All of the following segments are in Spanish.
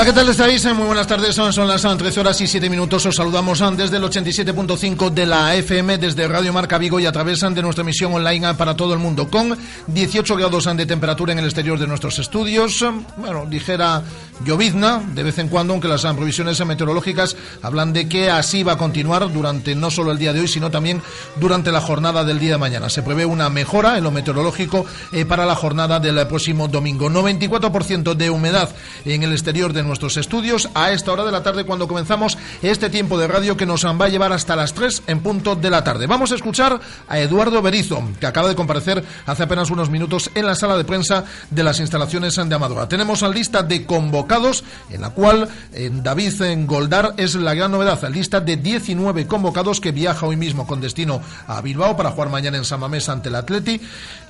Hola, ¿qué tal estáis? Muy buenas tardes, son, las 13 horas y 7 minutos. Os saludamos desde el 87.5 de la FM, desde Radio Marca Vigo y a través de nuestra emisión online para todo el mundo, con 18 grados de temperatura en el exterior de nuestros estudios. Bueno, ligera llovizna de vez en cuando, aunque las previsiones meteorológicas hablan de que así va a continuar durante no solo el día de hoy, sino también durante la jornada del día de mañana. Se prevé una mejora en lo meteorológico eh, para la jornada del próximo domingo. 94% de humedad en el exterior de nuestros estudios a esta hora de la tarde cuando comenzamos este tiempo de radio que nos va a llevar hasta las 3 en punto de la tarde. Vamos a escuchar a Eduardo Berizo, que acaba de comparecer hace apenas unos minutos en la sala de prensa de las instalaciones de Amadora. Tenemos la lista de convocados, en la cual eh, David Goldar es la gran novedad, la lista de 19 convocados que viaja hoy mismo con destino a Bilbao para jugar mañana en San Mamés ante el Atleti.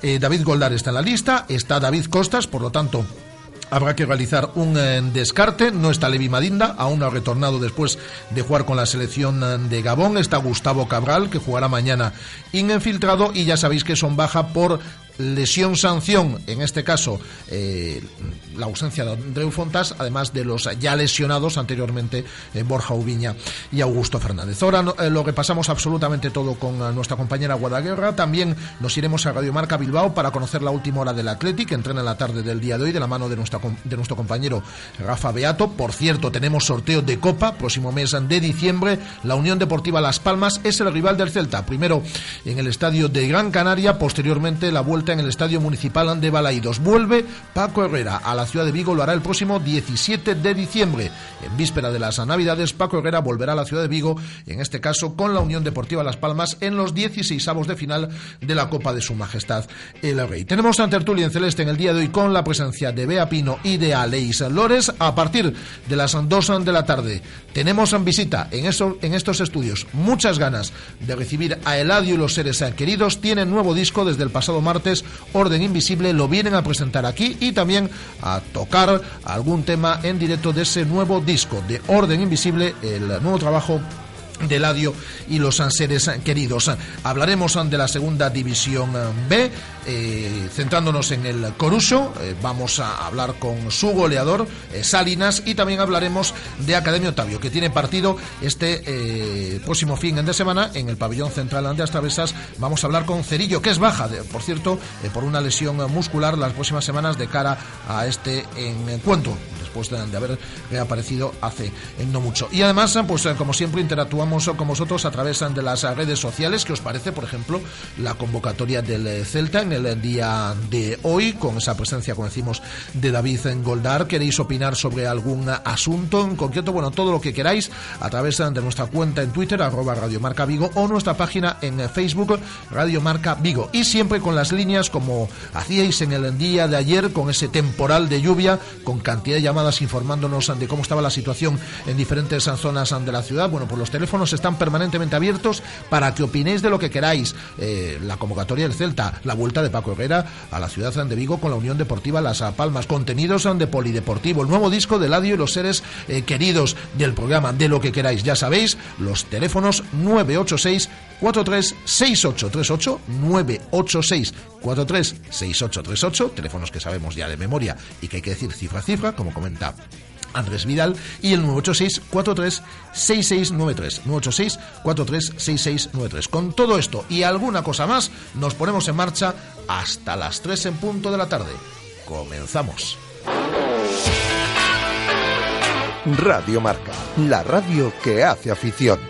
Eh, David Goldar está en la lista, está David Costas, por lo tanto Habrá que realizar un eh, descarte. No está Levi Madinda, aún ha retornado después de jugar con la selección eh, de Gabón. Está Gustavo Cabral, que jugará mañana infiltrado. Y ya sabéis que son baja por lesión-sanción, en este caso eh, la ausencia de Andreu Fontas, además de los ya lesionados anteriormente en Borja Ubiña y Augusto Fernández. Ahora eh, lo repasamos absolutamente todo con eh, nuestra compañera Guadaguerra. También nos iremos a Radio Marca Bilbao para conocer la última hora del Athletic, que entrena en la tarde del día de hoy de la mano de, nuestra, de nuestro compañero Rafa Beato. Por cierto, tenemos sorteo de Copa, próximo mes de diciembre. La Unión Deportiva Las Palmas es el rival del Celta. Primero en el estadio de Gran Canaria, posteriormente la vuelta en el Estadio Municipal de Balaídos. Vuelve Paco Herrera a la ciudad de Vigo, lo hará el próximo 17 de diciembre. En víspera de las Navidades, Paco Herrera volverá a la ciudad de Vigo, en este caso con la Unión Deportiva Las Palmas, en los 16 avos de final de la Copa de Su Majestad el Rey. Tenemos a tertulia en celeste en el día de hoy con la presencia de Bea Pino y de Aleix Lores a partir de las 2 de la tarde. Tenemos en visita en, eso, en estos estudios muchas ganas de recibir a Eladio y los seres queridos. Tienen nuevo disco desde el pasado martes Orden Invisible, lo vienen a presentar aquí y también a tocar algún tema en directo de ese nuevo disco de Orden Invisible, el nuevo trabajo de Ladio y los seres queridos. Hablaremos de la segunda división B, eh, centrándonos en el Coruso. Eh, vamos a hablar con su goleador, eh, Salinas, y también hablaremos de Academia Otavio, que tiene partido este próximo fin de semana en el pabellón central de Travesas. Vamos a hablar con Cerillo, que es baja, por cierto, por una lesión muscular las próximas semanas de cara a este encuentro después de, haber reaparecido hace no mucho. Y además, pues como siempre, interactuamos con vosotros a través de las redes sociales. ¿Qué os parece, por ejemplo, la convocatoria del Celta en el día de hoy, con esa presencia, como decimos, de David Goldar? ¿Queréis opinar sobre algún asunto en concreto? Bueno, todo lo que queráis a través de nuestra cuenta en Twitter, arroba Radio Marca Vigo, o nuestra página en Facebook, Radio Marca Vigo. Y siempre con las líneas como hacíais en el día de ayer, con ese temporal de lluvia, con cantidad de llamadas informándonos de cómo estaba la situación en diferentes zonas de la ciudad. Bueno, pues los teléfonos están permanentemente abiertos para que opinéis de lo que queráis. Eh, la convocatoria del Celta, la vuelta de Paco Herrera a la ciudad de Vigo con la Unión Deportiva Las Palmas, contenidos de Polideportivo, el nuevo disco de Ladio y los seres eh, queridos del programa, de lo que queráis. Ya sabéis, los teléfonos 986 436838 986 436838, teléfonos que sabemos ya de memoria y que hay que decir cifra a cifra, como comenta Andrés Vidal y el 986 43 6693 986 43 6693 con todo esto y alguna cosa más nos ponemos en marcha hasta las 3 en punto de la tarde. Comenzamos. Radio Marca la radio que hace afición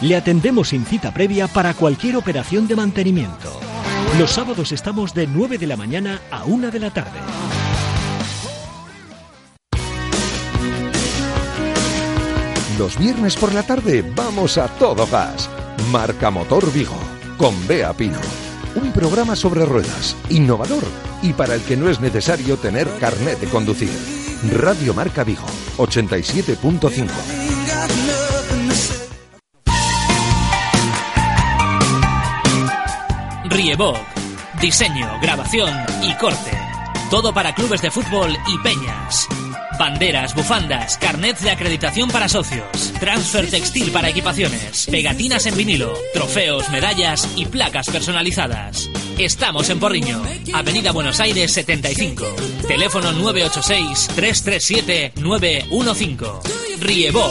Le atendemos sin cita previa para cualquier operación de mantenimiento. Los sábados estamos de 9 de la mañana a 1 de la tarde. Los viernes por la tarde vamos a todo gas. Marca Motor Vigo, con Bea Pino. Un programa sobre ruedas, innovador y para el que no es necesario tener carnet de conducir. Radio Marca Vigo, 87.5. Riebog. Diseño, grabación y corte. Todo para clubes de fútbol y peñas. Banderas, bufandas, carnets de acreditación para socios, transfer textil para equipaciones, pegatinas en vinilo, trofeos, medallas y placas personalizadas. Estamos en Porriño, Avenida Buenos Aires 75, teléfono 986-337-915. Riebog.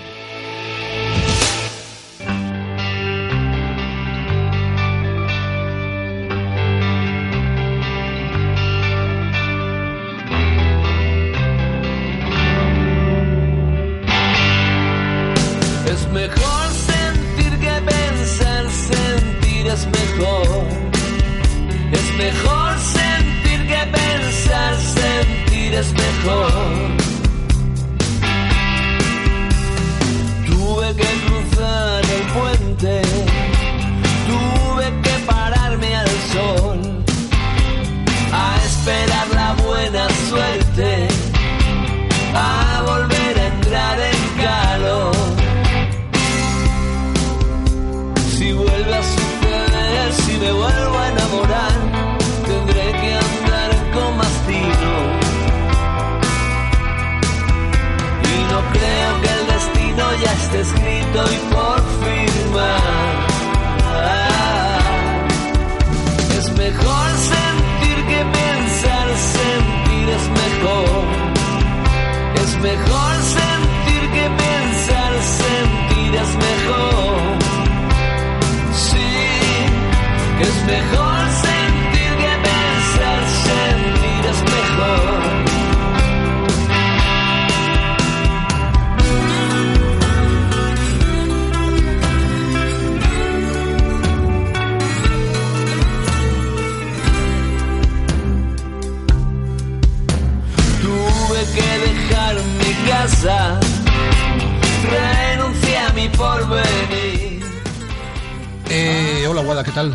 Eh, hola, Guada, ¿qué tal?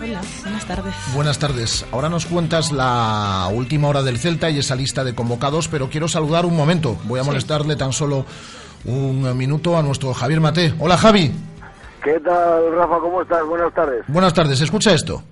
Hola, buenas tardes. Buenas tardes. Ahora nos cuentas la última hora del Celta y esa lista de convocados, pero quiero saludar un momento. Voy a molestarle tan solo un minuto a nuestro Javier Mate. Hola, Javi. ¿Qué tal, Rafa? ¿Cómo estás? Buenas tardes. Buenas tardes. Escucha esto.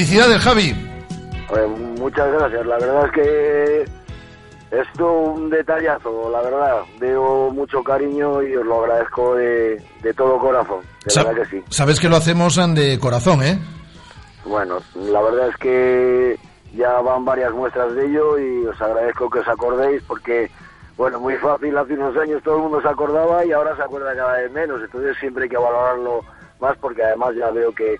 Felicidades, Javi. Pues, muchas gracias. La verdad es que esto un detallazo, la verdad. Veo mucho cariño y os lo agradezco de, de todo corazón. De Sa- verdad que sí. Sabes que lo hacemos de corazón, ¿eh? Bueno, la verdad es que ya van varias muestras de ello y os agradezco que os acordéis porque, bueno, muy fácil, hace unos años todo el mundo se acordaba y ahora se acuerda cada vez menos, entonces siempre hay que valorarlo más porque además ya veo que,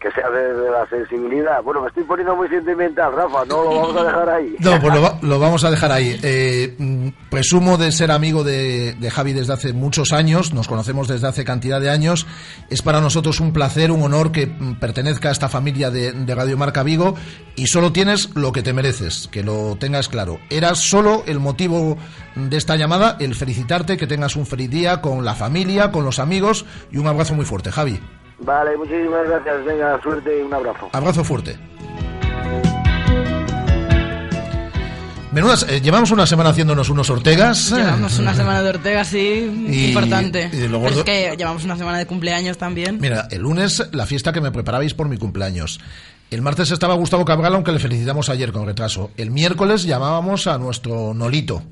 que se hace de la sensibilidad. Bueno, me estoy poniendo muy sentimental, Rafa, no lo vamos a dejar ahí. No, pues lo, lo vamos a dejar ahí. Eh, mm, presumo de ser amigo de, de Javi desde hace muchos años, nos conocemos desde hace cantidad de años. Es para nosotros un placer, un honor que mm, pertenezca a esta familia de, de Radio Marca Vigo y solo tienes lo que te mereces, que lo tengas claro. Era solo el motivo de esta llamada, el felicitarte, que tengas un feliz día con la familia, con los amigos y un abrazo muy fuerte, Javi. Vale, muchísimas gracias, venga, suerte y un abrazo. Abrazo fuerte. Menudas, eh, llevamos una semana haciéndonos unos Ortegas. Llevamos una semana de Ortega, sí, Y- importante. y lo Pero gordo- es que llevamos una semana de cumpleaños también. Mira, el lunes la fiesta que me preparabais por mi cumpleaños. El martes estaba Gustavo Cabral, aunque le felicitamos ayer con retraso. El miércoles llamábamos a nuestro Nolito,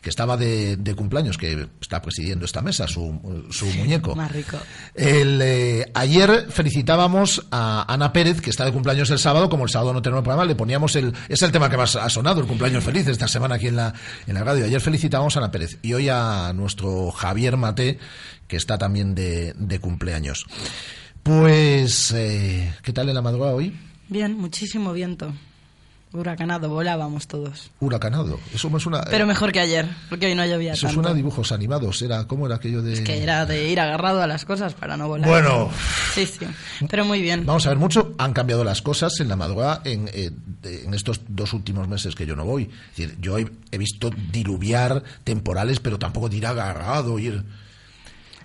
que estaba de, de cumpleaños, que está presidiendo esta mesa, su, su muñeco. Más rico. El, eh, ayer felicitábamos a Ana Pérez, que está de cumpleaños el sábado. Como el sábado no tenemos programa, le poníamos el. Es el tema que más ha sonado, el cumpleaños feliz esta semana aquí en la, en la radio. Ayer felicitábamos a Ana Pérez y hoy a nuestro Javier Mate, que está también de, de cumpleaños. Pues, eh, ¿qué tal en la madrugada hoy? Bien, muchísimo viento. Huracanado, volábamos todos. Huracanado. Eso me suena. Pero mejor que ayer, porque hoy no llovía eso tanto. suena a dibujos animados. Era, ¿Cómo era aquello de.? Que era de ir agarrado a las cosas para no volar. Bueno. Sí, sí. Pero muy bien. Vamos a ver, mucho han cambiado las cosas en la madrugada en, eh, en estos dos últimos meses que yo no voy. Es decir, yo he, he visto diluviar temporales, pero tampoco de ir agarrado, ir...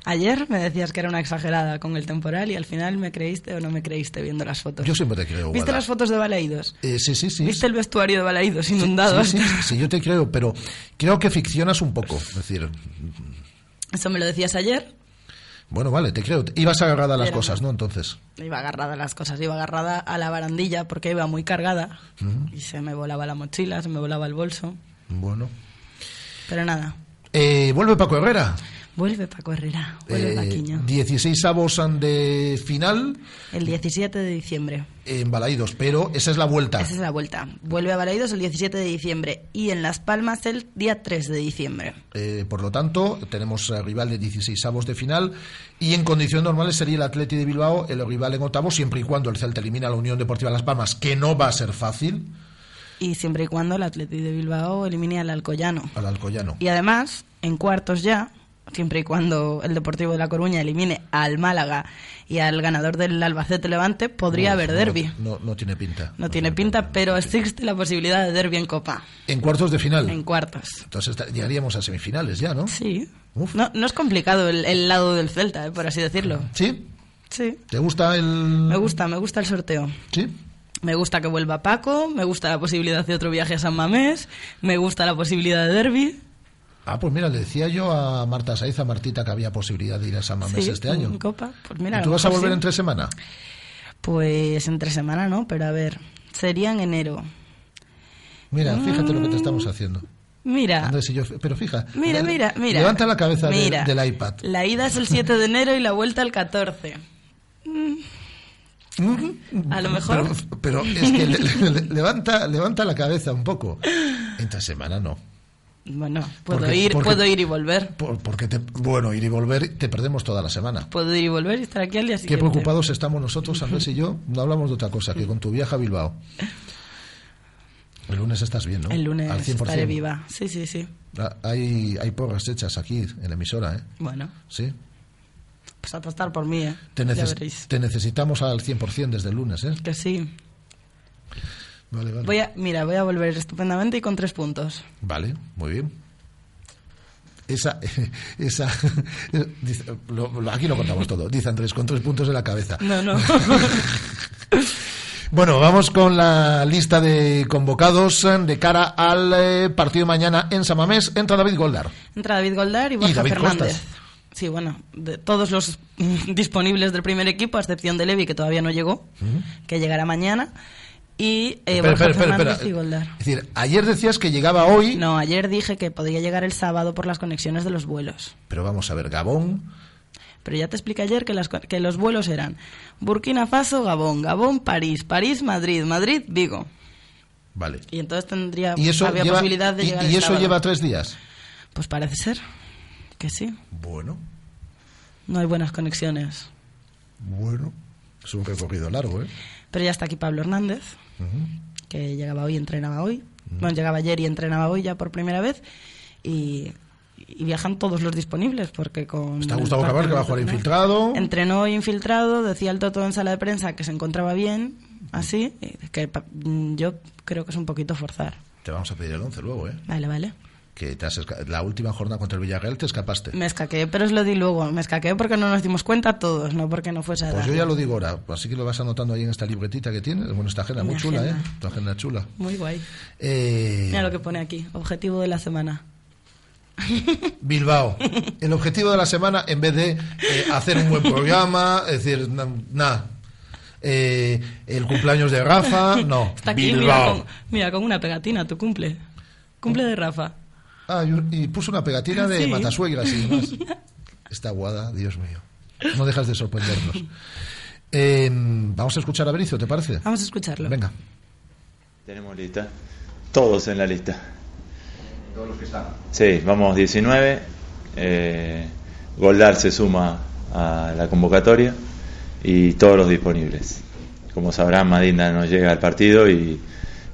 Ayer me decías que era una exagerada con el temporal y al final me creíste o no me creíste viendo las fotos. Yo siempre te creo, ¿Viste Guada. las fotos de Balaídos? Eh, sí, sí, sí. ¿Viste el vestuario de Balaídos inundado? Sí, sí, sí, yo te creo, pero creo que ficcionas un poco. Es decir, Eso me lo decías ayer. bueno, vale, te creo. Ibas agarrada a las cosas, ¿no? Entonces, Iba agarrada a las cosas, iba agarrada a la barandilla porque iba muy cargada y se me volaba la mochila, se me volaba el bolso. bueno. Pero nada, Eh, vuelve Paco Herrera. Vuelve Paco Herrera, vuelve Eh, Paquiño. 16 avos de final El 17 de diciembre. en Balaídos, pero esa es la vuelta. Esa es la vuelta. Vuelve a Balaidos el 17 de diciembre y en Las Palmas el día 3 de diciembre. Eh, por lo tanto, tenemos rival de 16 avos de final y en condiciones normales sería el Atleti de Bilbao el rival en octavos, siempre y cuando el Celta elimina a la Unión Deportiva Las Palmas, que no va a ser fácil, Y siempre y cuando el Atleti de Bilbao elimine al Alcoyano. al Alcoyano. Y además, en cuartos ya, siempre y cuando el Deportivo de La Coruña elimine al Málaga y al ganador del Albacete Levante, podría No, haber derby. No, no tiene pinta. No tiene pinta, pero existe la posibilidad de derby en Copa, En cuartos de final. en cuartos. Entonces llegaríamos a semifinales ya, ¿no? Sí. Uf. No, no es complicado el, el lado del Celta, eh, por así decirlo. ¿Sí? Sí. ¿Te gusta el...? Me gusta, me gusta el sorteo. ¿Sí? Me gusta que vuelva Paco, me gusta la posibilidad de otro viaje a San Mamés, me gusta la posibilidad de derby. Ah, pues mira, le decía yo a Marta Saiz, a Martita, que había posibilidad de ir a San Mamés Sí, este año. Copa. Pues mira, ¿Y a tú vas a volver sí. entre semana? Pues entre semana no, pero a ver, sería en enero. Mira, fíjate lo que te estamos haciendo. Mira, y yo, pero fija. mira, mira, mira. Levanta la cabeza de- del iPad. La ida es el 7 de enero y la vuelta el 14. A lo mejor. Pero, pero es que le- le- le- levanta, levanta la cabeza un poco. Entre semana no. Bueno, puedo Porque- ir, porque- puedo ir y volver. Por- porque, te, bueno, ir y volver, te perdemos toda la semana. Puedo ir y volver y estar aquí al día Qué siguiente. preocupados estamos nosotros, Andrés y yo. No hablamos de otra cosa que con tu viaje a Bilbao. El lunes estás bien, ¿no? El lunes Al 100%. estaré viva. Sí, sí, sí. Ah, Hay, hay porras hechas aquí en la emisora, ¿eh? Bueno, Sí. pues a apostar por mí, ¿eh? Neces- te necesitamos al 100% desde el lunes, ¿eh? Que sí. Vale, vale. Voy a, mira, voy a volver estupendamente y con tres puntos. Vale, muy bien. Esa, esa, dice- lo- lo- aquí lo contamos todo. Dice Andrés, con tres puntos en la cabeza. No, no. Bueno, vamos con la lista de convocados de cara al eh, partido mañana en Samamés. Entra David Goldar. Entra David Goldar y Borja David Fernández. Costas. Sí, bueno, de todos los disponibles del primer equipo, a excepción de Levi, que todavía no llegó, que llegará mañana. Y eh, Espera, Borja espera, Fernández espera. y Goldar. Es decir, ayer decías que llegaba hoy, No, ayer dije que podía llegar el sábado por las conexiones de los vuelos. pero vamos a ver, Gabón, Pero ya te expliqué ayer que, las, que los vuelos eran Burkina Faso, Gabón, Gabón, París, París, Madrid, Madrid, Vigo. vale. Y entonces tendría Y eso, había lleva, posibilidad de y- llegar y el eso sábado. lleva tres días. Pues parece ser que sí. Bueno, No hay buenas conexiones. bueno. Es un recorrido largo, ¿eh? Pero ya está aquí Pablo Hernández, que llegaba hoy y entrenaba hoy. Bueno, llegaba ayer y entrenaba hoy ya por primera vez. Y, y viajan todos los disponibles, porque con... Está Gustavo Cabal, que va a jugar infiltrado. Entrenó hoy infiltrado, decía el Toto en sala de prensa que se encontraba bien, así, que pa- yo creo que es un poquito forzar. Te vamos a pedir el once luego, ¿eh? Vale, vale. Que te has la última jornada contra el Villarreal te escapaste. Me escaqué, pero os lo di luego. Me escaqué porque no nos dimos cuenta todos, no porque no fuese a Pues dar. yo ya lo digo ahora, así que lo vas anotando ahí en esta libretita que tienes. Bueno, esta agenda Mi muy chula. ¿eh? Tu agenda chula. Muy guay. Eh, Mira lo que pone aquí. Objetivo de la semana. Bilbao. El objetivo de la semana, en vez de eh, hacer un buen programa, es decir, na- nada. Eh, el cumpleaños de Rafa, no. Está aquí, mira Bilbao. con, mira, con una pegatina, tu cumple. Cumple de Rafa. Ah, y, y puso una pegatina de Sí. matasuegras y demás. Está guada, Dios mío. No dejas de sorprendernos. Eh, vamos a escuchar a Bericio, ¿te parece? Vamos a escucharlo. Venga. Tenemos lista. Todos en la lista. Todos los que están. Sí, vamos 19. Eh, Goldar se suma a la convocatoria y todos los disponibles. Como sabrán, Madinda no llega al partido y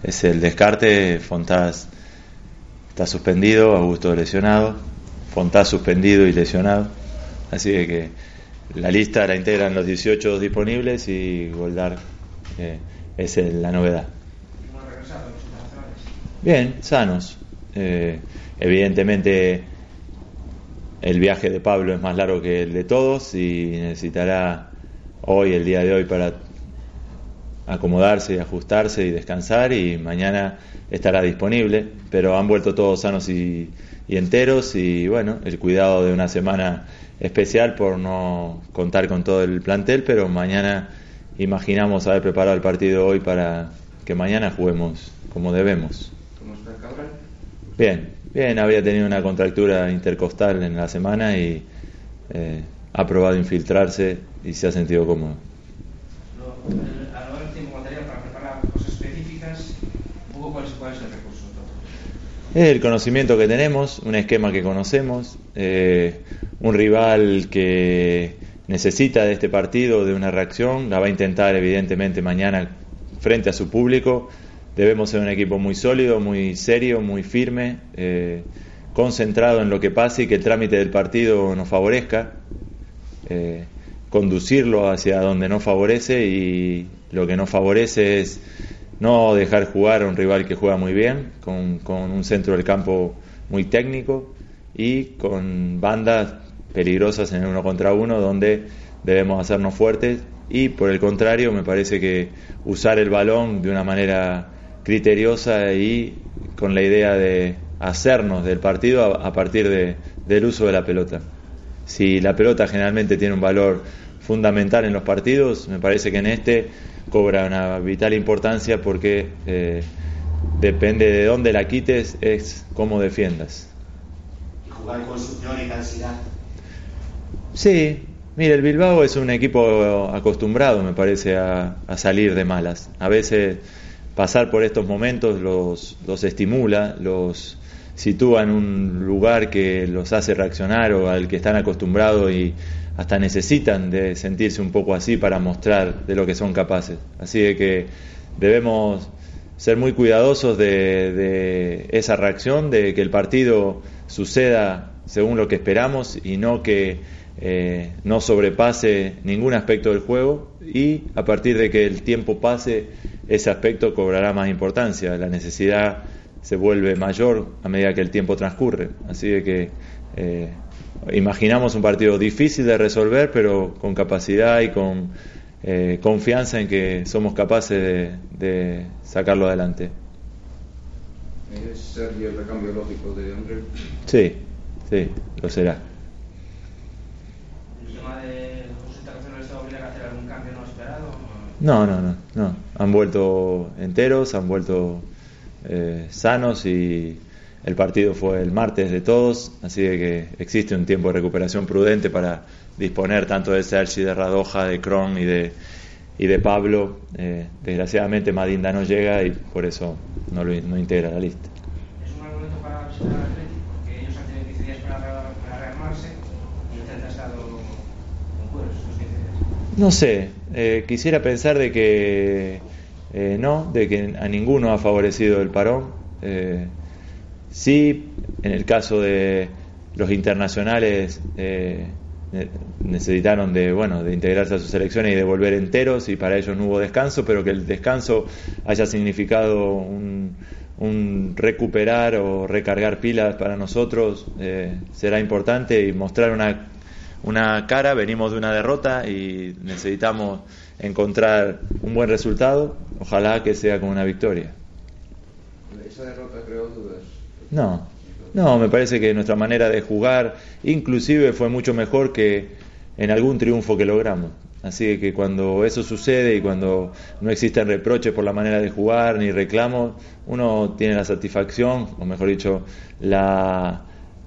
es el descarte. Fontás está suspendido, Augusto lesionado, Fontás suspendido y lesionado. Así que la lista la integran los 18 disponibles y Goldar eh, es la novedad. Bien, sanos. Eh, evidentemente el viaje de Pablo es más largo que el de todos y necesitará hoy, el día de hoy, para acomodarse y ajustarse y descansar y mañana estará disponible, pero han vuelto todos sanos y, y enteros y bueno, el cuidado de una semana especial por no contar con todo el plantel, pero mañana imaginamos haber preparado el partido hoy para que mañana juguemos como debemos. ¿Cómo está Cabral? Bien, bien, había tenido una contractura intercostal en la semana y eh, ha probado infiltrarse y se ha sentido cómodo. No, el- a no haber tiempo material para preparar cosas específicas, un poco cuál es, cuál es el recurso. Es el conocimiento que tenemos, un esquema que conocemos, eh, un rival que necesita de este partido, de una reacción, la va a intentar evidentemente mañana frente a su público. Debemos ser un equipo muy sólido, muy serio, muy firme, eh, concentrado en lo que pase y que el trámite del partido nos favorezca. Eh, conducirlo hacia donde no favorece y lo que no favorece es no dejar jugar a un rival que juega muy bien, con, con un centro del campo muy técnico y con bandas peligrosas en el uno contra uno donde debemos hacernos fuertes y por el contrario me parece que usar el balón de una manera criteriosa y con la idea de hacernos del partido a, partir de- del uso de la pelota. Si la pelota generalmente tiene un valor fundamental en los partidos, me parece que en este cobra una vital importancia porque eh, depende de dónde la quites, es cómo defiendas. y jugar con succión y ansiedad. Sí, mire, el Bilbao es un equipo acostumbrado, me parece, a, a salir de malas. A veces pasar por estos momentos los, los estimula, los sitúa en un lugar que los hace reaccionar o al que están acostumbrados y hasta necesitan de sentirse un poco así para mostrar de lo que son capaces. Así de que debemos ser muy cuidadosos de, de esa reacción, de que el partido suceda según lo que esperamos y no que eh, no sobrepase ningún aspecto del juego y a partir de que el tiempo pase ese aspecto cobrará más importancia, la necesidad se vuelve mayor a medida que el tiempo transcurre. Así de que eh, imaginamos un partido difícil de resolver, pero con capacidad y con eh, confianza en que somos capaces de, de sacarlo adelante. ¿Es Sergi el recambio lógico de André? Sí, sí, lo será. ¿El tema de obliga a hacer algún cambio no esperado? No, no, no, no. Han vuelto enteros, han vuelto eh, sanos y el partido fue el martes de todos, así de que existe un tiempo de recuperación prudente para disponer tanto de Sergi, de Radoja, de Kron y de, y de Pablo. Eh, desgraciadamente Madinda no llega y por eso no lo no integra la lista. ¿Es un mal momento para visitar al Atlético? Porque ellos han tenido 15 días para, para rearmarse y el Celta ha estado con cueros esos 15 días. No sé, eh, quisiera pensar de que eh, no, de que a ninguno ha favorecido el parón. Eh, sí, en el caso de los internacionales, eh, ne- necesitaron de, bueno, de integrarse a sus selecciones y de volver enteros y para ellos no hubo descanso, pero que el descanso haya significado un, un recuperar o recargar pilas para nosotros eh, será importante y mostrar una, una cara, venimos de una derrota y necesitamos encontrar un buen resultado, ojalá que sea con una victoria. Esa derrota creó dudas. No, no, me parece que nuestra manera de jugar inclusive fue mucho mejor que en algún triunfo que logramos. Así que cuando eso sucede y cuando no existen reproches por la manera de jugar ni reclamos, uno tiene la satisfacción, o mejor dicho, la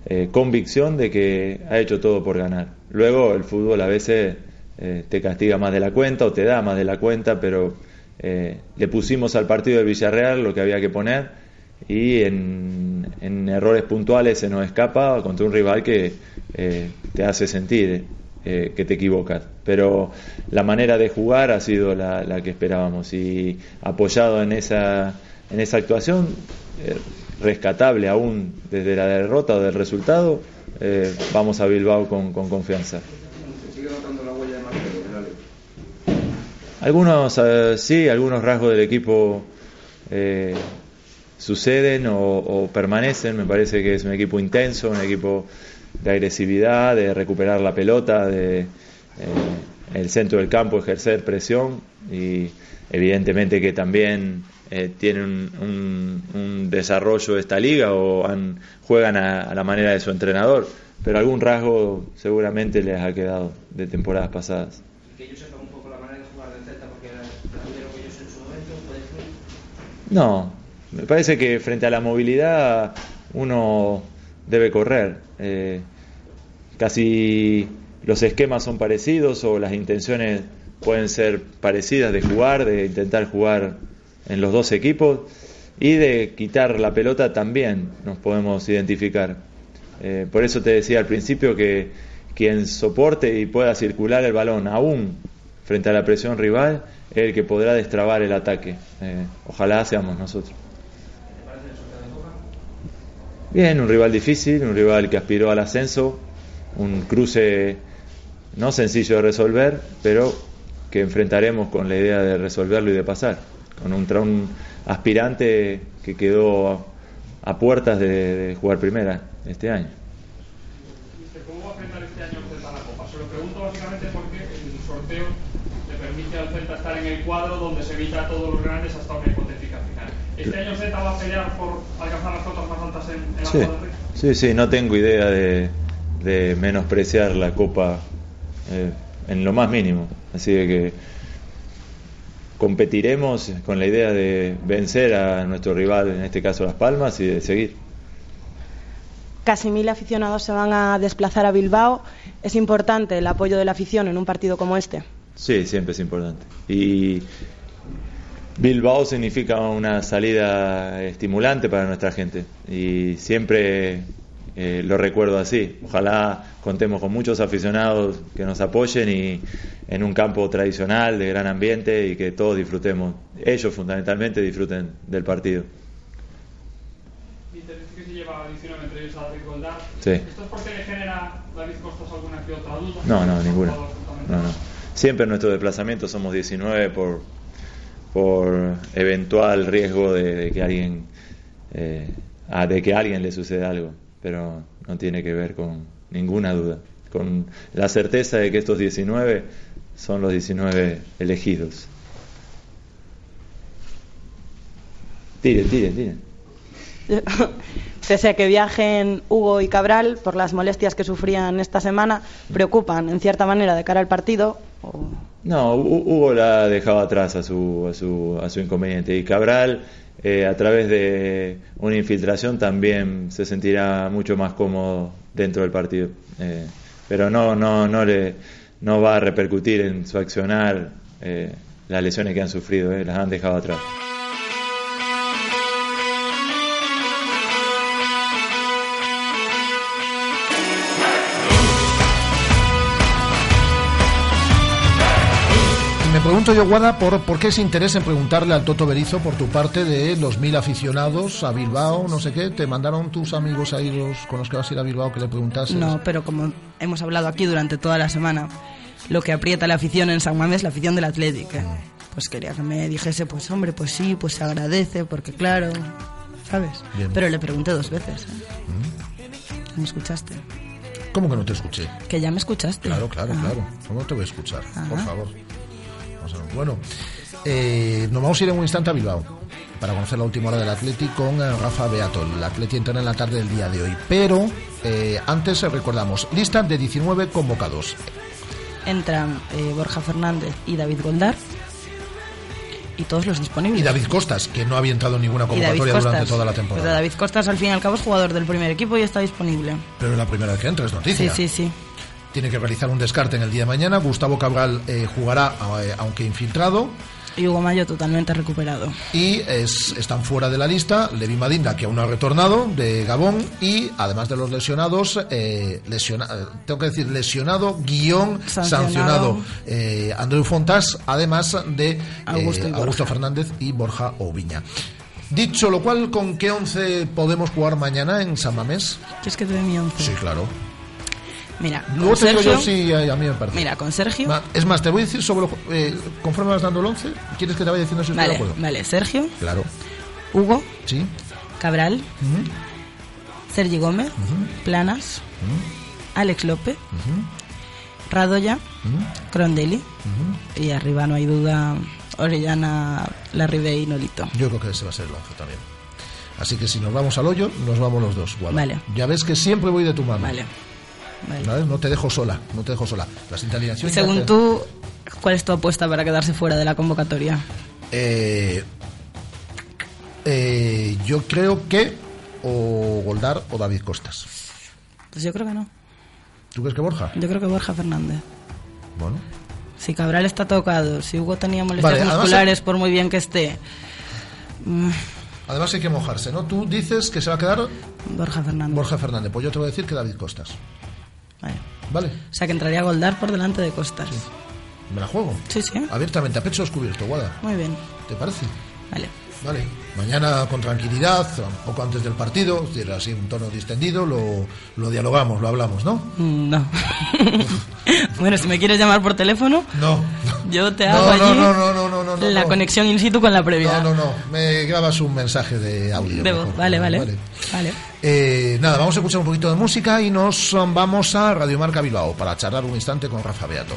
eh, convicción de que ha hecho todo por ganar. Luego el fútbol a veces eh, te castiga más de la cuenta o te da más de la cuenta, pero eh, le pusimos al partido del Villarreal lo que había que poner y en, en errores puntuales se nos escapa contra un rival que eh, te hace sentir eh, que te equivocas. Pero la manera de jugar ha sido la, la que esperábamos y apoyado en esa, en esa actuación, eh, rescatable aún desde la derrota o del resultado, eh, vamos a Bilbao con, con confianza. Algunos eh, sí, algunos rasgos del equipo eh, suceden o, o permanecen. Me parece que es un equipo intenso, un equipo de agresividad, de recuperar la pelota, de eh, el centro del campo ejercer presión y evidentemente que también eh, tienen un, un- un desarrollo de esta liga o han- juegan a, a la manera de su entrenador, pero algún rasgo seguramente les ha quedado de temporadas pasadas. No, me parece que frente a la movilidad uno debe correr. Eh, casi los esquemas son parecidos o las intenciones pueden ser parecidas de jugar, de intentar jugar en los dos equipos y de quitar la pelota también nos podemos identificar. Eh, por eso te decía al principio que quien soporte y pueda circular el balón aún frente a la presión rival es el que podrá destrabar el ataque. Eh, ojalá seamos nosotros. Bien, un rival difícil, un rival que aspiró al ascenso, un cruce no sencillo de resolver, pero que enfrentaremos con la idea de resolverlo y de pasar, con un, un aspirante que quedó a, a puertas de, de jugar primera este año. ¿Cómo va a enfrentar este año el Celta la Copa? Se lo pregunto básicamente porque el sorteo le permite al Celta estar en el cuadro donde se evita a todos los grandes hasta una hipotética. ¿Este año Celta va a pelear por alcanzar las cotas más altas en, en la Sí, Copa del Rey? sí, sí, no tengo idea de, de menospreciar la Copa eh, en lo más mínimo. Así que competiremos con la idea de vencer a nuestro rival, en este caso Las Palmas, y de seguir. Casi mil aficionados se van a desplazar a Bilbao. Es importante el apoyo de la afición en un partido como este. Sí, siempre es importante. Y Bilbao significa una salida estimulante para nuestra gente y siempre eh, lo recuerdo así. Ojalá contemos con muchos aficionados que nos apoyen y en un campo tradicional, de gran ambiente y que todos disfrutemos, ellos fundamentalmente disfruten del partido. Que se lleva 19 entre ellos a. Sí. ¿Esto es porque le genera David Costas alguna que otra duda? No, no, ninguna. No, no. Siempre en nuestro desplazamiento somos 19 por, por eventual riesgo de, que alguien eh, a- de que a alguien le suceda algo, pero no tiene que ver con ninguna duda, con la certeza de que estos 19 son los 19 elegidos. Tiren, tiren, tiren. Pese a que viajen Hugo y Cabral por las molestias que sufrían esta semana, preocupan en cierta manera de cara al partido. O- No, Hu- Hugo la ha dejado atrás a su, a su, a su inconveniente y Cabral eh, a través de una infiltración también se sentirá mucho más cómodo dentro del partido. Eh, pero no, no, no, le, no va a repercutir en su accionar eh, las lesiones que han sufrido, eh, las han dejado atrás. Pregunto yo, Guada, por, por qué ese interés en preguntarle al Toto Berizo por tu parte de los mil aficionados a Bilbao, no sé qué. ¿Te mandaron tus amigos ahí los, con los que vas a ir a Bilbao que le preguntases? No, pero como hemos hablado aquí durante toda la semana, lo que aprieta la afición en San Mamés es la afición del Athletic. ¿eh? Pues quería que me dijese, pues hombre, pues sí, pues se agradece, porque claro, ¿sabes? Bien. Pero le pregunté dos veces. ¿eh? ¿Me escuchaste? ¿Cómo que no te escuché? Que ya me escuchaste. Claro, claro, Ah. claro. ¿Cómo te voy a escuchar? Por favor. Bueno, eh, nos vamos a ir en un instante a Bilbao para conocer la última hora del Atleti con eh, Rafa Beato. El Atleti entra en la tarde del día de hoy. Pero eh, antes eh, recordamos, lista de 19 convocados. Entran eh, Borja Fernández y David Goldar. Y todos los disponibles. Y David Costas, que no había entrado en ninguna convocatoria durante toda la Pero temporada. David Costas, al fin y al cabo, es jugador del primer equipo y está disponible. Pero es la primera vez que entra, es noticia. Sí, sí, sí. Tiene que realizar un descarte en el día de mañana. Gustavo Cabral eh, jugará, eh, aunque infiltrado. Y Hugo Mayo totalmente recuperado. y es- están fuera de la lista Levi Madinda, que aún no ha retornado, de Gabón, y además de los lesionados, eh, lesiona- eh, tengo que decir lesionado, guion, Sancionado. sancionado, eh, Andreu Fontas, además de. Augusto Fernández y Borja Oviña. Dicho lo cual, ¿con qué once podemos jugar mañana en San Mamés? ¿Quieres que te dé mi once? Sí, claro. Mira, Luego te digo Sergio, yo si a, a mí me parece. Mira, con Sergio. Ma- Es más, te voy a decir sobre lo- eh, conforme vas dando el once, ¿quieres que te vaya diciendo si estoy de Vale, acuerdo? vale. Sergio, Claro. Hugo, Sí. Cabral. Sergi Gómez, Planas, Alex López, Radoya, Crondelli. Y arriba no hay duda, Orellana, Larribey y Nolito. Yo creo que ese va a ser el 11 también. Así que si nos vamos al hoyo, nos vamos los dos. Guada. Vale. Ya ves que siempre voy de tu mano. Vale. Vale. ¿Vale? No te dejo sola, no te dejo sola. Las según te- tú, ¿cuál es tu apuesta para quedarse fuera de la convocatoria? Eh, eh, yo creo que o Goldar o David Costas. Pues yo creo que no. ¿Tú crees que Borja? Yo creo que Borja Fernández. Bueno. Si Cabral está tocado, si Hugo tenía molestias Vale, musculares, por muy bien que esté. mm, Además hay que mojarse, ¿no? Tú dices que se va a quedar Borja Fernández. Borja Fernández. Pues yo te voy a decir que David Costas. Vale. ¿Vale? O sea que entraría a Goldar por delante de Costas. Me la juego. Sí, sí. Abiertamente, a pecho descubierto, Guada. Muy bien. ¿Te parece? Vale. Vale. Mañana con tranquilidad, un poco antes del partido, es decir, así un tono distendido, lo, lo dialogamos, lo hablamos, ¿no? Mm, No. bueno, si me quieres llamar por teléfono, No. yo te hago no, allí no, no, no, no, no, no, la conexión in situ con la previa. No, no, no. Me grabas un mensaje de audio. De voz. mejor. Vale, vale. Vale. Eh, nada, vamos a escuchar un poquito de música y nos um, vamos a Radio Marca Bilbao para charlar un instante con Rafa Beato.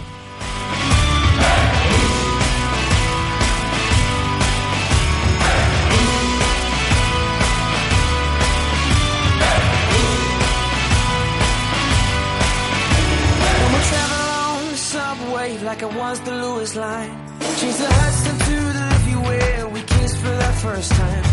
The Lewis line. Change the Hudson to the Liffey where we kissed for the first time.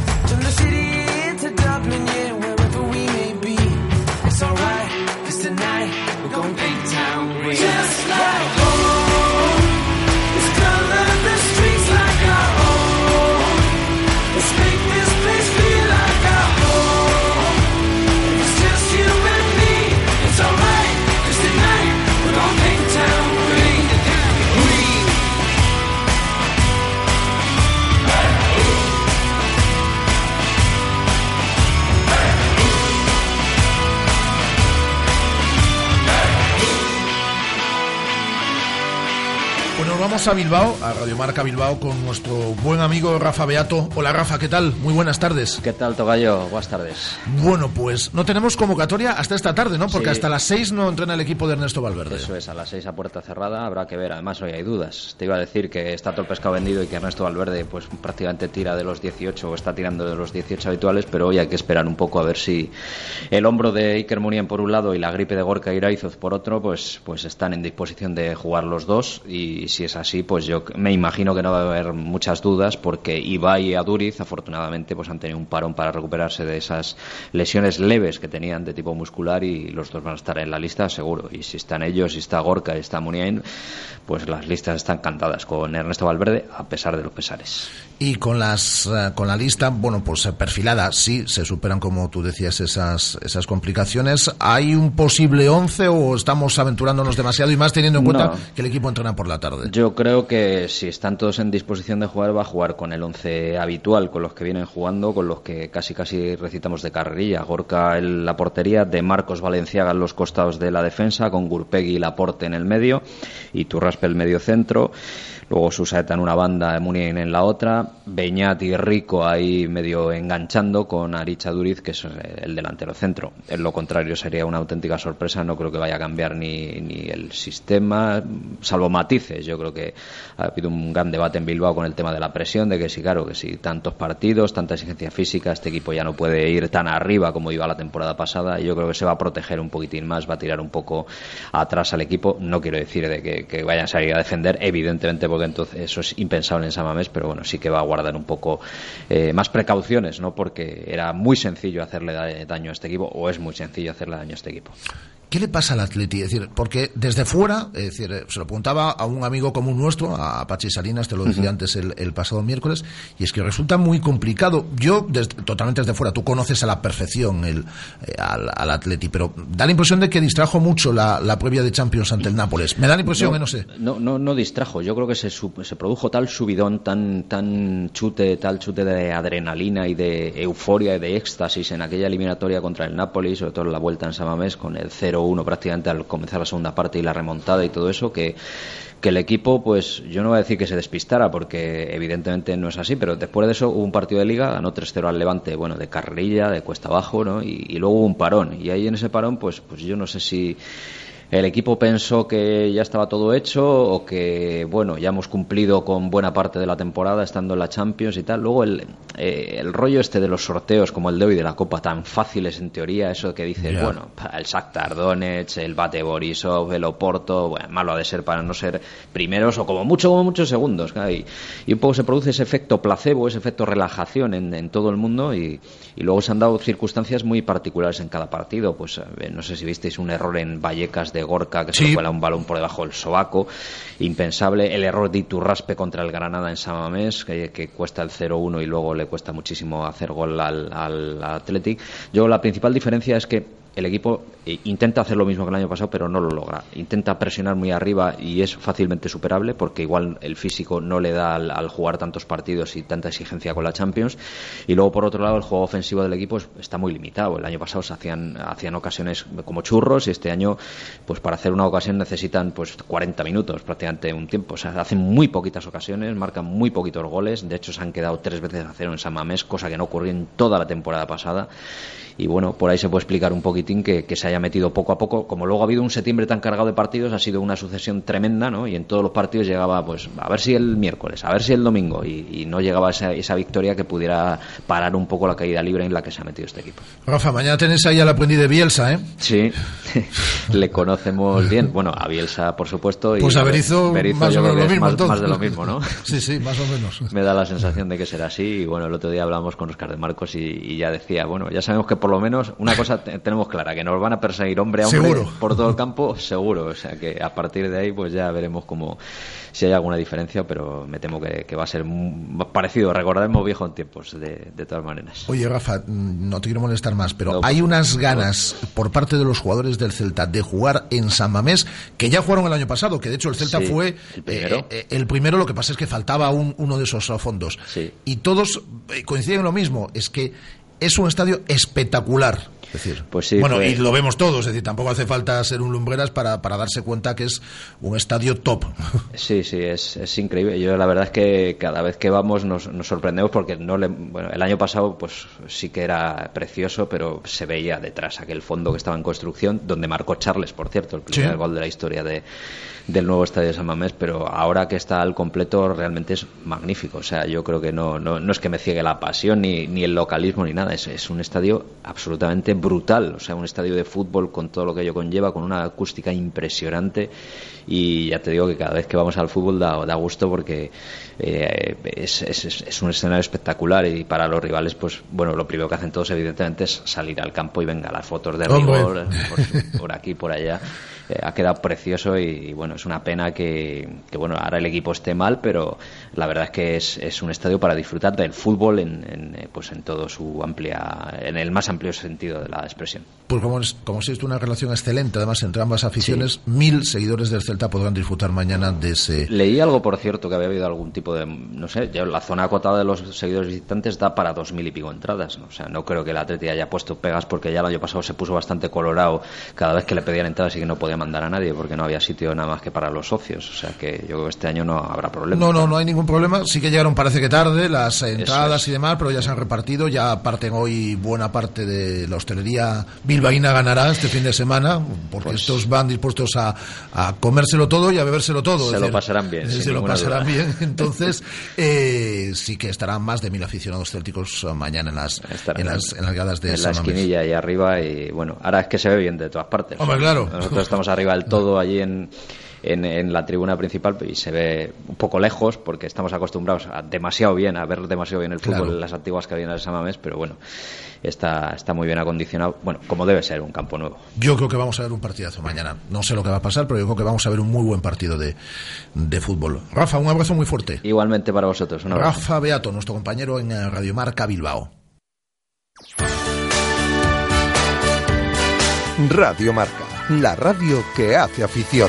Vamos a Bilbao, a Radio Marca Bilbao, con nuestro buen amigo Rafa Beato. Hola Rafa, ¿qué tal? Muy buenas tardes. ¿Qué tal, Togallo? Buenas tardes. Bueno, pues no tenemos convocatoria hasta esta tarde, ¿no? Porque Sí. hasta las seis no entrena el equipo de Ernesto Valverde. Eso es, a las seis a puerta cerrada habrá que ver. Además, hoy hay dudas. Te iba a decir que está todo el pescado vendido y que Ernesto Valverde pues prácticamente tira de los 18 o está tirando de los 18 habituales, pero hoy hay que esperar un poco a ver si el hombro de Iker Muniain por un lado y la gripe de Gorka Iraizoz por otro, pues, pues están en disposición de jugar los dos y si es así, pues yo me imagino que no va a haber muchas dudas porque Ibai y Aduriz afortunadamente pues han tenido un parón para recuperarse de esas lesiones leves que tenían de tipo muscular y los dos van a estar en la lista seguro y si están ellos, si está Gorka y está Muniain pues las listas están cantadas con Ernesto Valverde a pesar de los pesares. Y con las eh, con la lista, bueno, pues eh, perfilada, sí, se superan, como tú decías, esas, esas complicaciones. ¿Hay un posible 11 o estamos aventurándonos demasiado y más teniendo en cuenta No. que el equipo entrena por la tarde? Yo Yo creo que si están todos en disposición de jugar, va a jugar con el once habitual, con los que vienen jugando, con los que casi casi recitamos de carrerilla. Gorka en la portería, de Marcos Valenciaga en los costados de la defensa, con Gurpegui y Laporte en el medio, y Turraspe el medio centro. Luego Susaeta en una banda, Munien en la otra, Beñat y Rico ahí medio enganchando con Aricha Duriz, que es el delantero centro. En lo contrario sería una auténtica sorpresa, no creo que vaya a cambiar ni, ni el sistema, salvo matices. Yo creo que ha habido un gran debate en Bilbao con el tema de la presión, de que sí, claro, que si tantos partidos, tanta exigencia física, este equipo ya no puede ir tan arriba como iba la temporada pasada, y yo creo que se va a proteger un poquitín más, va a tirar un poco atrás al equipo. No quiero decir de que, que vayan a salir a defender, evidentemente, porque entonces eso es impensable en Samamés, pero bueno, sí que va a guardar un poco eh, más precauciones, ¿no? Porque era muy sencillo hacerle da- daño a este equipo, o es muy sencillo hacerle daño a este equipo. ¿Qué le pasa al Atleti? Es decir, porque desde fuera, es decir, eh, se lo preguntaba a un amigo común nuestro, a Pachi Salinas, te lo decía antes el, el pasado miércoles, y es que resulta muy complicado. Yo, desde- totalmente desde fuera, tú conoces a la perfección el, eh, al, al Atleti, pero da la impresión de que distrajo mucho la, la previa de Champions ante el Nápoles. Me da la impresión, eh, no sé. No, no, no distrajo. Yo creo que se, se produjo tal subidón, tan, tan chute, tal chute de adrenalina y de euforia y de éxtasis en aquella eliminatoria contra el Napoli, sobre todo en la vuelta en Samamés, con el 0-1 prácticamente al comenzar la segunda parte y la remontada y todo eso, que, que el equipo, pues yo no voy a decir que se despistara, porque evidentemente no es así, pero después de eso hubo un partido de liga, ganó 3-0 al Levante, bueno, de carrerilla, de cuesta abajo, ¿no? Y, y luego hubo un parón. Y ahí en ese parón, pues, pues yo no sé si el equipo pensó que ya estaba todo hecho o que, bueno, ya hemos cumplido con buena parte de la temporada estando en la Champions y tal. Luego el, eh, el rollo este de los sorteos como el de hoy de la Copa, tan fáciles en teoría, eso que dices, Ya. bueno, el Shakhtar Donetsk, el Bate Borisov, el Oporto, bueno, malo ha de ser para no ser primeros o como mucho, como muchos segundos. Y, y un poco se produce ese efecto placebo, ese efecto relajación en, en todo el mundo y, y luego se han dado circunstancias muy particulares en cada partido. Pues eh, no sé si visteis un error en Vallecas de Gorka que se Sí. le cuela un balón por debajo del sobaco, impensable. El error de Iturraspe contra el Granada en Samamés, que, que cuesta el 0-1 y luego le cuesta muchísimo hacer gol al, al Athletic. Yo la principal diferencia es que el equipo eh, intenta hacer lo mismo que el año pasado, pero no lo logra. Intenta presionar muy arriba y es fácilmente superable porque igual el físico no le da al, al jugar tantos partidos y tanta exigencia con la Champions. Y luego, por otro lado, el juego ofensivo del equipo es- está muy limitado. El año pasado se hacían, hacían ocasiones como churros y este año, pues para hacer una ocasión necesitan pues 40 minutos, prácticamente un tiempo. O sea, hacen muy poquitas ocasiones, marcan muy poquitos goles. De hecho, se han quedado tres veces a cero en San Mamés, cosa que no ocurrió en toda la temporada pasada. Y bueno, por ahí se puede explicar un poquitín que, que se haya metido poco a poco. Como luego ha habido un septiembre tan cargado de partidos, ha sido una sucesión tremenda, ¿no? Y en todos los partidos llegaba, pues, a ver si el miércoles, a ver si el domingo. Y, y no llegaba esa, esa victoria que pudiera parar un poco la caída libre en la que se ha metido este equipo. Rafa, mañana tenés ahí al aprendiz de Bielsa, ¿eh? Sí, le conocemos bien. Bueno, a Bielsa, por supuesto. y Pues a Berizzo, más yo o creo menos que lo es mismo, Más, entonces. más de lo mismo, ¿no? Sí, sí, más o menos. Me da la sensación de que será así. Y bueno, el otro día hablamos con Oscar de Marcos y, y ya decía, bueno, ya sabemos que por lo menos una cosa te- tenemos clara, que nos van a perseguir hombre a hombre Seguro. por todo el campo, seguro. O sea que a partir de ahí, pues ya veremos cómo si hay alguna diferencia, pero me temo que, que va a ser mu- parecido. Recordaremos viejos tiempos, de, de todas maneras. Oye, Rafa, mm, no te quiero molestar más, pero No, hay unas ganas por parte de los jugadores del Celta de jugar en San Mamés, que ya jugaron el año pasado, que de hecho el Celta Sí, fue el primero. eh, eh, el primero, lo que pasa es que faltaba un- uno de esos fondos. Y todos eh, coinciden en lo mismo, es que es un estadio espectacular. Es decir, Pues sí, bueno, fue- y lo vemos todos, es decir, tampoco hace falta ser un lumbreras para, para darse cuenta que es un estadio top. Sí, sí, es, es increíble. Yo la verdad es que cada vez que vamos nos, nos sorprendemos porque no le, bueno, el año pasado pues sí que era precioso, pero se veía detrás aquel fondo que estaba en construcción, donde marcó Charles, por cierto, el primer Sí. gol de la historia de, del nuevo estadio de San Mamés, pero ahora que está al completo realmente es magnífico. O sea, yo creo que no, no, no es que me ciegue la pasión ni, ni el localismo ni nada, es, es un estadio absolutamente brutal, o sea, un estadio de fútbol con todo lo que ello conlleva, con una acústica impresionante. Y ya te digo que cada vez que vamos al fútbol da, da gusto porque eh, es, es- es- un escenario espectacular. Y para los rivales, pues bueno, lo primero que hacen todos evidentemente es salir al campo y venga las fotos de rigor por, por aquí, por allá eh, ha quedado precioso y, bueno, es una pena que, que, bueno, ahora el equipo esté mal, pero la verdad es que es, es un estadio para disfrutar del fútbol en, en, eh, pues en todo su amplia, en el más amplio sentido de la expresión. Pues como, es, como existe una relación excelente, además entre ambas aficiones, sí. mil seguidores del Celta podrán disfrutar mañana de ese. Leí algo, por cierto, que había habido algún tipo de, no sé, ya la zona acotada de los seguidores visitantes da para dos mil y pico entradas. O sea, no creo que el Atleti haya puesto pegas porque ya el año pasado se puso bastante colorado cada vez que le pedían entradas y que no podía mandar a nadie porque no había sitio nada más que para los socios. O sea que yo creo que este año no habrá problema. No, no, no hay ningún problema. Sí que llegaron, parece que tarde, las entradas es. y demás, pero ya se han repartido. Ya parten hoy buena parte de la hostelería bilbaína ganará este fin de semana porque pues, estos van dispuestos a, a, comérselo todo y a bebérselo todo. Se es lo decir, pasarán bien. Se lo pasarán duda. bien. Entonces, eh, sí que estarán más de mil aficionados célticos mañana en las, en las, en las gradas de En la esquinilla ahí arriba y bueno, ahora es que se ve bien de todas partes. Hombre, claro. Nosotros estamos arriba del todo allí en en, en, la tribuna principal y se ve un poco lejos porque estamos acostumbrados a demasiado bien, a ver demasiado bien el fútbol Claro. en las antiguas cabinas de Samamés, pero bueno, está, está muy bien acondicionado, bueno, como debe ser un campo nuevo. Yo creo que vamos a ver un partidazo mañana. No sé lo que va a pasar, pero yo creo que vamos a ver un muy buen partido de, de fútbol. Rafa, un abrazo muy fuerte. Igualmente para vosotros. Un abrazo. Rafa Beato, nuestro compañero en Radio Marca Bilbao. Radio Marca, la radio que hace afición.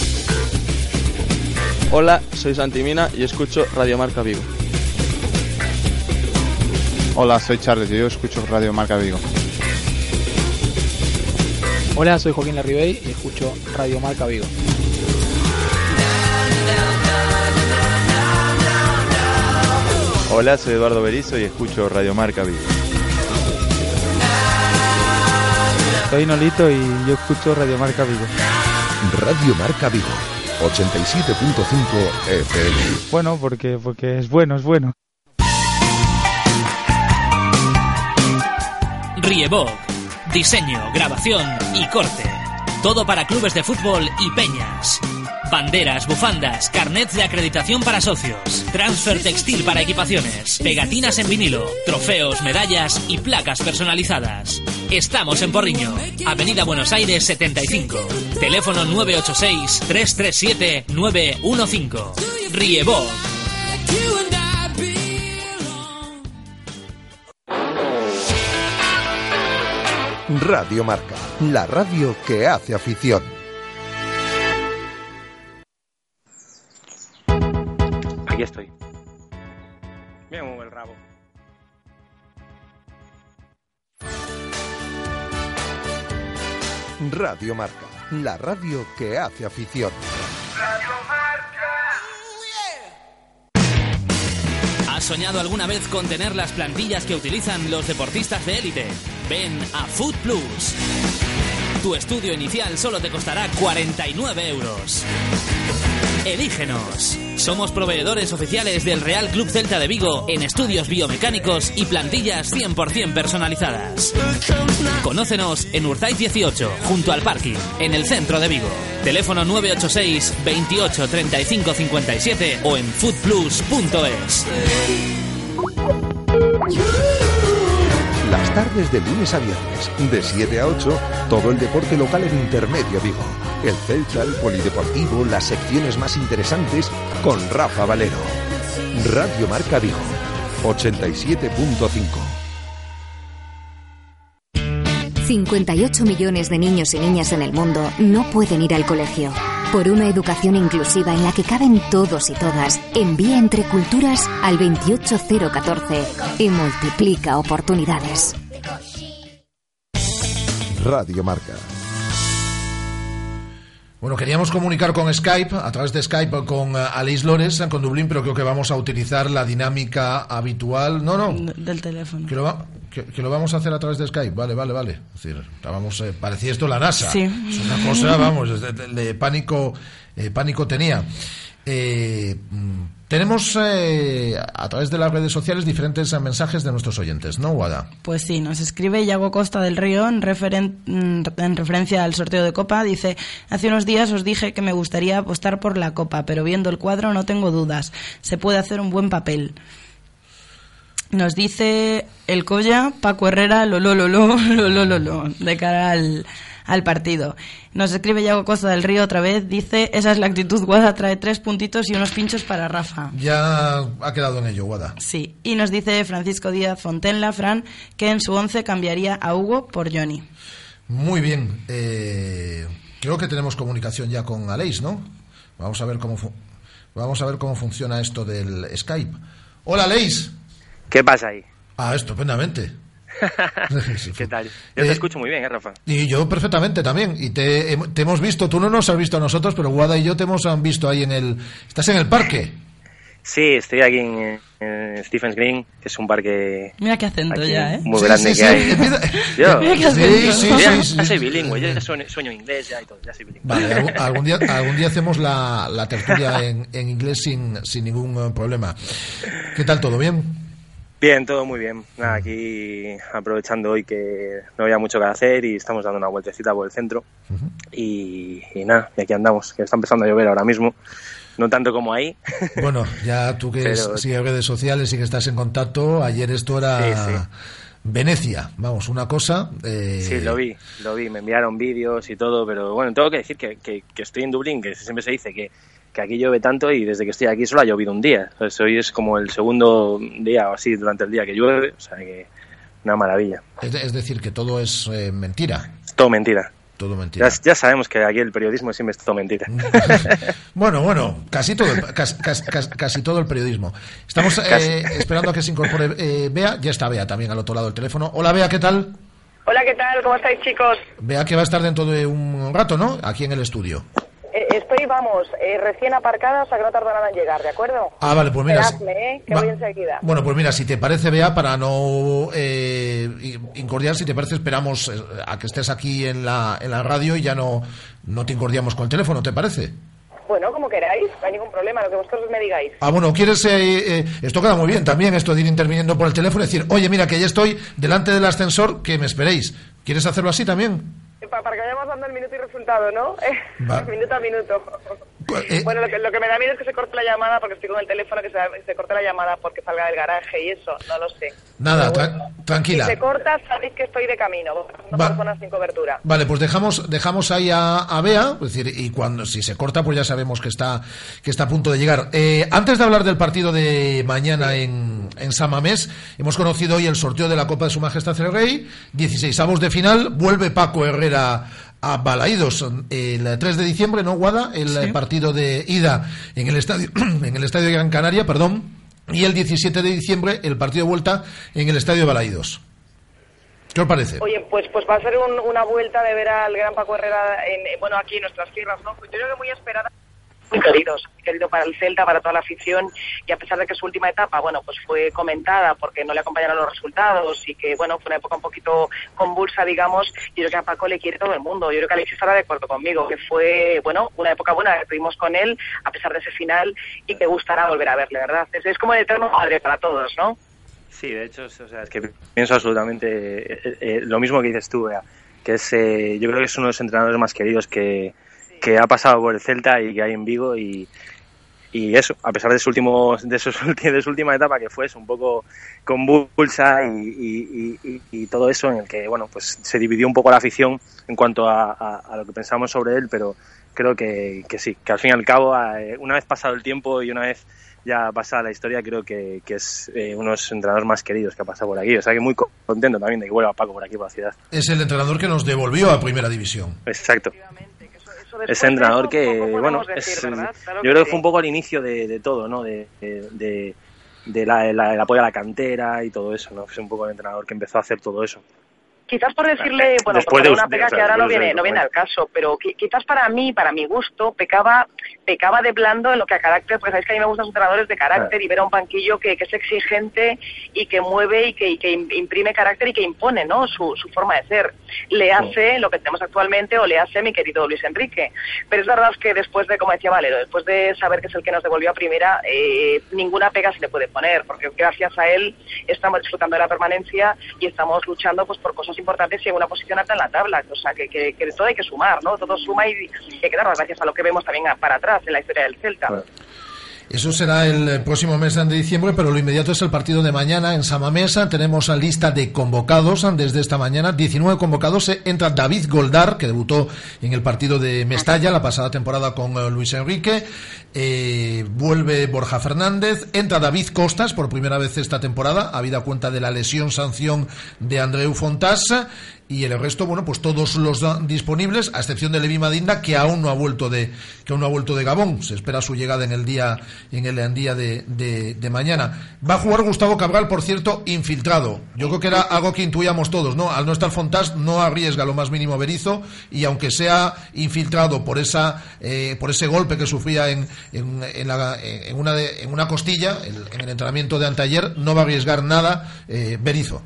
Hola, soy Santimina y escucho Radio Marca Vigo. Hola, soy Charles y yo escucho Radio Marca Vigo. Hola, soy Joaquín Larribey y escucho Radio Marca Vigo. Hola, soy Eduardo Berizo y escucho Radio Marca Vigo. Soy Nolito y yo escucho Radio Marca Vigo. Radio Marca Vigo, 87.5 FM. Bueno, porque, porque es bueno, es bueno. Riebog. Diseño, grabación y corte. Todo para clubes de fútbol y peñas. Banderas, bufandas, carnets de acreditación para socios, transfer textil para equipaciones, pegatinas en vinilo, trofeos, medallas y placas personalizadas. Estamos en Porriño, Avenida Buenos Aires 75. Teléfono 986-337-915. Riebog. Radio Marca, la radio que hace afición. Aquí estoy. Mira cómo el rabo. Radio Marca, la radio que hace afición. ¿Has soñado alguna vez con tener las plantillas que utilizan los deportistas de élite? Ven a Food Plus. Tu estudio inicial solo te costará 49 euros. Elígenos. Somos proveedores oficiales del Real Club Celta de Vigo en estudios biomecánicos y plantillas 100% personalizadas. Conócenos en Urzaiz 18, junto al parking, en el centro de Vigo. Teléfono 986 28 35 57 o en foodplus.es. Las tardes de lunes a viernes, de 7 a 8, todo el deporte local en Intermedio Vigo. El Celta, el Polideportivo, las secciones más interesantes con Rafa Valero. Radio Marca Vigo, 87.5. 58 millones de niños y niñas en el mundo no pueden ir al colegio. Por una educación inclusiva en la que caben todos y todas, envía entre culturas al 28014 y multiplica oportunidades. Radio Marca. Bueno, queríamos comunicar con Skype, a través de Skype con uh, Alice Lores, con Dublín, pero creo que vamos a utilizar la dinámica habitual. No, no. Del teléfono. Que lo va... Que, que lo vamos a hacer a través de Skype, vale, vale, vale. Es decir, estábamos, eh, parecía esto la NASA. Sí. Es una cosa, vamos, de, de- de pánico, eh, pánico tenía. Eh, mm, tenemos eh, a través de las redes sociales diferentes mensajes de nuestros oyentes, ¿no, Guada? Pues sí, nos escribe Yago Costa del Río en, referen- mm, en referencia al sorteo de Copa. Dice, hace unos días os dije que me gustaría apostar por la Copa, pero viendo el cuadro no tengo dudas. Se puede hacer un buen papel. Nos dice el Colla, Paco Herrera, lo lo lo lo lo lo lo de cara al, al partido. Nos escribe Yago Costa del Río otra vez, dice, esa es la actitud, Guada trae tres puntitos y unos pinchos para Rafa. Ya ha quedado en ello, Guada. Sí, y nos dice Francisco Díaz Fontenla, Fran, que en su once cambiaría a Hugo por Johnny. Muy bien, eh, creo que tenemos comunicación ya con Aleix, ¿no? Vamos a ver cómo, vamos a ver cómo funciona esto del Skype. Hola, Aleix. ¿Qué pasa ahí? Ah, estupendamente. ¿Qué tal? Yo Eh, te escucho muy bien, ¿eh, Rafa? Y yo perfectamente también. Y te, te hemos visto, tú no nos has visto a nosotros, pero Guada y yo te hemos han visto ahí en el... ¿Estás en el parque? Sí, estoy aquí en, en Stephens Green, que es un parque Mira qué acento aquí ya, ¿eh? muy Sí, grande sí, que sí, hay. empieza- Yo, Mira qué Sí, acento. sí, sí, ya soy bilingüe, yo ya sueño, sueño inglés ya y todo, ya soy bilingüe. Vale, algún, algún día, algún día hacemos la, la tertulia en, en inglés sin, sin ningún eh, problema. ¿Qué tal, todo bien? Bien, todo muy bien. Nada, aquí aprovechando hoy que no había mucho que hacer y estamos dando una vueltecita por el centro. y, y nada, y aquí andamos, que está empezando a llover ahora mismo. No tanto como ahí. Bueno, ya tú que Pero- sigues redes sociales y que estás en contacto, ayer esto era Sí, sí. Venecia, vamos, una cosa... eh, Sí, lo vi, lo vi, me enviaron vídeos y todo, pero bueno, tengo que decir que, que- que estoy en Dublín, que siempre se dice que, que aquí llueve tanto y desde que estoy aquí solo ha llovido un día. Entonces, hoy es como el segundo día o así durante el día que llueve, o sea que una maravilla. Es, es decir, que todo es eh, mentira, todo mentira. todo mentira. Ya, ya sabemos que aquí el periodismo siempre es todo mentira. Bueno, bueno, casi todo, el, casi, casi- todo el periodismo. Estamos eh, esperando a que se incorpore eh, Bea, ya está Bea también al otro lado del teléfono. Hola Bea, ¿qué tal? Hola, ¿qué tal? ¿Cómo estáis, chicos? Bea que va a estar dentro de un rato, ¿no? Aquí en el estudio. Eh, estoy, vamos, eh, recién aparcada, o sea que no tarda nada en llegar, ¿de acuerdo? Ah, vale, pues mira. Esperadme, ¿eh? Que Va- voy enseguida. Bueno, pues mira, si te parece, Bea, para no eh, incordiar, si te parece, esperamos a que estés aquí en la, en la radio y ya no, no te incordiamos con el teléfono, ¿te parece? Bueno, como queráis, no hay ningún problema, lo que vosotros me digáis. Ah, bueno, ¿quieres...? eh, eh, esto queda muy bien también, esto de ir interviniendo por el teléfono y decir, oye, mira, que ya estoy delante del ascensor, que me esperéis. ¿Quieres hacerlo así también? Pa- Para que vayamos dando el minuto y resultado, ¿no? Va. minuto a minuto. Eh, Bueno, lo que, lo que me da miedo es que se corte la llamada porque estoy con el teléfono, que se, se corte la llamada porque salga del garaje y eso, no lo sé. Nada, tra- tranquila. Si se corta, sabéis que estoy de camino, no Va. zonas sin cobertura. Vale, pues dejamos, dejamos ahí a, a Bea, es decir, y cuando si se corta, pues ya sabemos que está, que está a punto de llegar. Eh, antes de hablar del partido de mañana en, en San Mamés, hemos conocido hoy el sorteo de la Copa de Su Majestad el Rey, 16 avos de final, vuelve Paco Herrera a Balaídos el 3 de diciembre, ¿no, Guada? El partido de ida en el estadio, en el estadio de Gran Canaria, perdón, y el 17 de diciembre el partido de vuelta en el estadio de Balaídos. ¿Qué os parece? Oye, pues pues va a ser un- una vuelta de ver al gran Paco Herrera, en, en- bueno, aquí en nuestras tierras, ¿no? Pues yo creo que muy esperada. Queridos, querido para el Celta, para toda la afición, y a pesar de que su última etapa, bueno, pues fue comentada porque no le acompañaron los resultados y que, bueno, fue una época un poquito convulsa, digamos, yo creo que a Paco le quiere todo el mundo. Yo creo que Alexis estará de acuerdo conmigo, que fue, bueno, una época buena que tuvimos con él, a pesar de ese final, y que gustará volver a verle, ¿verdad? Es, es como el eterno padre para todos, ¿no? Sí, de hecho, o sea, es que pienso absolutamente eh, eh, lo mismo que dices tú, que es, eh, yo creo que es uno de los entrenadores más queridos que, que ha pasado por el Celta y que hay en Vigo y, y eso, a pesar de su, último, de, su, de su última etapa que fue es un poco convulsa y, y- y- y todo eso en el que, bueno, pues se dividió un poco la afición en cuanto a, a- a lo que pensamos sobre él, pero creo que, que sí, que al fin y al cabo, eh, una vez pasado el tiempo y una vez ya pasada la historia, creo que, que es eh, uno de los entrenadores más queridos que ha pasado por aquí. O sea que muy co- contento también de que vuelva Paco por aquí, por la ciudad. Es el entrenador que nos devolvió a Primera División. Exacto. Después Ese entrenador que, bueno, podemos decir, es, ¿verdad? Claro yo que creo que fue un poco al inicio de, de todo, ¿no? De, de, de- de la, la- el apoyo a la cantera y todo eso, ¿no? Fue un poco el entrenador que empezó a hacer todo eso. Quizás por decirle, bueno, Después de una pega que ahora no viene, no viene al caso, pero qui- quizás para mí, para mi gusto, pecaba, pecaba de blando en lo que a carácter, porque sabéis que a mí me gustan los entrenadores de carácter y ver a un banquillo que, que es exigente y que mueve y que, y que im- imprime carácter y que impone, ¿no? Su, su forma de ser. Le hace lo que tenemos actualmente o le hace mi querido Luis Enrique. Pero es verdad que después de, como decía Valero, después de saber que es el que nos devolvió a primera, eh, ninguna pega se le puede poner, porque gracias a él estamos disfrutando de la permanencia y estamos luchando pues por cosas importantes y en una posición alta en la tabla. O sea, que, que, todo hay que sumar, ¿no? Todo suma y, hay que dar las gracias a lo que vemos también para atrás en la historia del Celta. Eso será el eh, próximo mes de diciembre, pero lo inmediato es el partido de mañana en Samamesa. Tenemos la lista de convocados desde esta mañana. 19 convocados. Eh, Entra David Goldar, que debutó en el partido de Mestalla la pasada temporada con eh, Luis Enrique. Vuelve Borja Fernández. Entra David Costas por primera vez esta temporada, habida cuenta de la lesión sanción de Andreu Fontasa. Y el resto, bueno, pues todos los disponibles, a excepción de Levi Madinda, que aún no ha vuelto de, que aún no ha vuelto de Gabón. Se espera su llegada en el día, en el, día de, mañana. Va a jugar Gustavo Cabral, por cierto, infiltrado. Yo creo que era algo que intuíamos todos, ¿no? Al no estar Fontás, no arriesga lo más mínimo Berizo, y aunque sea infiltrado por esa, eh, por ese golpe que sufría en, en, en la- en una, de- en una costilla, en el entrenamiento de anteayer, no va a arriesgar nada eh, Berizzo.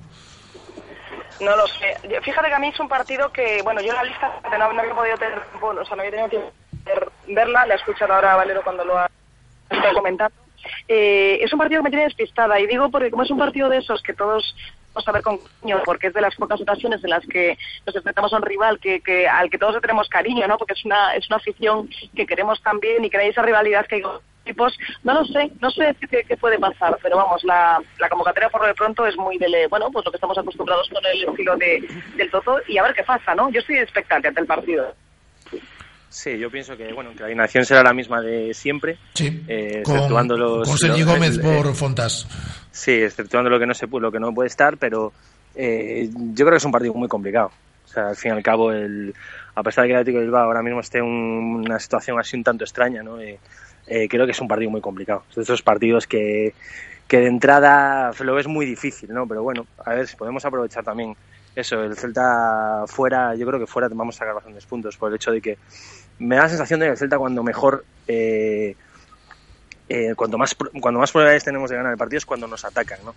No lo sé. Fíjate que a mí es un partido que, bueno, yo la lista no, no había podido tener, o sea, no había tenido tiempo de ver- verla, la he escuchado ahora a Valero cuando lo ha estado comentando. Eh, es un partido que me tiene despistada y digo porque como es un partido de esos que todos vamos a ver con cariño, porque es de las pocas ocasiones en las que nos enfrentamos a un rival que, que al que todos le tenemos cariño, ¿no? Porque es una es una afición que queremos también y que hay esa rivalidad que hay equipos. No lo sé, no sé decir qué, qué puede pasar, pero vamos, la, la convocatoria por lo de pronto es muy de, bueno, pues lo que estamos acostumbrados con el estilo de, del Toto y a ver qué pasa, ¿no? Yo estoy expectante ante el partido. Sí, yo pienso que bueno que la alineación será la misma de siempre. Sí. eh, Con, exceptuando los, con Sergi Gómez por eh, Fontás. Sí, exceptuando lo que no se lo que no puede estar, pero eh, yo creo que es un partido muy complicado. O sea, al fin y al cabo, el, a pesar de que el Atlético de Bilbao ahora mismo esté en una situación así un tanto extraña, ¿no? Eh, eh, creo que es un partido muy complicado. Es de esos partidos que, que de entrada lo ves muy difícil, ¿no? Pero bueno, a ver si podemos aprovechar también eso. El Celta fuera, yo creo que fuera vamos a sacar bastantes puntos por el hecho de que me da la sensación de que el Celta cuando mejor eh, eh, cuanto más cuando más probabilidades tenemos de ganar el partido es cuando nos atacan, ¿no?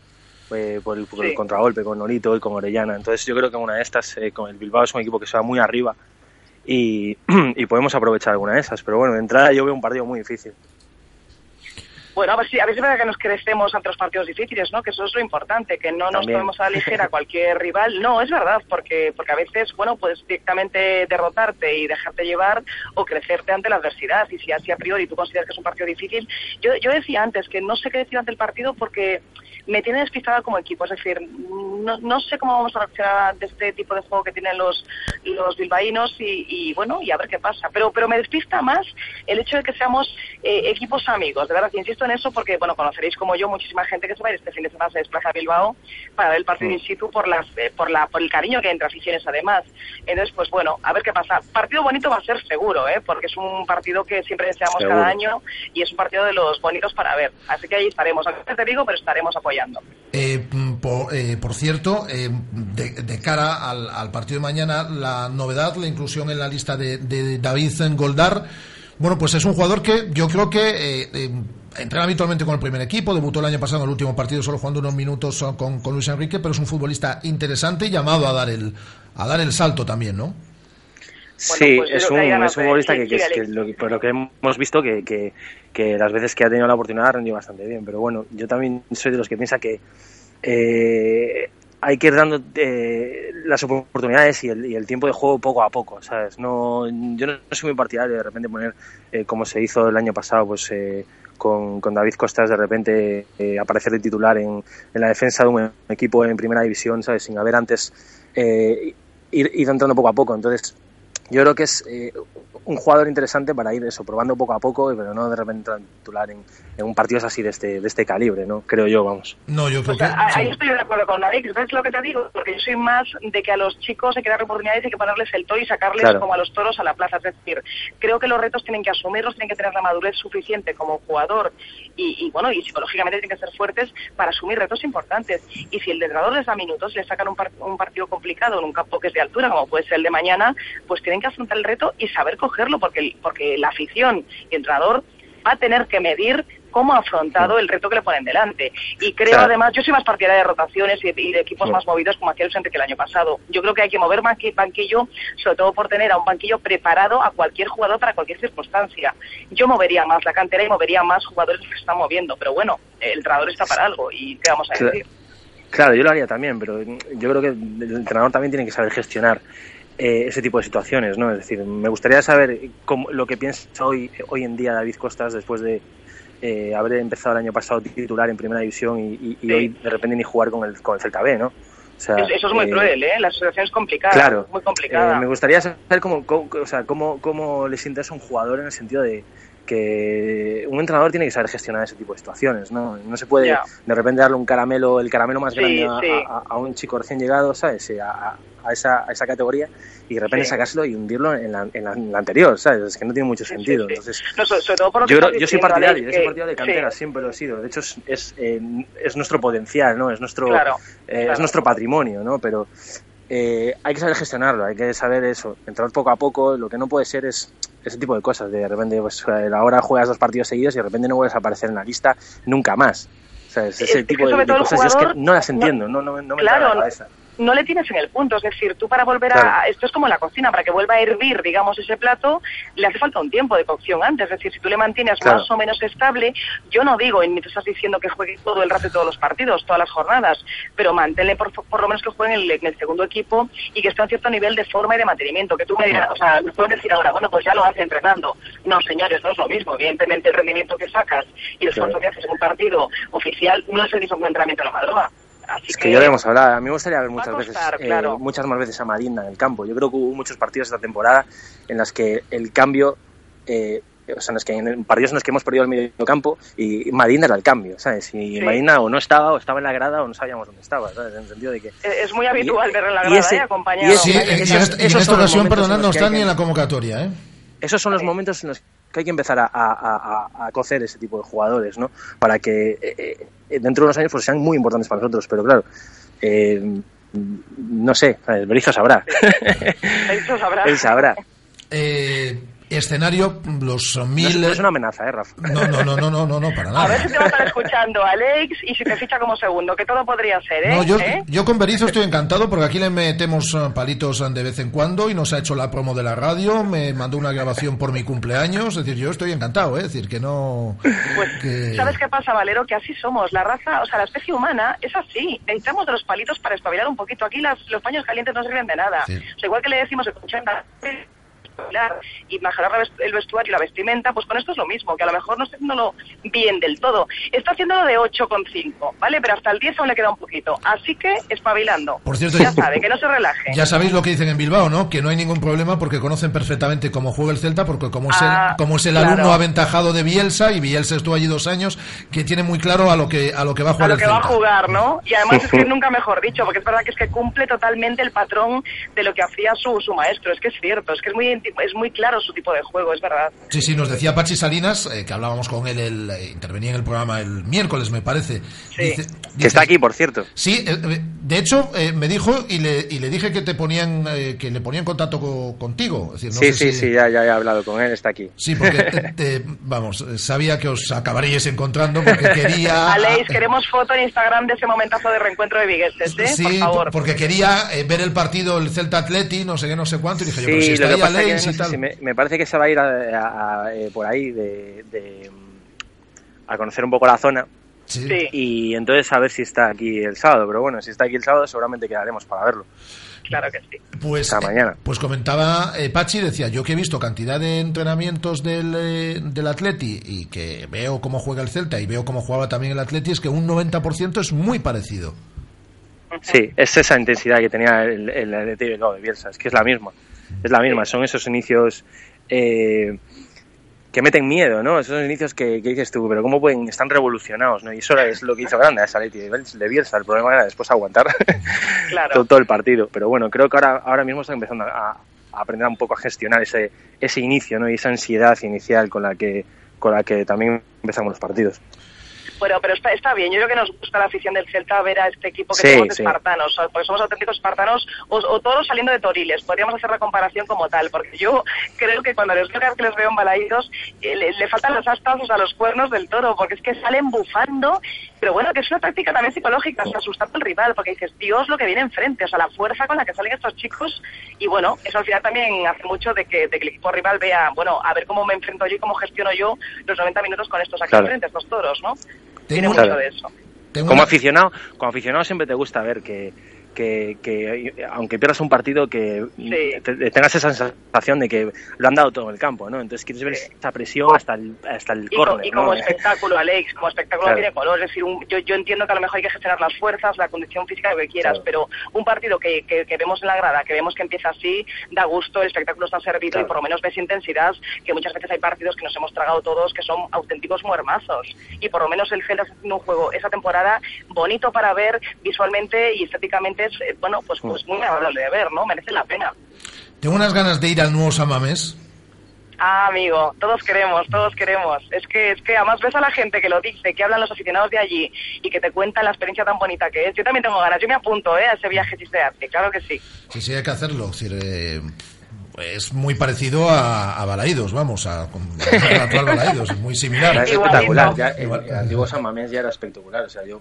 Eh, por, el, por el contragolpe con Norito y con Orellana. Entonces yo creo que una de estas, eh, con el Bilbao es un equipo que se va muy arriba y, y podemos aprovechar alguna de esas. Pero bueno, de entrada yo veo un partido muy difícil. Bueno, a ver si a ver si es verdad que nos crecemos ante los partidos difíciles, ¿no? Que eso es lo importante, que no nos tomemos a la ligera a cualquier rival. No, es verdad, porque porque a veces, bueno, puedes directamente derrotarte y dejarte llevar o crecerte ante la adversidad. Y si así a priori tú consideras que es un partido difícil, yo, yo decía antes que no sé qué decir ante el partido porque me tiene despistada como equipo. Es decir, no, no sé cómo vamos a reaccionar ante este tipo de juego que tienen los, los bilbaínos y, y, bueno, y a ver qué pasa. Pero, pero me despista más el hecho de que seamos eh, equipos amigos. De verdad, insisto en eso porque, bueno, conoceréis como yo muchísima gente que se va a ir este fin de semana, se desplaza a Bilbao para ver el partido in situ por, las, eh, por, la, por el cariño que hay entre aficiones además. Entonces, pues bueno, a ver qué pasa. Partido bonito va a ser seguro, ¿eh? porque es un partido que siempre deseamos Seguro. cada año y es un partido de los bonitos para ver. Así que ahí estaremos. A veces te digo, pero estaremos apoyando. Eh, mm, por, eh, por cierto, eh, de, cara al, partido de mañana, la novedad, la inclusión en la lista de, de David Goldar, bueno, pues es un jugador que yo creo que eh, eh, entrena habitualmente con el primer equipo, debutó el año pasado en el último partido solo jugando unos minutos con, con Luis Enrique, pero es un futbolista interesante y llamado a dar el, a dar el salto también, ¿no? Sí, pues es que un, es un futbolista que, que es- que lo por lo que hemos visto que, que, que las veces que ha tenido la oportunidad ha rendido bastante bien. Pero bueno, yo también soy de los que piensa que eh, hay que ir dando eh, las oportunidades y el, y el tiempo de juego poco a poco, ¿sabes? No, yo no soy muy partidario de de repente poner, eh, como se hizo el año pasado, pues eh, con, con David Costas de repente eh, aparecer de titular en, en la defensa de un equipo en primera división, ¿sabes? Sin haber antes eh, ir, ir entrando poco a poco. Entonces, yo creo que es eh, un jugador interesante para ir eso, probando poco a poco, pero no de repente titular en, en un partido así de este, de este calibre, ¿no? Creo yo, vamos. No, yo creo que... ahí estoy de acuerdo con Alex, ¿ves lo que te digo? Porque yo soy más de que a los chicos hay que dar oportunidades, hay que ponerles el toro y sacarles Claro. como a los toros a la plaza. Es decir, creo que los retos tienen que asumirlos, tienen que tener la madurez suficiente como jugador y, y, bueno, y psicológicamente tienen que ser fuertes para asumir retos importantes. Y si el entrenador les da minutos, les sacan un, par- un partido complicado en un campo que es de altura, como puede ser el de mañana, pues tienen que afrontar el reto y saber cogerlo, porque, porque la afición y el entrenador va a tener que medir cómo ha afrontado el reto que le ponen delante. Y creo Claro. además, yo soy más partidaria de rotaciones y de, y de equipos Sí. más movidos como hacía el Vicente que el año pasado. Yo creo que hay que mover banqui- banquillo, sobre todo por tener a un banquillo preparado a cualquier jugador para cualquier circunstancia. Yo movería más la cantera y movería más jugadores que se están moviendo, pero bueno, el entrenador está para algo y qué vamos a decir. Claro, yo lo haría también, pero yo creo que el entrenador también tiene que saber gestionar eh, ese tipo de situaciones, ¿no? Es decir, me gustaría saber cómo- lo que piensa hoy, hoy en día David Costas después de eh, haber empezado el año pasado titular en Primera División y, y- hoy de repente ni jugar con el, con el Celta B, ¿no? O sea, Es- Eso es muy eh, cruel, ¿eh? La situación es complicada, Claro. muy complicada. Eh, me gustaría saber cómo, cómo- o sea, cómo, cómo le sienta eso a un jugador en el sentido de que un entrenador tiene que saber gestionar ese tipo de situaciones, ¿no? No se puede de repente darle un caramelo, el caramelo más Sí, grande a, sí. a- a un chico recién llegado, ¿sabes? A, a esa, a esa categoría y de repente Sí. sacárselo y hundirlo en la, en la- en la anterior, ¿sabes? Es que no tiene mucho sentido. Entonces, No, so- sobre todo por lo que yo, creo- yo soy partidario, yo soy partidario de cantera, siempre lo he sido. De hecho, es, es, eh, es nuestro potencial, ¿no? Es nuestro, Claro, eh, claro. es nuestro patrimonio, ¿no? Pero eh, hay que saber gestionarlo, hay que saber eso, entrar poco a poco. Lo que no puede ser es ese tipo de cosas. De repente, pues eh, ahora juegas dos partidos seguidos y de repente no vuelves a aparecer en la lista nunca más. O sea, es Es ese tipo de, cosas es jugador que no las entiendo, no, no, no me Claro, la cabeza. No le tienes en el punto. Es decir, tú para volver Claro. a. Esto es como la cocina, para que vuelva a hervir, digamos, ese plato, le hace falta un tiempo de cocción antes. Es decir, si tú le mantienes Claro. más o menos estable, yo no digo, y ni tú estás diciendo que juegue todo el rato todos los partidos, todas las jornadas, pero manténle por, por lo menos que juegue en el, en el segundo equipo y que esté a un cierto nivel de forma y de mantenimiento. Que tú me dirás, o sea, me puedes decir ahora, bueno, pues ya lo hace entrenando. No, señores, no es lo mismo. Evidentemente, el rendimiento que sacas y el esfuerzo que haces en un partido oficial no es el mismo que un entrenamiento en la madrugada. Así Es que ya lo hemos hablado. A mí me gustaría ver muchas veces, eh, muchas más veces a Marina en el campo. Yo creo que hubo muchos partidos esta temporada en las que el cambio, eh, o sea, en los que en partidos en los que hemos perdido el medio campo y Marina era el cambio, ¿sabes? Y Sí. Marina o no estaba, o estaba en la grada o no sabíamos dónde estaba, ¿sabes? En el sentido de que Es muy habitual verlo en la y grada, ese- ¿eh? acompañado. y ese- Sí, y en, esos- esta- ocasión, momentos en perdonad, no los que está hay ni que- en la convocatoria, ¿eh? esos son los momentos en los que hay que empezar a, a- a- a- a cocer ese tipo de jugadores, ¿no? Para que eh, dentro de unos años pues, sean muy importantes para nosotros. Pero claro, eh, no sé, el Berizzo sabrá. Eso sabrá. Él sabrá. Eh, escenario, los mil... no es una amenaza, ¿eh, Rafa? No, no, no, no, no, no, para A nada. ver si te va a estar escuchando, Alex, y si te ficha como segundo, que todo podría ser, ¿eh? No, yo, ¿Eh? yo con Berizzo estoy encantado porque aquí le metemos eh, palitos de vez en cuando y nos ha hecho la promo de la radio, me mandó una grabación por mi cumpleaños, es decir, yo estoy encantado, ¿eh? es decir, que no... que- ¿Sabes qué pasa, Valero? Que así somos. La raza, o sea, la especie humana es así. Necesitamos de los palitos para espabilar un poquito. Aquí las- los paños calientes no sirven de nada. Sí. O sea, igual que le decimos, escuchen, y mejorar el vestuario y la vestimenta, pues con esto es lo mismo, que a lo mejor no está haciéndolo bien del todo. Está haciéndolo de 8,5, ¿vale? Pero hasta el 10 aún le queda un poquito. Así que espabilando. Por cierto, ya sabe, que no se relaje. Ya sabéis lo que dicen en Bilbao, ¿no? Que no hay ningún problema porque conocen perfectamente cómo juega el Celta, porque como es Ah, el, como es el claro. alumno aventajado de Bielsa, y Bielsa estuvo allí dos años, que tiene muy claro a lo que, a lo que va a a jugar lo el que va a jugar, ¿no? Y además es que nunca mejor dicho, porque es verdad que es que cumple totalmente el patrón de lo que hacía su, su maestro. Es que es cierto, es que es muy, es muy claro su tipo de juego, es verdad. Sí, sí, nos decía Pachi Salinas, eh, que hablábamos con él, el, eh, intervenía en el programa el miércoles, me parece. Dice- Que está aquí, por cierto. Sí, eh, de hecho eh, me dijo y le, y le dije que te ponían eh, que le ponían contacto co- contigo. Es decir, no sí, sé sí, si- sí, ya, ya he hablado con él, está aquí. Sí, porque vamos, sabía que os acabaríais encontrando porque quería Aleix, queremos foto en Instagram de ese momentazo de reencuentro de Vigueses, ¿eh? Sí, por favor. porque quería eh, ver el partido el Celta Atleti, no sé qué, no sé cuánto, y dije yo, pero si Sí, está lo que ahí pasa Aleix no y sé tal. si me, me parece que se va a ir a- a- a, eh, por ahí de, de, a conocer un poco la zona. Y entonces a ver si está aquí el sábado. Pero bueno, si está aquí el sábado seguramente quedaremos para verlo. Claro que sí. Pues, Hasta mañana. Pues comentaba eh, Pachi, decía, yo que he visto cantidad de entrenamientos del, eh, del Atleti y que veo cómo juega el Celta y veo cómo jugaba también el Atleti, es que un 90% es muy parecido. Sí, es esa intensidad que tenía el, el Atleti de Bielsa, es que es la misma. Es la misma, son esos inicios eh, que meten miedo, ¿no? Esos inicios que, que dices tú, pero ¿cómo pueden? Están revolucionados, ¿no? Y eso es lo que hizo grande a esa Leti de Bielsa. El problema era después aguantar todo, todo el partido. Pero bueno, creo que ahora, ahora mismo están empezando a, a aprender un poco a gestionar ese, ese inicio, ¿no? Y esa ansiedad inicial con la que, con la que también empezamos los partidos. Bueno, pero está, está bien. Yo creo que nos gusta la afición del Celta ver a este equipo que Sí, de sí. espartanos, porque somos auténticos espartanos, o, o todos saliendo de toriles. Podríamos hacer la comparación como tal, porque yo creo que cuando les veo, que les veo embalaídos, eh, le, le faltan las astas, o sea, los cuernos del toro, porque es que salen bufando, pero bueno, que es una táctica también psicológica, o sea, asustando al rival, porque dices, Dios, lo que viene enfrente, o sea, la fuerza con la que salen estos chicos, y bueno, eso al final también hace mucho de que, de que el equipo rival vea, bueno, a ver cómo me enfrento yo y cómo gestiono yo los 90 minutos con estos aquí Claro. enfrente, estos toros, ¿no? Tengo Tiene mucho de eso. Como aficionado, como aficionado siempre te gusta ver que, que, que, aunque pierdas un partido que te- te- tengas esa sensación de que lo han dado todo en el campo, ¿no? Entonces quieres ver esa presión hasta el, hasta el Y, córner, y ¿no? como espectáculo, Alex, como espectáculo Claro. tiene color. Es decir, un- yo, yo entiendo que a lo mejor hay que gestionar las fuerzas, la condición física, lo que quieras, Claro. pero un partido que, que, que vemos en la grada, que vemos que empieza así, da gusto, el espectáculo está servido Claro. y por lo menos ves intensidad, que muchas veces hay partidos que nos hemos tragado todos que son auténticos muermazos. Y por lo menos el Celta está haciendo un juego esa temporada bonito para ver visualmente y estéticamente, es, eh, bueno, pues, pues muy agradable de ver, ¿no? Merece la pena. Tengo unas ganas de ir al nuevo San Mamés. Ah, amigo, todos queremos, todos queremos. Es que, es que además ves a la gente que lo dice, que hablan los aficionados de allí y que te cuentan la experiencia tan bonita que es. Yo también tengo ganas, yo me apunto ¿eh? a ese viaje si se hace, claro que sí. Sí, sí, hay que hacerlo. Es, decir, eh, es muy parecido a, a Balaídos, vamos, a, actual Balaídos, es muy similar. Es espectacular. Ya, el, el antiguo San Mamés ya era espectacular. O sea, yo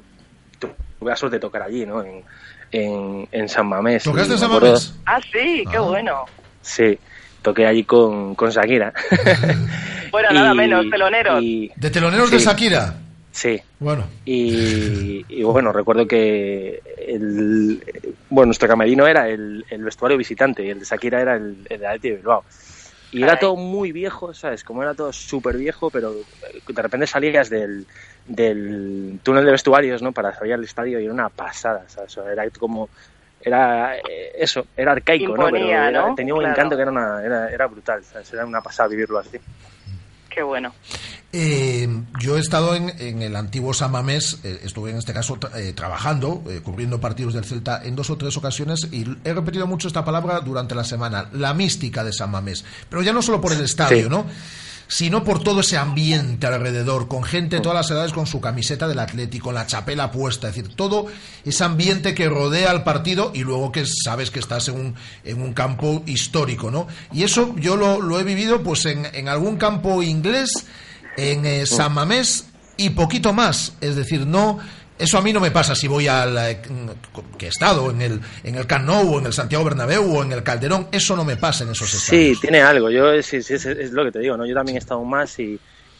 tu- tuve la suerte de tocar allí, ¿no? En, en, en San Mamés. ¿Tocaste Y en San Mamés? Ah, sí, qué bueno. Sí, toqué allí con, con Shakira. Bueno, Y- nada menos, teloneros. y- ¿De teloneros de. Shakira? Sí. Bueno. Y, y bueno, recuerdo que el, bueno, nuestro camerino era el, el vestuario visitante y el de Shakira era el, el de Athletic de Bilbao. Y era todo muy viejo, ¿sabes? Como era todo súper viejo, pero de repente salías del, del túnel de vestuarios, ¿no? Para salir al estadio y era una pasada, ¿sabes? O sea, era como... Era eh, eso, era arcaico, ¿no? Pero Imponía, era- ¿no? tenía un Claro. encanto que era, una, era, era brutal, ¿sabes? Era una pasada vivirlo así. Qué bueno. Eh, yo he estado en, en el antiguo San Mamés, eh, estuve en este caso eh, trabajando, eh, cubriendo partidos del Celta en dos o tres ocasiones y he repetido mucho esta palabra durante la semana, la mística de San Mamés. Pero ya no solo por el estadio, Sí. ¿no? sino por todo ese ambiente alrededor, con gente de todas las edades con su camiseta del Atlético, la chapela puesta, es decir, todo ese ambiente que rodea al partido y luego que sabes que estás en un, en un campo histórico, ¿no? Y eso yo lo, lo he vivido pues en, en algún campo inglés, en eh, San Mamés y poquito más, es decir, no... Eso a mí no me pasa si voy al eh, que he estado en el en el Camp Nou o en el Santiago Bernabéu o en el Calderón, eso no me pasa en esos estadios. Sí, tiene algo. Yo es, es, es- es lo que te digo, ¿no? Yo también he estado más y,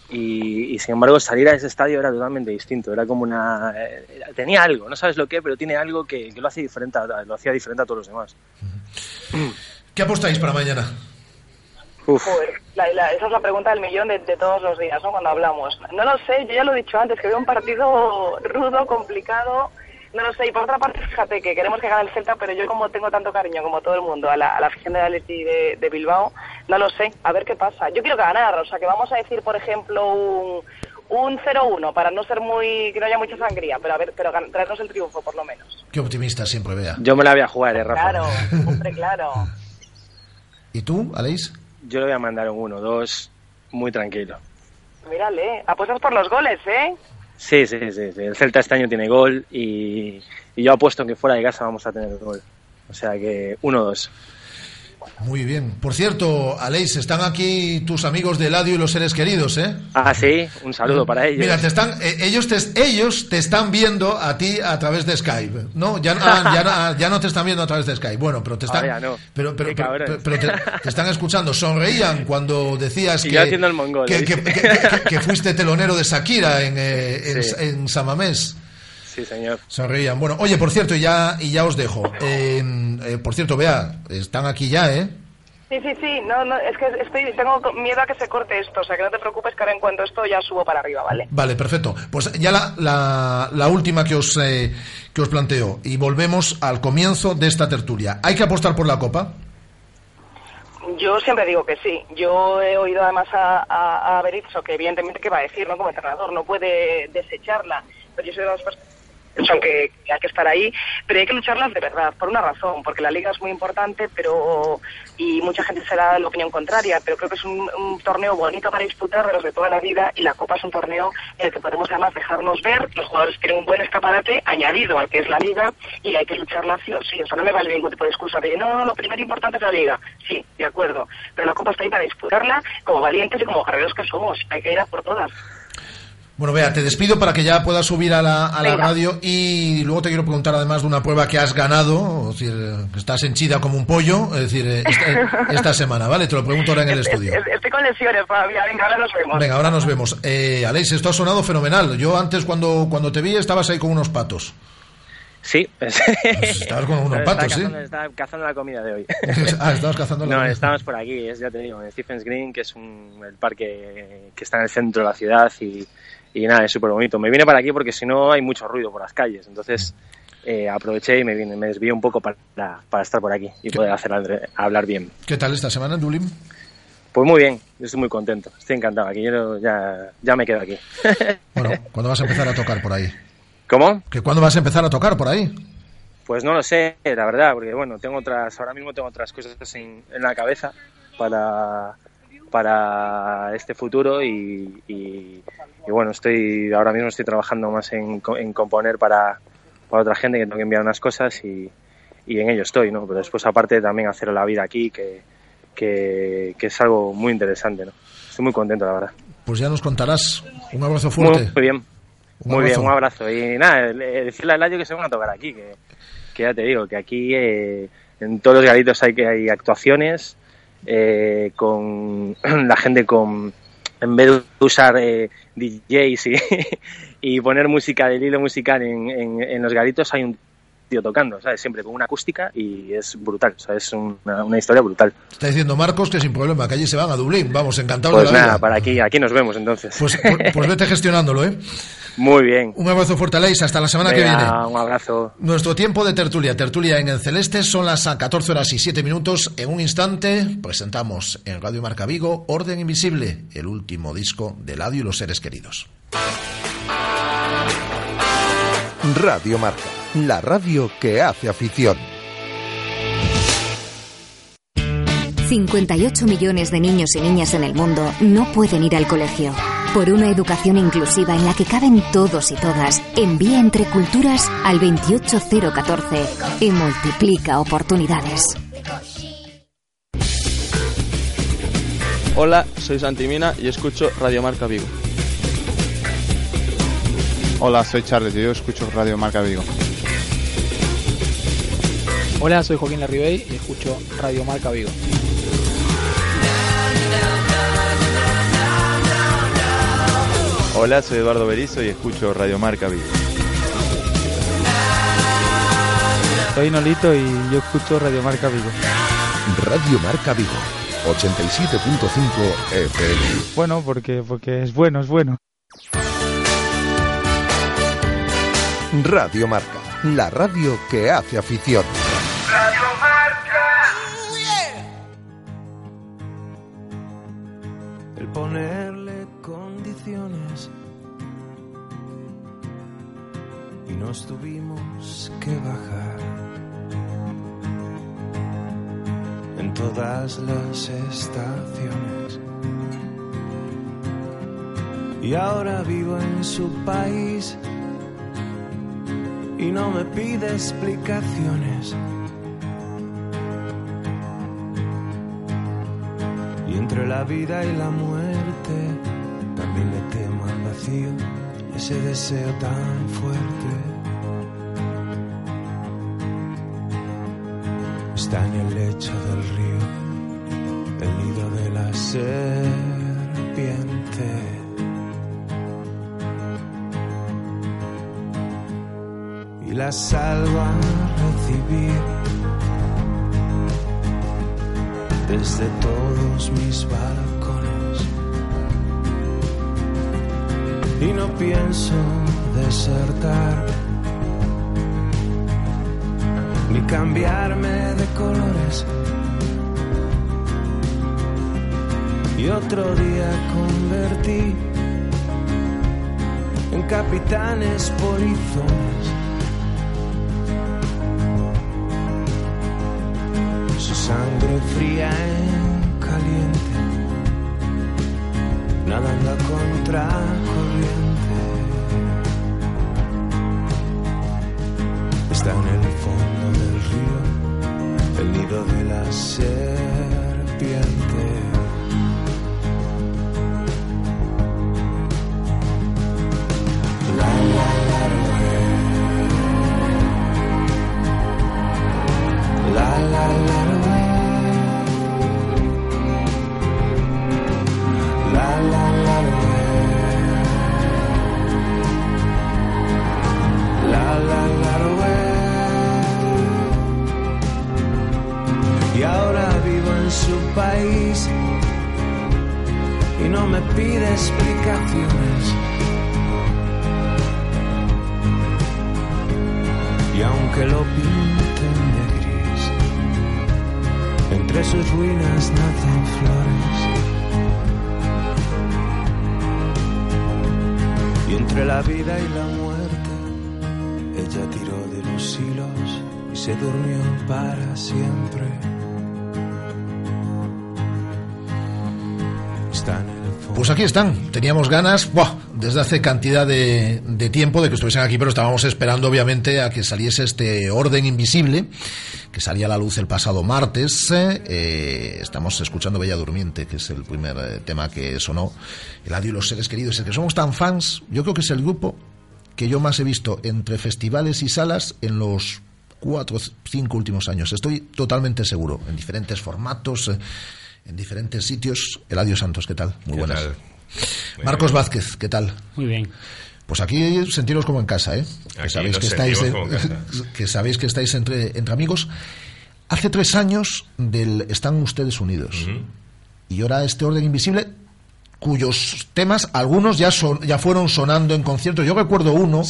y, y, sin embargo salir a ese estadio era totalmente distinto. Era como una eh, tenía algo, no sabes lo que, pero tiene algo que, que lo hace diferente, a- lo hacía diferente a todos los demás. ¿Qué apostáis para mañana? Joder, la- la- esa es la pregunta del millón de, de todos los días, ¿no? Cuando hablamos. No lo sé, yo ya lo he dicho antes, que veo un partido rudo, complicado. No lo sé, y por otra parte, fíjate que queremos que gane el Celta, pero yo como tengo tanto cariño, como todo el mundo, a la, a la afición de Atleti de, de Bilbao, no lo sé, a ver qué pasa. Yo quiero ganar, o sea, que vamos a decir, por ejemplo, un, un 0-1, para no ser muy, que no haya mucha sangría, pero a ver, pero traernos el triunfo, por lo menos. Qué optimista siempre vea. Yo me la voy a jugar, eh, Rafa. Claro, hombre, claro. ¿Y tú, Aleix? Yo le voy a mandar un 1-2 muy tranquilo. Mírale, apuestas por los goles, ¿eh? Sí, sí, sí, sí. El Celta este año tiene gol y, y yo apuesto que fuera de casa vamos a tener gol. O sea que 1-2. Muy bien. Por cierto, Aleix, están aquí tus amigos de Eladio y los seres queridos, ¿eh? Ah, sí, un saludo para ellos. Mira, te están, eh, ellos, te, ellos te están viendo a ti a través de Skype, ¿no? Ya, ah, ya, no- ah, ya no te están viendo a través de Skype. Bueno, pero te están, Ahora ya no. pero, pero, te, te están escuchando. Sonreían cuando decías Y que, yo haciendo el mongol, que, que- que- que- que fuiste telonero de Shakira en, eh, en, Sí. en Samamés. Sí, señor. Sonreían. Bueno, oye, por cierto, y ya, y ya os dejo. Eh, eh, por cierto, vea, están aquí ya, ¿eh? Sí, sí, sí, no, no, es que estoy, tengo miedo a que se corte esto, o sea que no te preocupes que ahora en cuanto esto ya subo para arriba, ¿vale? Vale, perfecto. Pues ya la, la, la última que os, eh, que os planteo. Y volvemos al comienzo de esta tertulia. ¿Hay que apostar por la Copa? Yo siempre digo que sí. Yo he oído además a, a, a Berizzo que evidentemente que va a decir, ¿no? Como entrenador, no puede desecharla. Pero yo soy de las personas son que, que hay que estar ahí, pero hay que lucharlas de verdad, por una razón, porque la liga es muy importante, pero y mucha gente será la opinión contraria, pero creo que es un, torneo bonito para disputar de los de toda la vida y la Copa es un torneo en el que podemos además dejarnos ver, los jugadores tienen un buen escaparate añadido al que es la liga y hay que lucharla sí o sí, o sea, no me vale ningún tipo de excusa de no, lo primero importante es la liga, sí, de acuerdo, pero la Copa está ahí para disputarla como valientes y como guerreros que somos, hay que ir a por todas. Bueno, vea, te despido para que ya puedas subir a la, a la radio y luego te quiero preguntar además de una prueba que has ganado, es decir, eh, que estás henchida como un pollo, es decir, eh, esta, esta semana, ¿vale? Te lo pregunto ahora en el estudio. Es- Estoy con lesiones todavía, venga, ahora nos vemos. Venga, ahora nos vemos. Eh, Aleix, esto ha sonado fenomenal. Yo antes cuando, cuando te vi estabas ahí con unos patos. Sí. estabas con unos patos, ¿sí? cazando, estaba cazando la comida de hoy. ah, estabas cazando la No, comida. estábamos por aquí, es, ya te digo, en Stephens Green, que es un, el parque que está en el centro de la ciudad y, y nada, es súper bonito. Me vine para aquí porque si no hay mucho ruido por las calles, entonces eh, aproveché y me vine, me desvié un poco para, para estar por aquí y poder hacer hablar bien. ¿Qué tal esta semana en Dublín? Pues muy bien, estoy muy contento, estoy encantado aquí, yo ya, ya me quedo aquí. Bueno, ¿cuándo vas a empezar a tocar por ahí? ¿Cómo? ¿Que cuándo vas a empezar a tocar por ahí? Pues no lo sé, la verdad, porque bueno, tengo otras, ahora mismo tengo otras cosas en, en la cabeza para, para este futuro y, y- y bueno, estoy ahora mismo estoy trabajando más en, en componer para, para otra gente que tengo que enviar unas cosas y, y en ello estoy, ¿no? Pero después aparte también hacer la vida aquí, que, que, que es algo muy interesante, ¿no? Estoy muy contento, la verdad. Pues ya nos contarás. Un abrazo fuerte. muy bien. Un muy bien, un abrazo. Y nada, le- decirle a Layo que se van a tocar aquí, que, que ya te digo, que aquí eh, en todos los garitos hay que hay actuaciones eh, con la gente con en vez de usar eh, DJs y, y poner música del hilo musical en, en, en los garitos hay un tío tocando, ¿sabes? Siempre con una acústica y es brutal, o sea, es una, una historia brutal. Está diciendo Marcos que sin problema, que allí se van a Dublín. Vamos, encantados Pues de la nada, vida. para aquí, aquí nos vemos entonces. Pues, pues, pues vete gestionándolo, ¿eh? Muy bien. Un abrazo fuerte, Aleix. Hasta la semana que Venga, viene. Un abrazo. Nuestro tiempo de tertulia, tertulia en el Celeste, son las 14 horas y 7 minutos. En un instante presentamos en Radio Marca Vigo Orden Invisible, el último disco de Ladio y los seres queridos. Radio Marca, la radio que hace afición. 58 millones de niños y niñas en el mundo no pueden ir al colegio. Por una educación inclusiva en la que caben todos y todas, envía entre culturas al 28014 y multiplica oportunidades. Hola, soy Santi Mina y escucho Radio Marca Vigo. Hola, soy Charles y yo escucho Radio Marca Vigo. Hola, soy Joaquín Larribey y escucho Radio Marca Vigo. Hola, soy Eduardo Berizo y escucho Radio Marca Vigo. Soy Nolito y yo escucho Radio Marca Vigo. Radio Marca Vigo, 87.5 FM. Bueno, porque, porque es bueno, es bueno. Radio Marca, la radio que hace afición. Ponerle condiciones. Y nos tuvimos que bajar en todas las estaciones. Y ahora vivo en su país y no me pide explicaciones entre la vida y la muerte también le temo al vacío ese deseo tan fuerte. Está en el lecho del río, el nido de la serpiente. Y la salvo a recibir desde todos mis balcones. Y no pienso desertar, ni cambiarme de colores. y otro día convertí en capitanes polizones. Sangre fría en caliente, nadando a contracorriente. Está en el fondo del río, el nido de la serpiente. Y no me pide explicaciones. Y aunque lo pinten de gris, entre sus ruinas nacen flores. Y entre la vida y la muerte, ella tiró de los hilos y se durmió para siempre. Pues aquí están, teníamos ganas, ¡buah! desde hace cantidad de, tiempo de que estuviesen aquí, pero estábamos esperando obviamente a que saliese este orden invisible, que salía a la luz el pasado martes. eh, estamos escuchando Bella Durmiente, que es el primer eh, tema que sonó, El adiós y los seres queridos. Es que somos tan fans, yo creo que es el grupo que yo más he visto entre festivales y salas en los cuatro, cinco últimos años. Estoy totalmente seguro, en diferentes formatos, eh, en diferentes sitios. Eladio Santos, ¿qué tal? Muy ¿Qué buenas. tal? Marcos Vázquez, ¿qué tal? Muy bien. Pues aquí sentiros como en casa, ¿eh? Que Aquí sabéis que estáis, que sabéis que estáis entre, entre amigos. Hace tres años del están ustedes unidos y ahora este orden invisible cuyos temas algunos ya son ya fueron sonando en conciertos. Yo recuerdo uno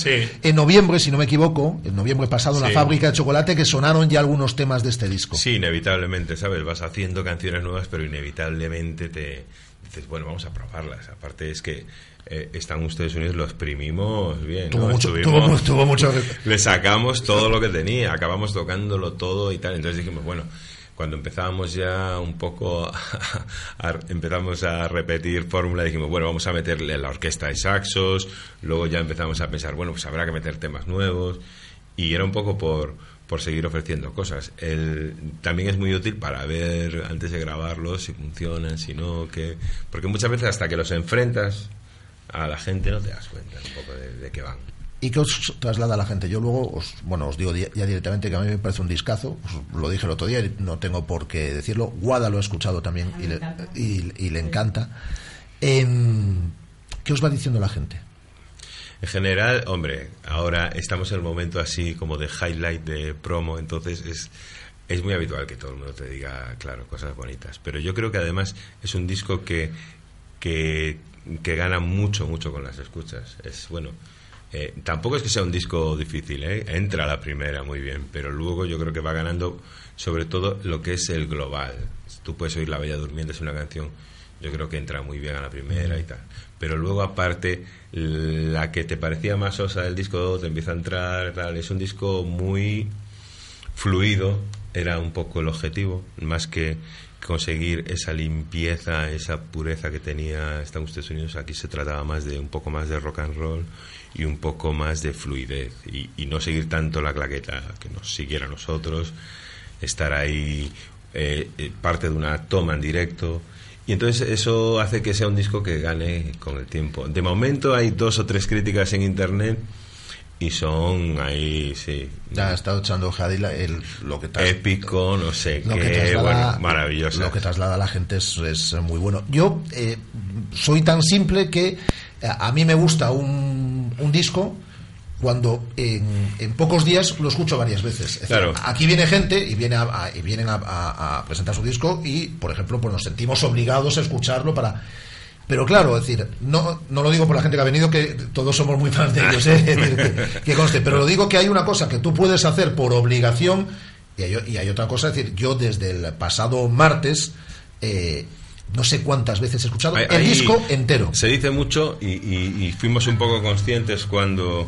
en noviembre, si no me equivoco, en noviembre pasado en la fábrica de chocolate que sonaron ya algunos temas de este disco. Sí, inevitablemente, ¿sabes? Vas haciendo canciones nuevas, pero inevitablemente te dices, bueno, vamos a probarlas. Aparte es que eh, están ustedes unidos, lo exprimimos bien. Tuvo ¿no? mucho- Estuvimos- tuvo tuvo mucho- Le sacamos todo lo que tenía, acabamos tocándolo todo y tal. Entonces dijimos, bueno, cuando empezábamos ya un poco, a, a- empezamos a repetir fórmula, dijimos, bueno, vamos a meterle la orquesta de saxos, luego ya empezamos a pensar, bueno, pues habrá que meter temas nuevos, y era un poco por, por seguir ofreciendo cosas. También es muy útil para ver antes de grabarlos si funcionan, si no, que, porque muchas veces hasta que los enfrentas a la gente no te das cuenta un poco de, de qué van. ¿Y qué os traslada a la gente? Yo luego, os, bueno, os digo di- ya directamente que a mí me parece un discazo, os lo dije el otro día y no tengo por qué decirlo. Guada lo he escuchado también y le, y le encanta. Em, ¿Qué os va diciendo la gente? En general, hombre, ahora estamos en el momento así como de highlight de promo, entonces es, es muy habitual que todo el mundo te diga, claro, cosas bonitas. Pero yo creo que además es un disco que, que, que gana mucho, mucho con las escuchas. Es bueno. Eh, tampoco es que sea un disco difícil, ¿eh? entra a la primera muy bien, pero luego yo creo que va ganando sobre todo lo que es el global. Tú puedes oír La Bella Durmiente, es una canción, yo creo que entra muy bien a la primera y tal. Pero luego, aparte, la que te parecía más sosa del disco te empieza a entrar, tal. Es un disco muy fluido, era un poco el objetivo, más que conseguir esa limpieza, esa pureza que tenía Estados Unidos. Aquí se trataba más de un poco más de rock and roll y un poco más de fluidez y, y no seguir tanto la claqueta que nos siguiera a nosotros, estar ahí eh, eh, parte de una toma en directo. Y entonces eso hace que sea un disco que gane con el tiempo. De momento hay dos o tres críticas en internet y son ahí, sí. Ya ha estado echando ojeada el, lo que Épico, no sé lo que qué, traslada- bueno, maravilloso. Lo que traslada a la gente es, es muy bueno. Yo eh, soy tan simple que a mí me gusta un, un disco cuando en, en pocos días lo escucho varias veces. Es decir, Claro. Aquí viene gente y, viene a, a- y vienen a, presentar su disco y, por ejemplo, pues nos sentimos obligados a escucharlo para... Pero claro, es decir, no, no lo digo por la gente que ha venido, que todos somos muy fans de ellos, ¿eh? Es decir, que, que conste, pero lo digo que hay una cosa que tú puedes hacer por obligación y hay, y hay otra cosa, es decir, yo desde el pasado martes eh, no sé cuántas veces he escuchado Ahí- el disco entero. Se dice mucho y, y- y fuimos un poco conscientes cuando,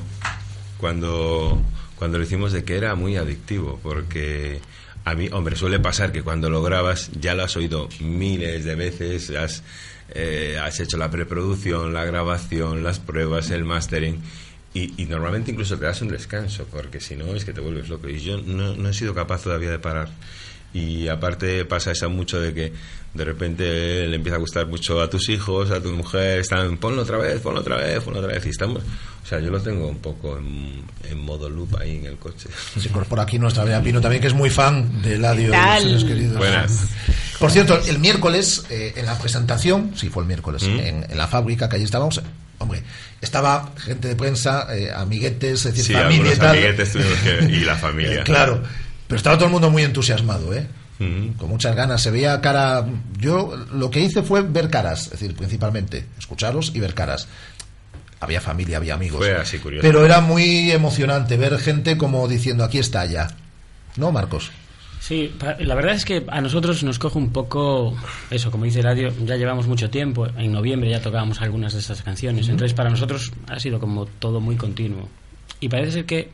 cuando, cuando lo hicimos de que era muy adictivo, porque a mí, hombre, suele pasar que cuando lo grabas ya lo has oído miles de veces, has, eh, has hecho la preproducción, la grabación, las pruebas, el mastering. Y, y normalmente incluso te das un descanso, porque si no es que te vuelves loco. Y yo no, no he sido capaz todavía de parar. Y aparte pasa eso mucho de que de repente le empieza a gustar mucho a tus hijos, a tu mujer, están, ponlo otra vez, ponlo otra vez, ponlo otra vez. Y estamos, o sea, yo lo tengo un poco en, en modo loop ahí en el coche. Se incorpora aquí nuestra Bea Pino también, que es muy fan de Eladio. seres queridos. Buenas. Por cierto, el miércoles, eh, en la presentación, sí, fue el miércoles, ¿Mm? en, en la fábrica que allí estábamos, hombre, estaba gente de prensa, eh, amiguetes, es decir, Sí, familia y algunos tal. amiguetes tuvimos que- y la familia. Claro, pero estaba todo el mundo muy entusiasmado, ¿eh? Ujú. con muchas ganas. Se veía cara. Yo lo que hice fue ver caras, es decir, principalmente escucharos y ver caras. Había familia, había amigos. Fue así curioso. Pero era muy emocionante ver gente como diciendo aquí está ya. ¿No, Marcos? Sí, la verdad es que a nosotros nos coge un poco eso, como dice Radio, ya llevamos mucho tiempo, en noviembre ya tocábamos algunas de esas canciones, entonces para nosotros ha sido como todo muy continuo. Y parece ser que,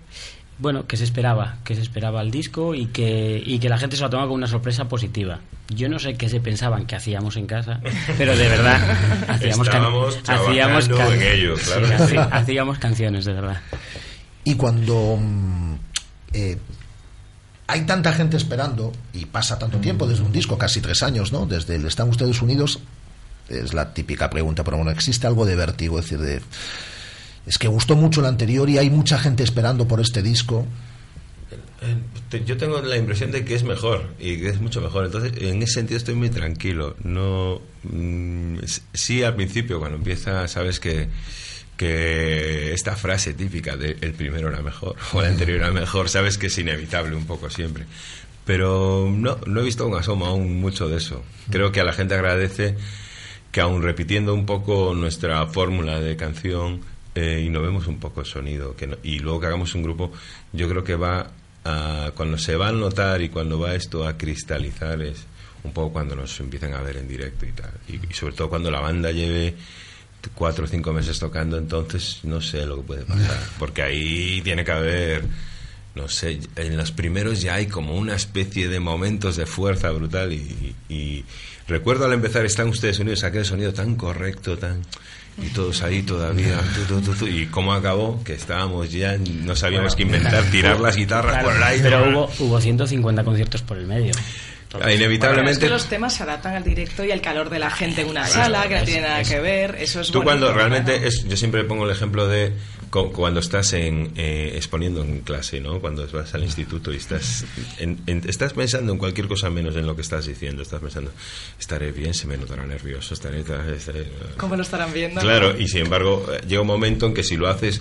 bueno, que se esperaba, que se esperaba el disco y que, y que la gente se lo toma como una sorpresa positiva. Yo no sé qué se pensaban que hacíamos en casa, pero de verdad hacíamos, can- Estábamos hacíamos, trabajando can- en ello, sí, claro. haci- hacíamos canciones, de verdad. Y cuando mm, eh, hay tanta gente esperando y pasa tanto tiempo, desde un disco, casi tres años, ¿no? Desde el Están Ustedes Unidos, es la típica pregunta, pero bueno, existe algo de vértigo, es decir, de. Es que gustó mucho el anterior y hay mucha gente esperando por este disco. Eh, Yo tengo la impresión de que es mejor y que es mucho mejor. Entonces, en ese sentido estoy muy tranquilo. No, mm, s- sí, al principio, cuando empieza, sabes que que esta frase típica de el primero era mejor o el anterior era mejor, sabes que es inevitable un poco siempre. Pero no, no he visto un asomo aún mucho de eso. Creo que a la gente agradece que aún repitiendo un poco nuestra fórmula de canción, eh, innovemos un poco el sonido que no- y luego que hagamos un grupo, yo creo que va a, cuando se va a notar y cuando va esto a cristalizar es un poco cuando nos empiezan a ver en directo y tal. Y, y sobre todo cuando la banda lleve cuatro o cinco meses tocando, entonces no sé lo que puede pasar. Porque ahí tiene que haber, no sé, en los primeros ya hay como una especie de momentos de fuerza brutal y, y recuerdo al empezar, están ustedes unidos, aquel sonido tan correcto, tan... Y todos ahí todavía, tu, tu, tu, tu, y cómo acabó, que estábamos ya, no sabíamos qué inventar, tirar las guitarras Claro, por el aire. Pero hubo, hubo 150 conciertos por el medio. Inevitablemente Es que los temas se adaptan al directo y al calor de la gente en una sala, que no tiene nada que ver. Eso es Tú bonito, cuando ¿no? realmente es, yo siempre pongo el ejemplo de cu- cuando estás en, eh, exponiendo en clase, ¿no? Cuando vas al instituto y estás en- en- estás pensando en cualquier cosa menos en lo que estás diciendo. Estás pensando, estaré bien, se me notará nervioso, estaré... estaré- ¿Cómo lo estarán viendo? Claro, y sin embargo eh, llega un momento en que si lo haces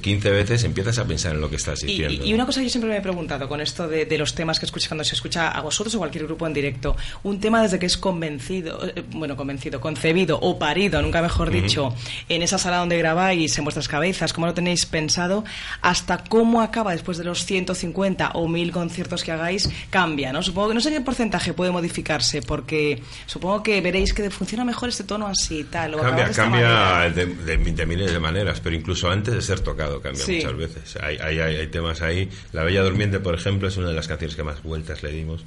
15 veces empiezas a pensar en lo que estás diciendo. y- y una cosa que yo siempre me he preguntado con esto de, de los temas que escuchas cuando se escucha a vosotros o cualquier grupo en directo, un tema desde que es convencido, eh, bueno, convencido, concebido o parido, nunca mejor dicho, en esa sala donde grabáis, en vuestras cabezas, cómo lo tenéis pensado, hasta cómo acaba después de los 150 o 1000 conciertos que hagáis, cambia, ¿no? Supongo que no sé qué porcentaje puede modificarse, porque supongo que veréis que funciona mejor este tono así tal, o Cambia, cambia de, de- de miles de maneras, pero incluso antes de ser tocado cambia Sí. muchas veces. Hay, hay, temas ahí. La Bella Durmiente, por ejemplo, es una de las canciones que más vueltas le dimos.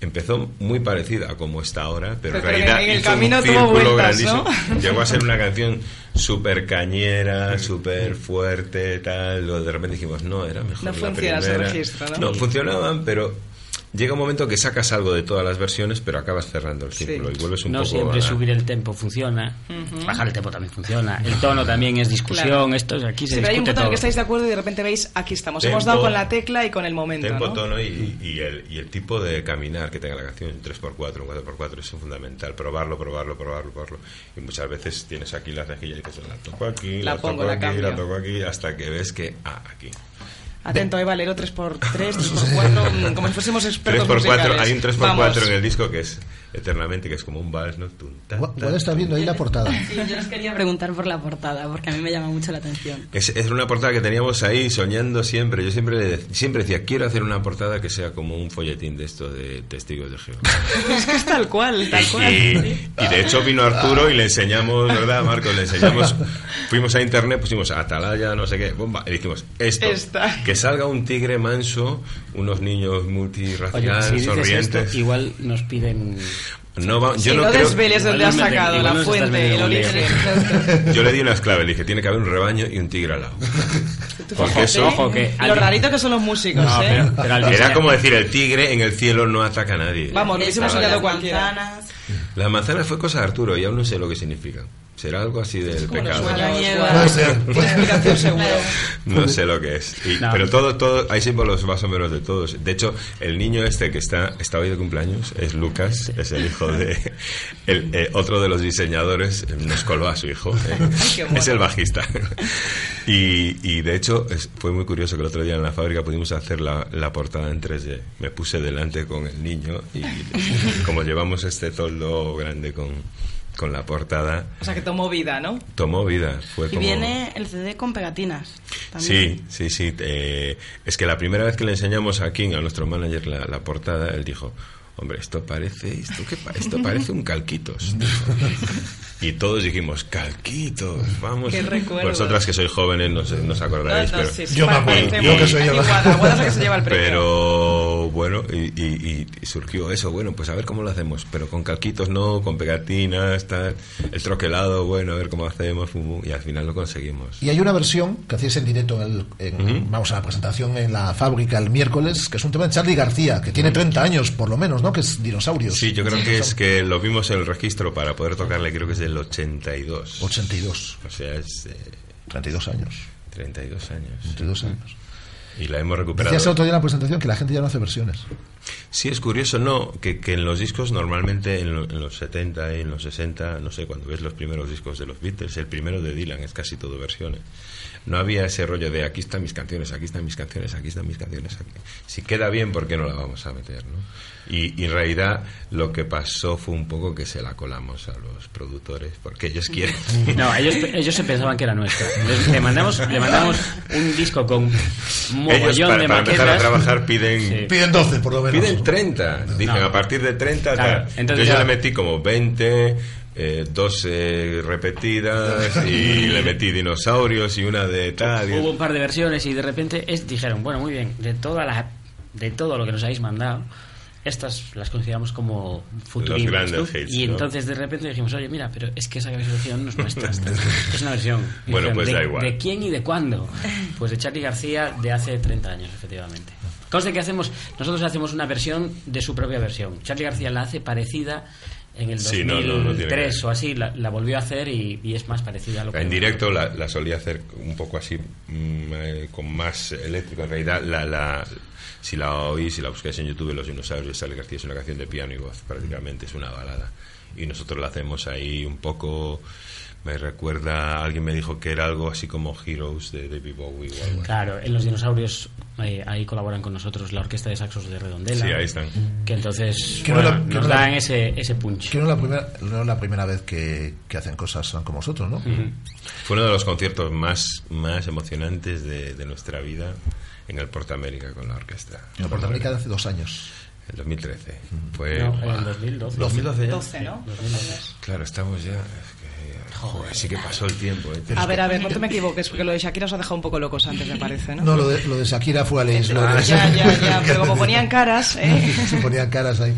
Empezó muy parecida a como está ahora, pero, Pero en realidad en el hizo un camino tuvo vueltas, grandísimo. ¿no? Llegó a ser una canción súper cañera, súper fuerte, tal. Luego de repente dijimos, no, era mejor No la funciona ese primera. registro, ¿no? No, funcionaban, pero llega un momento que sacas algo de todas las versiones, pero acabas cerrando el círculo y vuelves un no poco siempre a- subir el tempo funciona, Ujú. bajar el tempo también funciona, el tono también es discusión, Claro. esto es- aquí se Sí, pero hay un discute punto en el todo. que estáis de acuerdo y de repente veis, aquí estamos. Tempo, Hemos dado con la tecla y con el momento. Tempo, ¿no? tono y, y el, y el tipo de caminar que tenga la canción, un 3x4, un 4x4, es fundamental. Probarlo, probarlo, probarlo, probarlo. Y muchas veces tienes aquí la cejilla y dices, la toco aquí, La la, pongo, toco la aquí, cambio. la toco aquí, hasta que ves que, ah, aquí. Atento, Eva Valero 3x3, 3x4, mm, como si fuésemos expertos 3x4, musicales. hay un 3x4 Vamos. en el disco que es eternamente, que es como un vals, ¿no? Tan, está viendo ahí la portada. Sí, yo os quería preguntar por la portada, porque a mí me llama mucho la atención. Es, es una portada que teníamos ahí soñando siempre. Yo siempre, le siempre decía, quiero hacer una portada que sea como un folletín de esto de testigos de Jehová. es que es tal cual, tal cual. Y, y de hecho vino Arturo y le enseñamos, ¿verdad, Marcos? Le enseñamos, fuimos a internet, pusimos Atalaya, no sé qué, bomba, y dijimos, esto, Esta. que salga un tigre manso, unos niños Oye, multirraciales, si dices sonrientes. esto, igual nos piden... No va- yo Sí, no no creo- desveles de dónde has sacado la fuente, el origen. Yo le di unas claves, le dije, tiene que haber un rebaño y un tigre al lado. Porque eso... ojo, que Lo rarito que son los músicos, No, ¿eh? pero- pero Era como decir, el tigre en el cielo no ataca a nadie. Vamos, lo hubiésemos soñado cualquiera. Manzanas. La manzana fue cosa de Arturo y aún no sé lo que significa. Será algo así del pecado. No sé lo que es. Y- No. Pero todo, todo, hay símbolos más o menos de todos. De hecho, el niño este que está, está hoy de cumpleaños es Lucas, es el hijo de el, eh, otro de los diseñadores, nos coló a su hijo. eh. Es el bajista. Y, y de hecho, es- fue muy curioso que el otro día en la fábrica pudimos hacer la, la portada en 3D. Me puse delante con el niño y como llevamos este toldo grande con, con la portada, O sea, que tomó vida, ¿no? tomó vida. Fue Y como... viene el CD con pegatinas. También. Sí, sí, sí. eh, es que la primera vez que le enseñamos a King, a nuestro manager, la, la portada, él dijo, hombre, esto parece, esto, qué pa- esto parece un calquitos. Y todos dijimos, calquitos, vamos. Qué recuerdos. Vosotras que sois jóvenes no, sé- no os acordaréis, No, no, pero... sí, sí, Yo me acuerdo, yo que soy la que se lleva el premio. Pero bueno, y, y- y- surgió eso, bueno, pues a ver cómo lo hacemos, pero con calquitos no, con pegatinas, tal, el troquelado, bueno, a ver cómo hacemos, fum, fum, y al final lo conseguimos. Y hay una versión que hacíais en directo en, el- en- Ujú. vamos a la presentación en la fábrica el miércoles, que es un tema de Charlie García, que tiene 30 años por lo menos, ¿no? Que es dinosaurios. Sí, yo creo que es que lo vimos en el registro para poder tocarle, creo que es del 82. 82. O sea, es eh, 32 años. 32 años. 32 años. Y la hemos recuperado. Decías otro día en la presentación que la gente ya no hace versiones. Sí, es curioso, ¿no? Que, que en los discos normalmente, en, lo- en los 70 y en los 60, no sé, cuando ves los primeros discos de los Beatles, el primero de Dylan es casi todo versiones. No había ese rollo de aquí están mis canciones, aquí están mis canciones, aquí están mis canciones. Aquí. Si queda bien, ¿por qué no la vamos a meter, no? Y, y en realidad lo que pasó fue un poco que se la colamos a los productores, porque ellos quieren. No, ellos, ellos se pensaban que era nuestra. Le mandamos, le mandamos un disco con un Ellos mogollón para, de para empezar a maquetas. trabajar piden Sí. Piden 12 por lo menos. Piden 30. Dicen No. a partir de 30. Claro, entonces yo ya- le metí como 20, eh, 12 repetidas y le metí dinosaurios y una de tal. Hubo un par de versiones y de repente es, dijeron, bueno, muy bien, de toda la, de todo lo que nos habéis mandado, estas las consideramos como futuristas. grandes ¿no? hits, y ¿no? entonces de repente dijimos, oye, mira, pero es que esa versión no es nuestra, es una versión. Bueno, dijeron, pues ¿de, da igual. ¿De quién y de cuándo? Pues de Charlie García de hace 30 años, efectivamente. Conste que hacemos, nosotros hacemos una versión de su propia versión. Charlie García la hace parecida en el Sí, 2003 no, no, o así, la, la volvió a hacer y, y es más parecida a lo que... En directo la, la solía hacer un poco así, mm, eh, con más eléctrico. En realidad, la, la, si la oís, si la buscáis en YouTube, Los dinosaurios de Sally García es una canción de piano y voz, prácticamente es una balada. Y nosotros la hacemos ahí un poco. Me recuerda, alguien me dijo que era algo así como Heroes de David Bowie o algo así. Claro, en los dinosaurios eh, ahí colaboran con nosotros la orquesta de saxos de Redondela. Sí, ahí están. Que entonces Que no bueno, la- nos no la- dan ese, ese punch. Que no es la primera, no es la primera vez que, que hacen cosas como vosotros, ¿no? Fue uno de los conciertos más, más emocionantes de, de nuestra vida en el Portamérica con la orquesta. En Puerto América de hace dos años. En 2013. Fue, No, en ¡buah! el 2012. 2012 ya. 12, ¿no? Claro, estamos ya. es que, joder, sí que pasó el tiempo. ¿eh? A ver, a ver, no te me equivoques, porque lo de Shakira os ha dejado un poco locos antes, me parece, ¿no? No, lo de, lo de Shakira fue a Leis Ah, ya, ya, ya, pero como ponían caras, ¿eh? Se ponían caras ahí.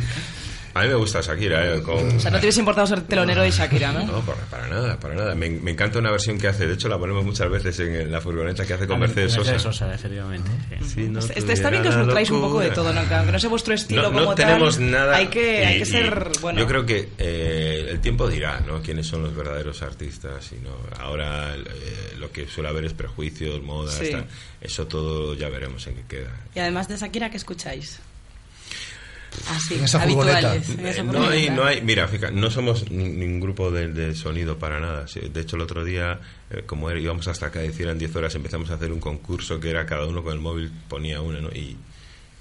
A mí me gusta Shakira, ¿eh? Con- O sea, no tienes importado ser telonero de Shakira, ¿no? No, para, para nada, para nada. Me, me encanta una versión que hace, de hecho la ponemos muchas veces en la furgoneta que hace con Ah, Mercedes Sosa. Mercedes Sosa, efectivamente. sí. Si no Este- está bien que os nutráis un poco de todo, ¿no? Aunque no sea vuestro estilo No, no como tenemos tal. nada. Hay que, hay que y ser, bueno... Yo creo que eh, el tiempo dirá, ¿no? Quiénes son los verdaderos artistas y no. Ahora eh, lo que suele haber es prejuicios, modas, Sí. eso todo ya veremos en qué queda. Y además de Shakira, ¿qué escucháis? Así, En esa furgoneta. habituales. en esa Eh, no hay, no hay, mira, fíjate, no somos ni- ningún grupo de, de sonido para nada. De hecho, el otro día, eh, como era- íbamos hasta acá, decir eran 10 horas, empezamos a hacer un concurso que era cada uno con el móvil ponía una, ¿no? Y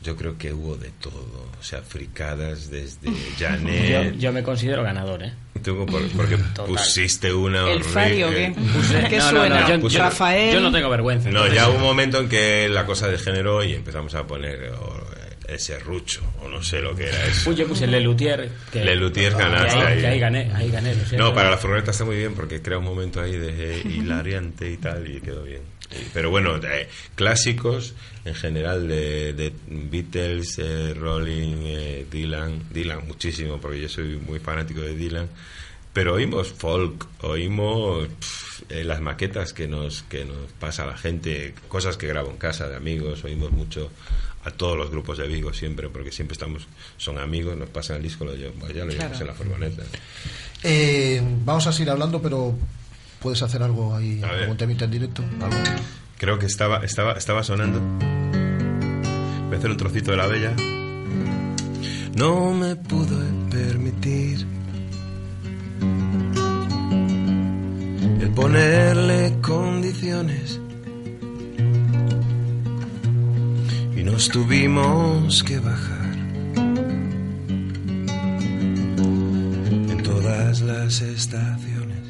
yo creo que hubo de todo. O sea, fricadas desde Yo, Janet. yo me considero ganador, ¿eh? Tengo por- porque Total. pusiste una ¿El Fari o horrible- qué? Puse- ¿Qué no, no, suena? no, yo- yo- Rafael. yo no tengo vergüenza. No, entonces- ya hubo un momento en que la cosa degeneró y empezamos a poner oh, ese rucho, o no sé lo que era eso. Uy, yo puse Lelutier. Que, Lelutier ganaste ahí, ahí. que ahí gané, ahí gané. lo. No, para la furgoneta está muy bien porque crea un momento ahí de hilariante y tal y quedó bien. Pero bueno, eh, clásicos en general de, de Beatles, eh, Rolling, eh, Dylan, Dylan muchísimo porque yo soy muy fanático de Dylan. Pero oímos folk, oímos pff, eh, las maquetas que nos, que nos pasa la gente, cosas que grabo en casa de amigos, oímos mucho a todos los grupos de Vigo siempre, porque siempre estamos, son amigos, nos pasan el disco, lo pues ya lo llevamos Claro. en la furgoneta. Eh, vamos a seguir hablando, pero puedes hacer algo ahí, A ver. algún temita en directo. Algo. Creo que estaba, estaba, estaba sonando. Voy a hacer un trocito de la bella. No me pudo permitir el ponerle condiciones nos tuvimos que bajar en todas las estaciones.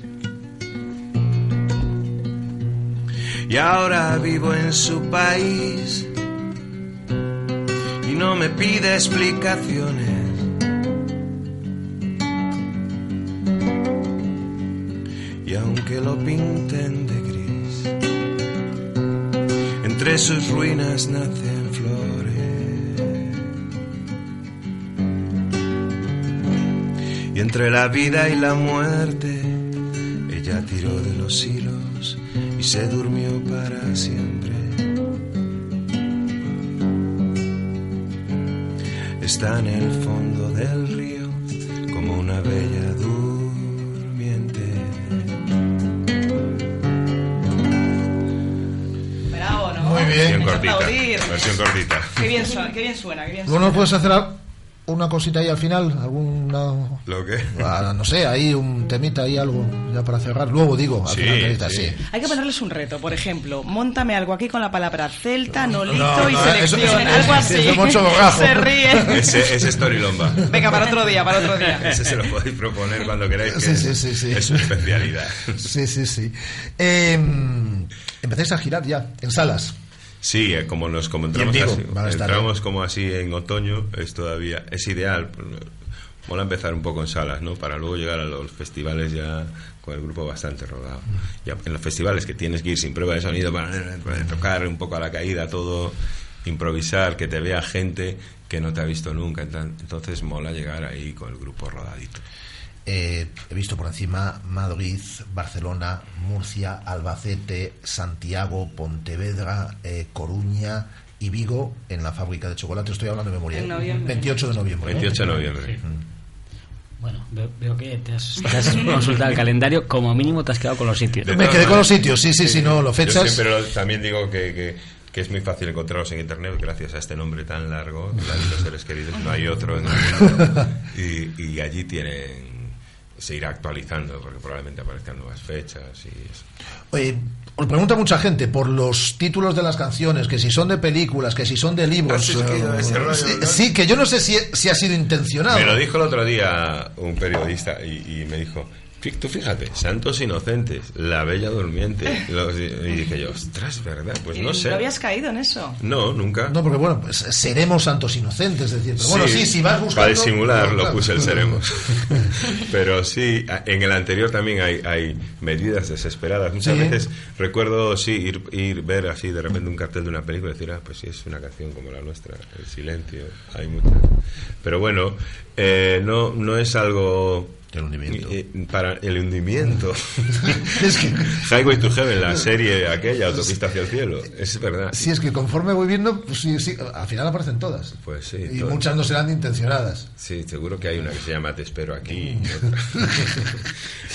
Y ahora vivo en su país y no me pide explicaciones. Y aunque lo pinten de gris, entre sus ruinas nacen Y entre la vida y la muerte, ella tiró de los hilos y se durmió para siempre. Está en el fondo del río como una bella durmiente. Bravo, ¿no? Muy bien. Versión cortita. aplaudir. Versión cortita. Qué bien suena, qué bien suena, qué bien ¿Luego suena. nos puedes hacer a- una cosita ahí al final? ¿Alguna.? ¿Lo que? Ah, no sé, ahí un temita, ahí algo, ya para cerrar. Luego digo, al Sí, final, temita, sí. sí. Hay que ponerles un reto, por ejemplo, montame algo aquí con la palabra celta, nolito no, y no, selección, eso- eso- algo así. eso es mucho borrajo. Se ríe. Ese, ese es Storilomba. Venga, para otro día, para otro día. Ese se lo podéis proponer cuando queráis. Que Sí, sí, sí, sí. Es su especialidad. Sí, sí, sí. Eh, empezáis a girar ya, en salas. Sí, eh, como nos como entramos, así, entramos como así en otoño, es todavía es ideal. Mola empezar un poco en salas, ¿no? Para luego llegar a los festivales ya con el grupo bastante rodado. Ya en los festivales que tienes que ir sin prueba de sonido para, para tocar un poco a la caída, todo improvisar, que te vea gente que no te ha visto nunca. Entonces mola llegar ahí con el grupo rodadito. Eh, he visto por encima Madrid, Barcelona, Murcia, Albacete, Santiago, Pontevedra, eh, Coruña y Vigo en la fábrica de chocolate. Estoy hablando de memoria. En ¿eh? noviembre. 28 de noviembre. ¿no? 28 de noviembre. Bueno, veo, veo que te has, te has consultado el calendario, como mínimo te has quedado con los sitios. Me quedé con los sitios, sí, sí, sí, no, lo Yo fechas. siempre lo- también digo que, que, que es muy fácil encontrarlos en internet gracias a este nombre tan largo, la de los seres queridos, no hay otro en el mundo. Y, y allí tienen se irá actualizando porque probablemente aparezcan nuevas fechas y eso. Oye, os pregunta mucha gente por los títulos de las canciones, que si son de películas, que si son de libros. ¿Has escrito eh, ese rollo, sí, no? sí, que yo no sé si, si ha sido intencionado. Me lo dijo el otro día un periodista y, y me dijo, "Fí- tú fíjate, Santos Inocentes, La Bella Durmiente. Los- y dije yo, ostras, ¿verdad? Pues no sé. ¿No habías caído en eso? No, nunca. No, porque bueno, pues seremos santos inocentes, es decir, pero bueno, sí, si vas buscando... Para disimular Claro, lo claro. puse el seremos. Pero sí, en el anterior también hay, hay medidas desesperadas. Muchas Sí. veces recuerdo, sí, ir, ir ver así de repente un cartel de una película y decir, ah, pues sí, es una canción como la nuestra, El Silencio, hay muchas. Pero bueno, eh, no, no es algo... eh, para el hundimiento. es que... Highway to Heaven, la serie aquella, Autopista hacia el cielo. Es verdad. Si es que conforme voy viendo, pues sí, sí, al final aparecen todas. Pues sí. Y muchas no serán intencionadas. Sí, seguro que hay una que se llama Te espero aquí. otra.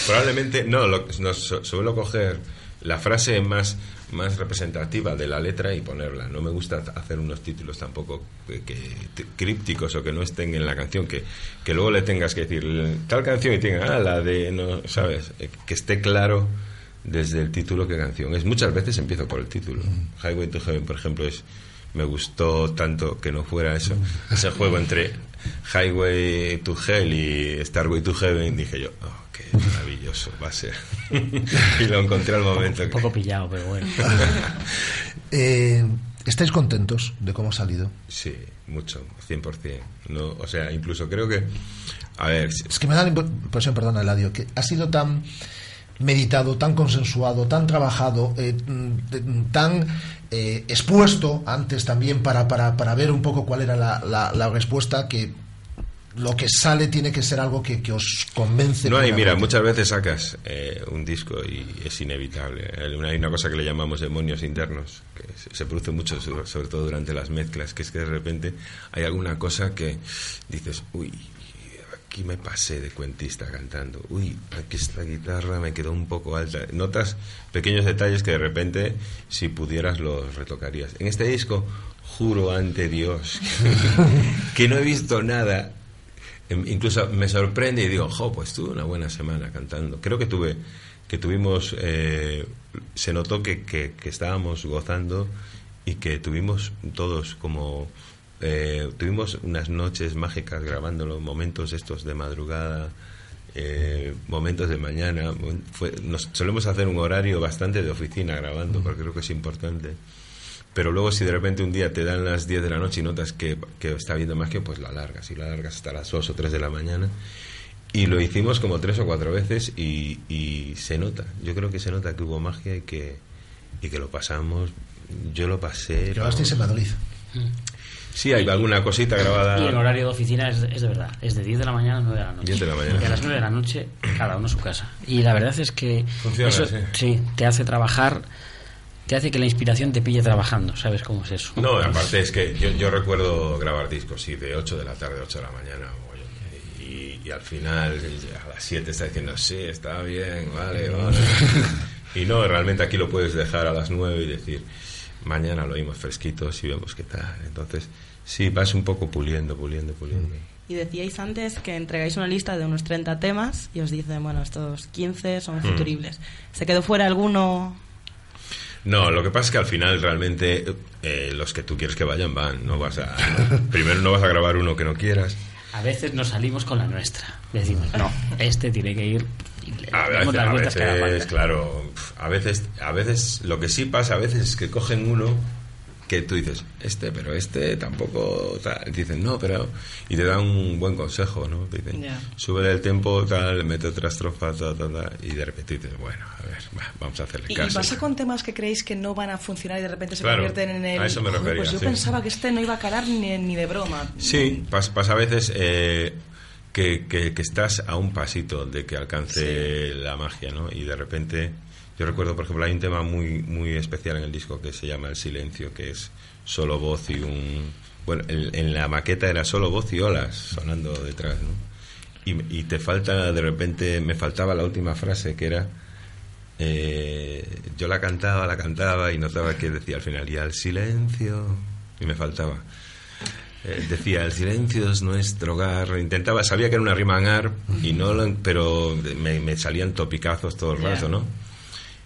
Probablemente, no, lo, no, su- suelo coger la frase más, más representativa de la letra y ponerla. No me gusta hacer unos títulos tampoco que, que- crípticos o que no estén en la canción, que, que luego le tengas que decir tal canción y tenga, ah, la de, no, ¿sabes? Eh, Que esté claro desde el título qué canción es. Muchas veces empiezo por el título. Highway to Heaven, por ejemplo, es me gustó tanto que no fuera eso, ese juego entre Highway to Hell y Starway to Heaven, dije yo, oh, qué maravilloso va a ser. y lo encontré al momento. Un poco pillado, pero bueno. Eh, ¿Estáis contentos de cómo ha salido? Sí, mucho, 100%. No, o sea, incluso creo que... A ver, Es que me da la impresión, perdona, Eladio, que ha sido tan meditado, tan consensuado, tan trabajado, eh, mm, tan eh, expuesto antes también para, para, para ver un poco cuál era la, la- la respuesta que lo que sale tiene que ser algo que, que os convence. No hay, mira, muchas veces sacas eh, un disco y es inevitable. Hay una- cosa que le llamamos demonios internos, que se, produce mucho, sobre todo durante las mezclas, que es que de repente hay alguna cosa que dices, uy, aquí me pasé de cuentista cantando, uy, aquí esta guitarra me quedó un poco alta. Notas pequeños detalles que de repente, si pudieras, los retocarías. En este disco, juro ante Dios que no he visto nada Em, incluso me sorprende y digo, jo, pues tuve una buena semana cantando. Creo que tuve, que tuvimos, eh, se notó que, que, que estábamos gozando y que tuvimos todos como, eh, tuvimos unas noches mágicas grabándolo, momentos estos de madrugada, eh, momentos de mañana. Fue, nos solemos hacer un horario bastante de oficina grabando, porque creo que es importante. Pero luego si de repente un día te dan las 10 de la noche y notas que, que está viendo más que pues la largas y la largas hasta las 2 o 3 de la mañana. Y lo hicimos como tres o cuatro veces y, y se nota. Yo creo que se nota que hubo magia y que, y que lo pasamos. Yo lo pasé. Grabasteis en Madrid. Sí, hay alguna cosita grabada. Y el horario de oficina es, es de verdad, es de 10 de la mañana a 9 de la noche. 10 de la mañana. Y a las 9 de la noche, cada uno a su casa. Y la verdad es que Funciona, eso sí. sí, te hace trabajar, te hace que la inspiración te pille trabajando, ¿sabes cómo es eso? No, aparte es que yo, yo recuerdo grabar discos, sí, de 8 de la tarde, 8 de la mañana. Y, y al final, a las 7 está diciendo, sí, está bien, vale, vale. y no, realmente aquí lo puedes dejar a las 9 y decir, mañana lo oímos fresquitos y vemos qué tal. Entonces, sí, vas un poco puliendo, puliendo, puliendo. Y decíais antes que entregáis una lista de unos 30 temas y os dicen, bueno, estos 15 son Mm. futuribles. ¿Se quedó fuera alguno? No, lo que pasa es que al final realmente eh, los que tú quieres que vayan van. No vas a, primero no vas a grabar uno que no quieras. A veces nos salimos con la nuestra. Decimos, no, este tiene que ir. A veces, las a vueltas veces, claro, a veces, a veces lo que sí pasa a veces es que cogen uno que tú dices, este, pero este tampoco tal. Dicen, no, pero. Y te dan un buen consejo, ¿no? Te dicen, Ya. sube el tempo, tal, mete otra estrofa, tal, tal, tal, y de repente dices, bueno, a ver, va, vamos a hacerle ¿Y, y caso. pasa con temas que creéis que no van a funcionar y de repente se Claro, convierten en el... a eso me "Joder, refería, Pues yo sí. pensaba que este no iba a calar ni, ni de broma. Sí, pas- pasa a veces eh, que, que- que estás a un pasito de que alcance la magia, ¿no? Y de repente, yo recuerdo, por ejemplo, hay un tema muy, muy especial en el disco que se llama El Silencio, que es solo voz y un... Bueno, en, en la maqueta era solo voz y olas sonando detrás, ¿no? Y, y te falta, de repente, me faltaba la última frase que era... eh, yo la cantaba, la cantaba y notaba que decía al final, y al silencio, y me faltaba. Eh, decía el silencio es nuestro hogar intentaba sabía que era una rima en ar y no lo, pero me, me salían topicazos todo el rato no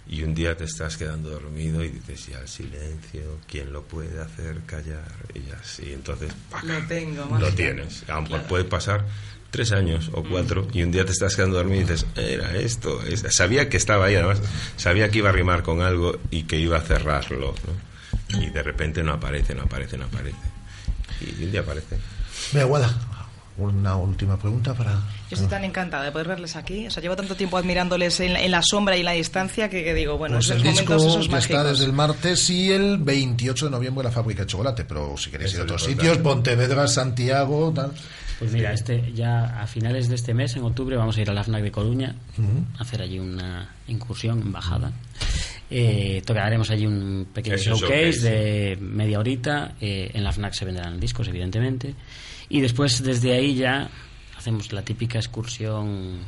y un día te estás quedando dormido y dices ya el silencio quién lo puede hacer callar y así entonces ¡pac! Lo tengo, lo tienes aunque Claro. puede pasar tres años o cuatro y un día te estás quedando dormido y dices era esto es-". sabía que estaba ahí además sabía que iba a rimar con algo y que iba a cerrarlo ¿no? y de repente no aparece no aparece no aparece y un día aparece Vea, Guada, una última pregunta para... Yo estoy tan encantada de poder verles aquí. O sea, llevo tanto tiempo admirándoles en, la- en la sombra y en la distancia que, que digo, bueno, Pues esos el disco momentos esos ya está mágicos. desde el martes y el 28 de noviembre la fábrica de chocolate, pero si queréis ir a otros sitios, Pontevedra, Santiago, tal. Pues mira, este ya a finales de este mes, en octubre, vamos a ir a la FNAC de Coruña, a hacer allí una incursión, embajada. Eh, tocaremos allí un pequeño showcase, de media horita. eh, en la FNAC se venderán discos, evidentemente. Y después, desde ahí ya hacemos la típica excursión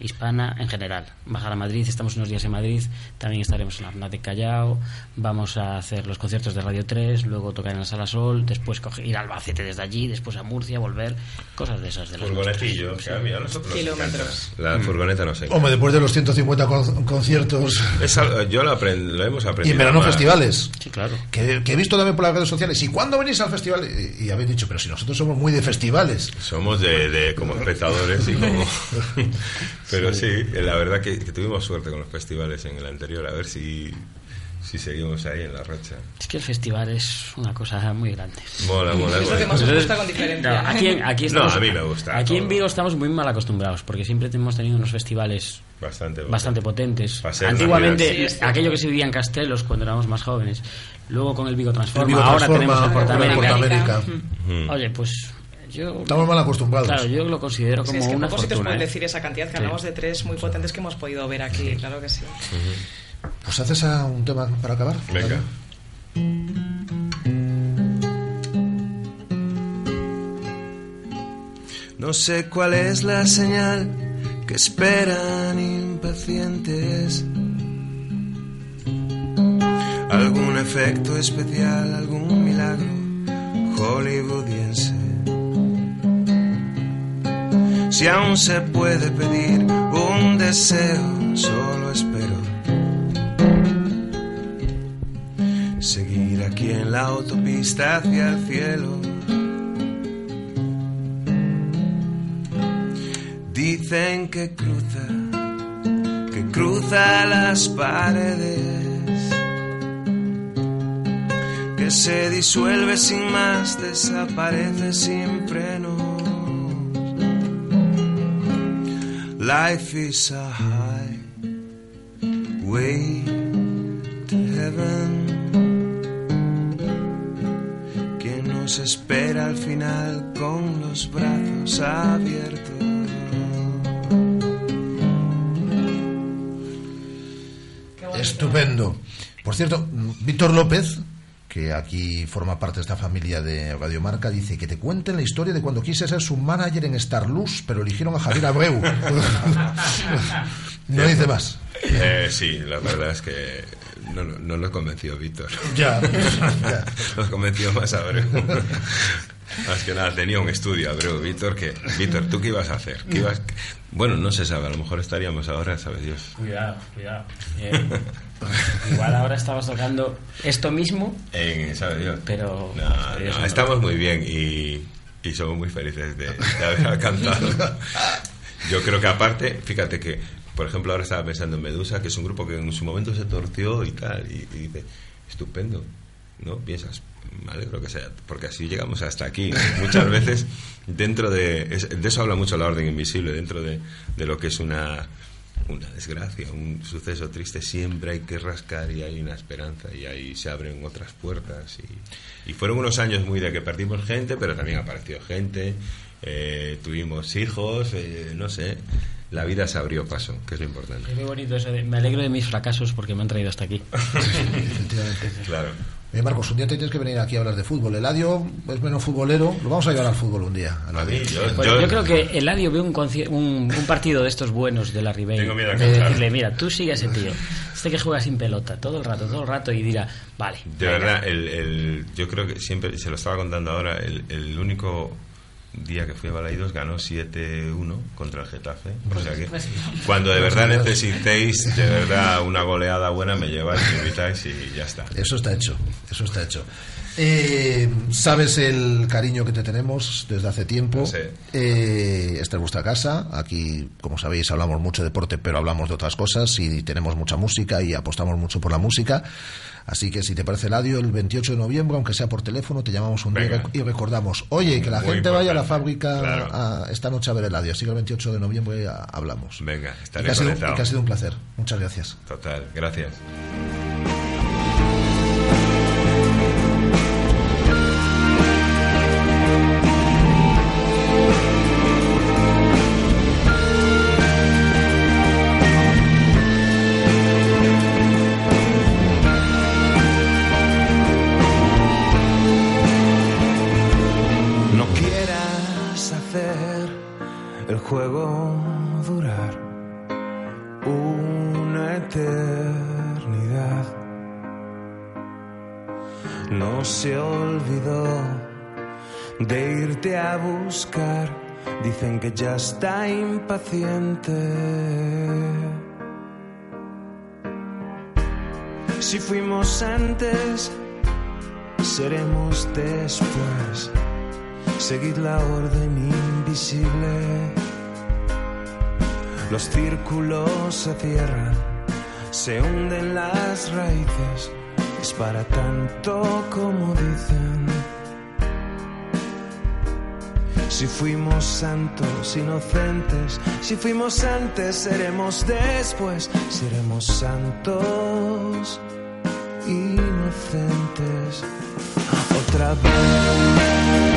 hispana en general. Bajar a Madrid, estamos unos días en Madrid, también estaremos en la FNAC de Callao, vamos a hacer los conciertos de Radio 3, luego tocar en la Sala Sol, después coger, ir al Albacete desde allí, después a Murcia, volver, cosas de esas. De las Furgonetillo, que a mí a nosotros nos Kilómetros. La furgoneta no sé. Hombre, después de los 150 con- conciertos Es yo lo, aprend- lo hemos y aprendido. en verano más. festivales. Sí, claro. Que, que he visto también por las redes sociales. ¿Y cuándo venís al festival? Y, y habéis dicho, pero si nosotros somos muy de festivales. Somos de, de como espectadores y como... Pero sí, la verdad que, que tuvimos suerte con los festivales en el anterior, a ver si, si seguimos ahí en la racha. Es que el festival es una cosa muy grande. Mola, mola. Es lo que más os gusta con diferencia. No, aquí, en- aquí No, estamos, a mí me gusta Aquí en todo. Vigo estamos muy mal acostumbrados porque siempre hemos tenido unos festivales Bastante, bastante potentes. Antiguamente. Sí, aquello que se vivía en Castelos cuando éramos más jóvenes. Luego con el Vigo Transforma. El Vigo ahora Transforma, tenemos el Portamérica. Oye, pues yo. Estamos mal acostumbrados. Claro, yo lo considero Sí, como es que una pocos sitios fortuna. pueden ¿eh? decir esa cantidad, que Sí. hablamos de tres muy potentes que hemos podido ver aquí, claro que sí. Pues haces a un tema para acabar. Venga. No sé cuál es la señal que esperan impacientes. Algún efecto especial, algún milagro hollywoodiense. Si aún se puede pedir un deseo, solo espero seguir aquí en la autopista hacia el cielo. Dicen que cruza, que cruza las paredes, que se disuelve sin más, desaparece sin frenos. Life is a highway to heaven que nos espera al final con los brazos abiertos. Estupendo. Por cierto, Víctor López, que aquí forma parte de esta familia de Radio Marca, dice que te cuenten la historia de cuando quise ser su manager en Starlux, pero eligieron a Javier Abreu. no dice más. Eh, sí, la verdad es que no, no, no nos convenció Víctor. Ya, ya. Nos convenció más Abreu. Más que nada, tenía un estudio Abreu, Víctor, que... Víctor, ¿tú qué ibas a hacer? ¿Qué ibas... Bueno, no se sabe, a lo mejor estaríamos ahora, sabe Dios. Cuidado, cuidado. Eh, igual ahora estabas tocando esto mismo, En, ¿sabe Dios? pero. No, sabe Dios, no, no. estamos muy bien y, y somos muy felices de, de haber alcanzado. Yo creo que aparte, fíjate que, por ejemplo, ahora estaba pensando en Medusa, que es un grupo que en su momento se torció y tal, y, y dice, estupendo, ¿no? Piensas, me alegro que sea, porque así llegamos hasta aquí. Muchas veces, dentro de, de eso habla mucho la orden invisible, dentro de, de lo que es una, una desgracia, un suceso triste, siempre hay que rascar y hay una esperanza y ahí se abren otras puertas. Y, y fueron unos años muy de que perdimos gente, pero también apareció gente, eh, tuvimos hijos, eh, no sé, la vida se abrió paso, que es lo importante. Es muy bonito eso me alegro de mis fracasos porque me han traído hasta aquí. Claro. Eh, Marcos, un día tienes que venir aquí a hablar de fútbol. Eladio es menos futbolero. Lo vamos a llevar al fútbol un día. A mí, yo, Pues yo- yo creo que Eladio ve un, un, un partido de estos buenos de la Ribey. Tengo miedo a de cansar. decirle, mira, tú sigue a ese tío. Este que juega sin pelota todo el rato, todo el rato y dirá, vale. De venga. verdad, el, el- yo creo que siempre, se lo estaba contando ahora, el, el único día que fui a Balaidos ganó 7-1 contra el Getafe. O sea que Pues- cuando de verdad necesitéis, de verdad, una goleada buena, me lleváis, me invitáis y ya está. Eso está hecho, eso está hecho. Eh, Sabes el cariño que te tenemos desde hace tiempo. Sé. Eh, esta es vuestra casa. Aquí, como sabéis, hablamos mucho de deporte, pero hablamos de otras cosas y tenemos mucha música y apostamos mucho por la música. Así que si te parece Ladio, el 28 de noviembre, aunque sea por teléfono, te llamamos un día y Venga. y recordamos, oye, que la Muy gente vaya a la fábrica Claro. a- esta noche a ver el Ladio. Así que el 28 de noviembre hablamos. Venga, Y estaré que, ha sido, y conectado. que ha sido un placer. Muchas gracias. Total, gracias. Que ya está impaciente. Si fuimos antes, seremos después. Seguid la orden invisible. Los círculos se cierran, se hunden las raíces. Es para tanto como dicen. Si fuimos santos, inocentes, si fuimos antes, seremos después, seremos santos, inocentes. Otra vez.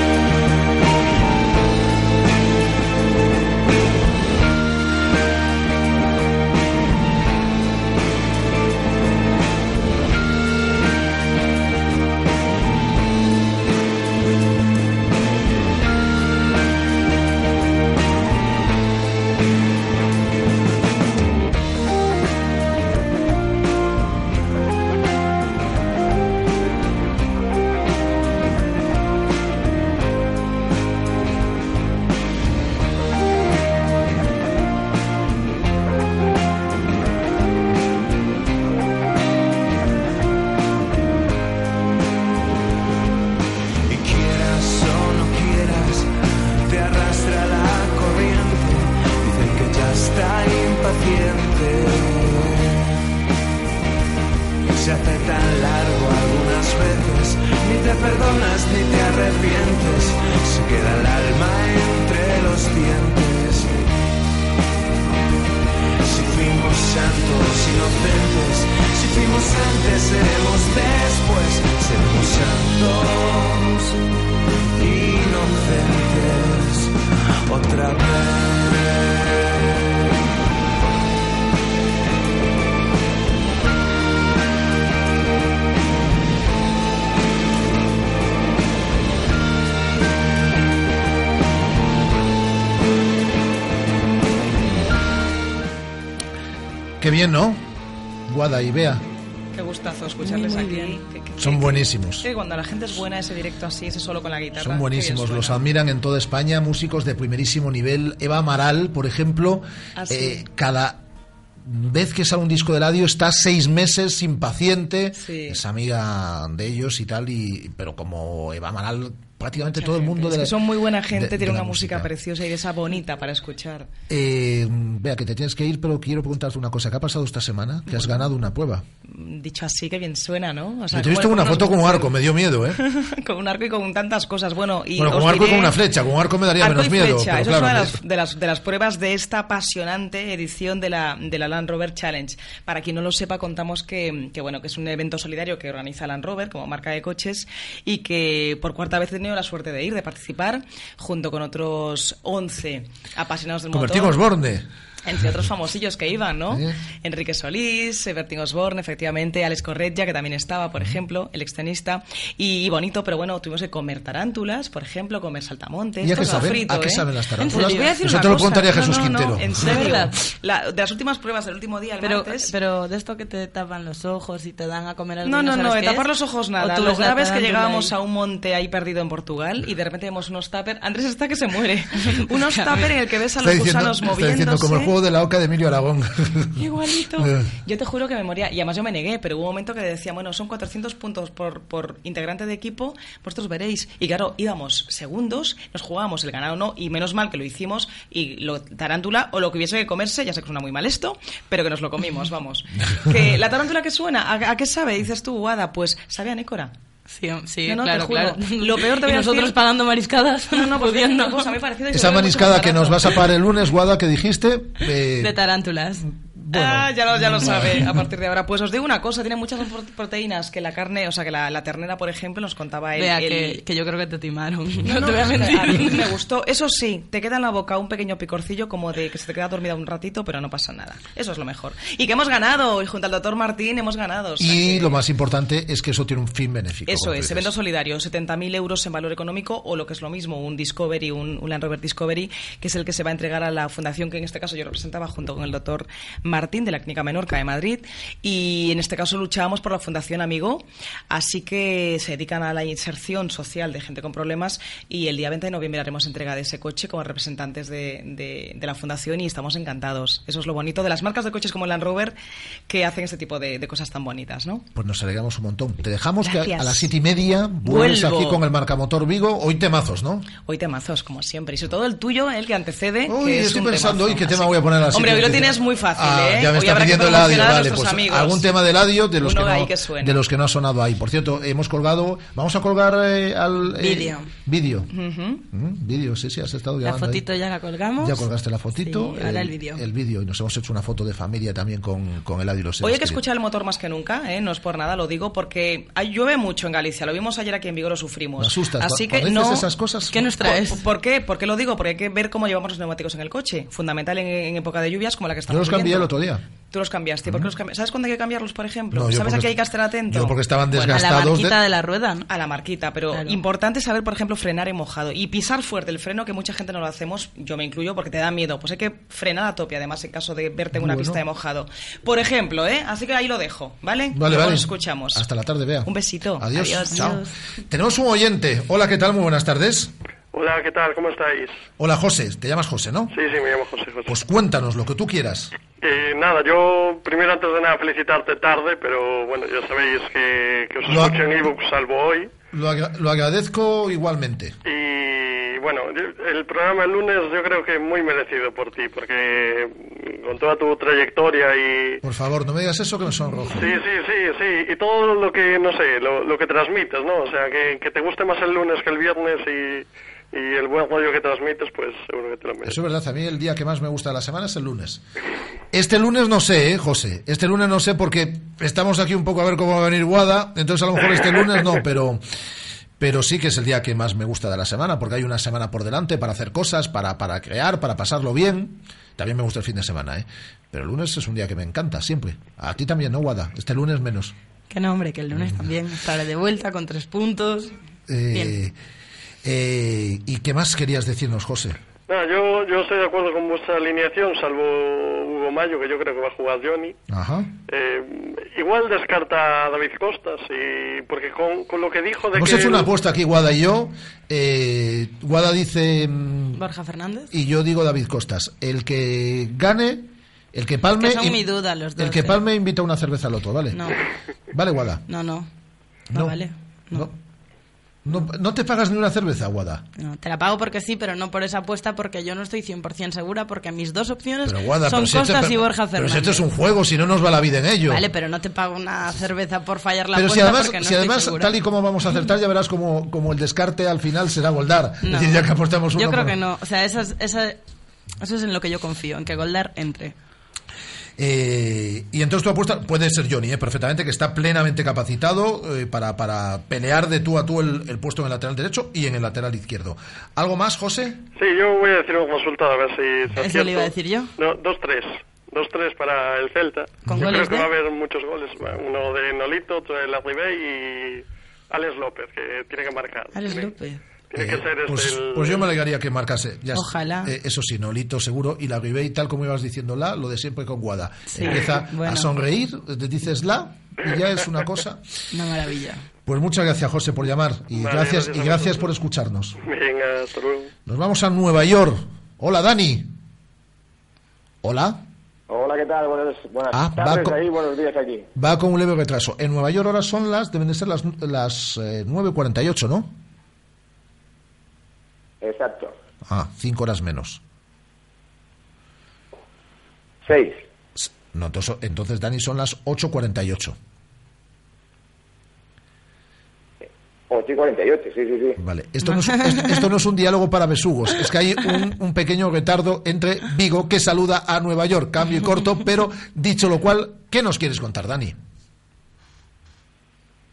Qué bien, ¿no? Guada y Bea. Qué gustazo escucharles Muy, muy aquí. Son buenísimos. que cuando la gente es buena, ese directo así, ese solo con la guitarra. Son buenísimos, los admiran en toda España, músicos de primerísimo nivel. Eva Amaral, por ejemplo, Ah, sí. eh, cada vez que sale un disco de radio está seis meses impaciente, Sí. es amiga de ellos y tal, y pero como Eva Amaral, prácticamente todo el mundo Es de que la- son muy buena gente, tiene una música, música. preciosa y de esa bonita para escuchar. Eh, vea que te tienes que ir, pero quiero preguntarte una cosa. ¿Qué ha pasado esta semana? Que has ganado una prueba. Mm, Dicho así, que bien suena, ¿no? O Yo te he visto ¿cómo con una foto con un arco, me dio miedo, ¿eh? con un arco y con tantas cosas. Bueno, y Bueno, con un arco y diré- con una flecha. Con un arco me daría Arco menos y miedo. pero eso claro, es una de las, de, las, de las pruebas de esta apasionante edición de la, de la Land Rover Challenge. Para quien no lo sepa, contamos que, que, bueno, que es un evento solidario que organiza Land Rover como marca de coches y que por cuarta vez he tenido la suerte de ir, de participar, junto con otros 11 apasionados del motor. Bertín Osborne. Entre otros famosillos que iban, ¿no? Sí. Enrique Solís, eh, Bertín Osborne, efectivamente, Alex Corretja, que también estaba, por ejemplo, el extenista. Y, y bonito, pero bueno, tuvimos que comer tarántulas, por ejemplo, comer saltamontes. ¿Y a qué saben? frito, ¿A qué ¿eh? saben las En tarántulas? serio, Os voy a decir Eso una te lo cosa. preguntaría No, Jesús no, no, Quintero. en ¿De serio. La- de las últimas pruebas del último día, el Pero, martes... pero de esto que te tapan los ojos y te dan a comer algo No, no, no, de tapar es, los ojos nada. Lo grave es que llegábamos ahí. a un monte ahí perdido en Portugal y de repente vemos unos tupper. Andrés está que se muere. unos tupper en el que ves a los gusanos moviéndose. Juego de la oca de Emilio Aragón. Igualito. Eh. Yo te juro que me moría. Y además yo me negué, pero hubo un momento que decía, bueno, son 400 puntos por, por integrante de equipo, vosotros veréis. Y claro, íbamos segundos, nos jugábamos el ganar o no, y menos mal que lo hicimos, y lo tarántula, o lo que hubiese que comerse, ya sé que suena muy mal esto, pero que nos lo comimos, vamos. que la tarántula que suena, ¿a, a qué sabe? Dices tú, Guada, pues sabe a nécora. Sí, sí, No, no, claro, claro. Lo peor te nosotros decir- pagando mariscadas. No, no, pues pudiendo. cosa, me Esa maniscada que nos vas a parar el lunes, Guada, que dijiste. eh, De tarántulas. Ah, ya lo, ya lo sabe a partir de ahora. Pues os digo una cosa, tiene muchas proteínas que la carne, o sea, que la, la ternera, por ejemplo, nos contaba él. Vea, el- que, que yo creo que te timaron. No, No, no, te voy a mentir. mí me gustó. Eso sí, te queda en la boca un pequeño picorcillo como de que se te queda dormida un ratito, pero no pasa nada. Eso es lo mejor. Y que hemos ganado, y junto al doctor Martín hemos ganado. o sea y que- lo más importante es que eso tiene un fin benéfico. Eso es, evento solidario, 70.000 euros en valor económico o lo que es lo mismo, un Discovery, un, un Land Rover Discovery, que es el que se va a entregar a la fundación que en este caso yo representaba junto con el doctor Martín de la Clínica Menorca de Madrid y en este caso luchábamos por la Fundación Amigo, así que se dedican a la inserción social de gente con problemas y el día 20 de noviembre haremos entrega de ese coche como representantes de, de- de la Fundación y estamos encantados. Eso es lo bonito de las marcas de coches como el Land Rover que hacen este tipo de, de cosas tan bonitas, ¿no? Pues nos alegramos un montón. Te dejamos que a- a las siete y media vuelves Vuelvo. aquí con el marcamotor Vigo. Hoy temazos, ¿no? Hoy temazos, como siempre. Y sobre todo el tuyo, el que antecede. Uy, que es estoy un pensando hoy temazo. qué tema Así voy a poner a las Hombre, hoy lo tienes muy fácil, Ah, ¿eh? ya me hoy está pidiendo el audio, vale, pues amigos. algún tema del audio de los, Uno que no, que de los que no ha sonado ahí. Por cierto, hemos colgado, vamos a colgar eh, al eh, Vídeo. vídeo. Mm, Vídeo, sí, sí, has estado La ahí. fotito ya la colgamos. Ya colgaste la fotito. Sí, ahora el vídeo. El vídeo. Y nos hemos hecho una foto de familia también con, con el audio y los Hoy hay que escuchar el motor más que nunca, ¿eh? no es por nada, lo digo porque hay, llueve mucho en Galicia, lo vimos ayer aquí en Vigo, lo sufrimos. Me asustas, Así que dices no. esas cosas- ¿Qué nos traes? ¿Por, por qué? ¿Por qué lo digo? Porque hay que ver cómo llevamos los neumáticos en el coche. Fundamental en, en época de lluvias como la que Yo estamos los cambié el. Otro día. Tú los cambiaste. ¿Por qué los cambi- ¿Sabes cuándo hay que cambiarlos, por ejemplo? No, ¿Sabes a qué hay que estar atento? yo porque estaban Bueno, desgastados A la de- marquita de, la rueda, ¿no? a la marquita, pero Claro. importante saber, por ejemplo, frenar en mojado y pisar fuerte el freno, que mucha gente no lo hacemos, yo me incluyo porque te da miedo. Pues hay que frenar a tope, además, en caso de verte en una Bueno. pista de mojado. Por ejemplo, ¿eh? Así que ahí lo dejo, ¿vale? Vale, Luego vale. nos escuchamos. Hasta la tarde, vea. Un besito. Adiós. Adiós. Chao. Adiós. Tenemos un oyente. Hola, ¿qué tal? Muy buenas tardes. Hola, ¿qué tal? ¿Cómo estáis? Hola, José. Te llamas José, ¿no? Sí, sí, me llamo José José. Pues cuéntanos lo que tú quieras. Eh, nada, yo primero antes de nada felicitarte tarde, pero bueno, ya sabéis que, que os Lo- escucho en ebook salvo hoy. Lo, agra- lo agradezco igualmente. Y bueno, el programa el lunes yo creo que muy merecido por ti, porque con toda tu trayectoria y... Por favor, no me digas eso que me sonrojo. Sí, sí, sí, sí, y todo lo que, no sé, lo, lo que transmites, ¿no? O sea, que, que te guste más el lunes que el viernes y, y el buen rollo que transmites, pues seguro que te lo mereces. Eso es verdad, a mí el día que más me gusta de la semana es el lunes. Este lunes no sé, ¿eh, José? Este lunes no sé porque estamos aquí un poco a ver cómo va a venir Guada, entonces a lo mejor este lunes no, pero, pero sí que es el día que más me gusta de la semana, porque hay una semana por delante para hacer cosas, para, para crear, para pasarlo bien. También me gusta el fin de semana, ¿eh? Pero el lunes es un día que me encanta, siempre. A ti también, ¿no, Guada? Este lunes menos. Que no, hombre, que el lunes también estaré de vuelta con tres puntos. Eh, Bien. Eh, ¿Y qué más querías decirnos, José? Yo, yo estoy de acuerdo con vuestra alineación, salvo Hugo Mayo, que yo creo que va a jugar Johnny. Ajá. Eh, igual descarta a David Costas, y porque con, con lo que dijo de Hemos que... hecho una apuesta aquí, Guada y yo. Eh, Guada dice... mm, Borja Fernández. y yo digo David Costas. El que gane, el que palme... Que son in- mi duda los dos. el que ¿eh? palme invita una cerveza al otro, ¿vale? No, Vale, Guada. no, no. No, No. vale. No. No, no te pagas ni una cerveza, Guada. No, te la pago porque sí, pero no por esa apuesta porque yo no estoy 100% segura porque mis dos opciones Pero Guada, son pero si este- Costas y pero- Borja Pero Fernández. si esto es un juego, si no nos va la vida en ello. Vale, pero no te pago una cerveza por fallar la pero si apuesta además, porque no si estoy además segura. tal y como vamos a acertar, ya verás como, como el descarte al final será Goldar. No. Es decir, ya que apostamos Yo creo por- que no. O sea, esa es- esa- eso es en lo que yo confío, en que Goldar entre. Eh, y entonces tu apuesta puede ser Johnny, eh, perfectamente, que está plenamente capacitado eh, para, para pelear de tú a tú el, el puesto en el lateral derecho y en el lateral izquierdo. ¿Algo más, José? Sí, yo voy a decir un resultado, a ver si se Eso le iba a decir yo. No, 2-3. 2-3 para el Celta. ¿Con yo goles creo que de? va a haber muchos goles. Uno de Nolito, otro de Larribey y Alex López, que tiene que marcar. Alex López. Tiene que Eh, ser este pues, el... pues yo me alegraría que marcase. Ya. Ojalá. Eh, eso sí, Nolito seguro. Y la Ribey, tal como ibas diciendo la, lo de siempre con Guada. Sí, Empieza bueno. a sonreír, te dices la, y ya es una cosa. Una maravilla. Pues muchas gracias, José, por llamar. Y Vale, gracias, gracias y gracias por escucharnos. Venga, hasta luego. Nos vamos a Nueva York. Hola, Dani. Hola. Hola, ¿qué tal? Buenas, buenas Ah, va tardes con- ahí, buenos días aquí. Va con un leve retraso. En Nueva York ahora son las, deben de ser las, las eh, 9.48, ¿no? Exacto. Ah, cinco horas menos. Seis. No, entonces, entonces, Dani, son las 8.48. 8 y 48, sí, sí, sí. Vale, esto no, es, esto, esto no es un diálogo para besugos, es que hay un, un pequeño retardo entre Vigo, que saluda a Nueva York, cambio y corto, pero dicho lo cual, ¿qué nos quieres contar, Dani?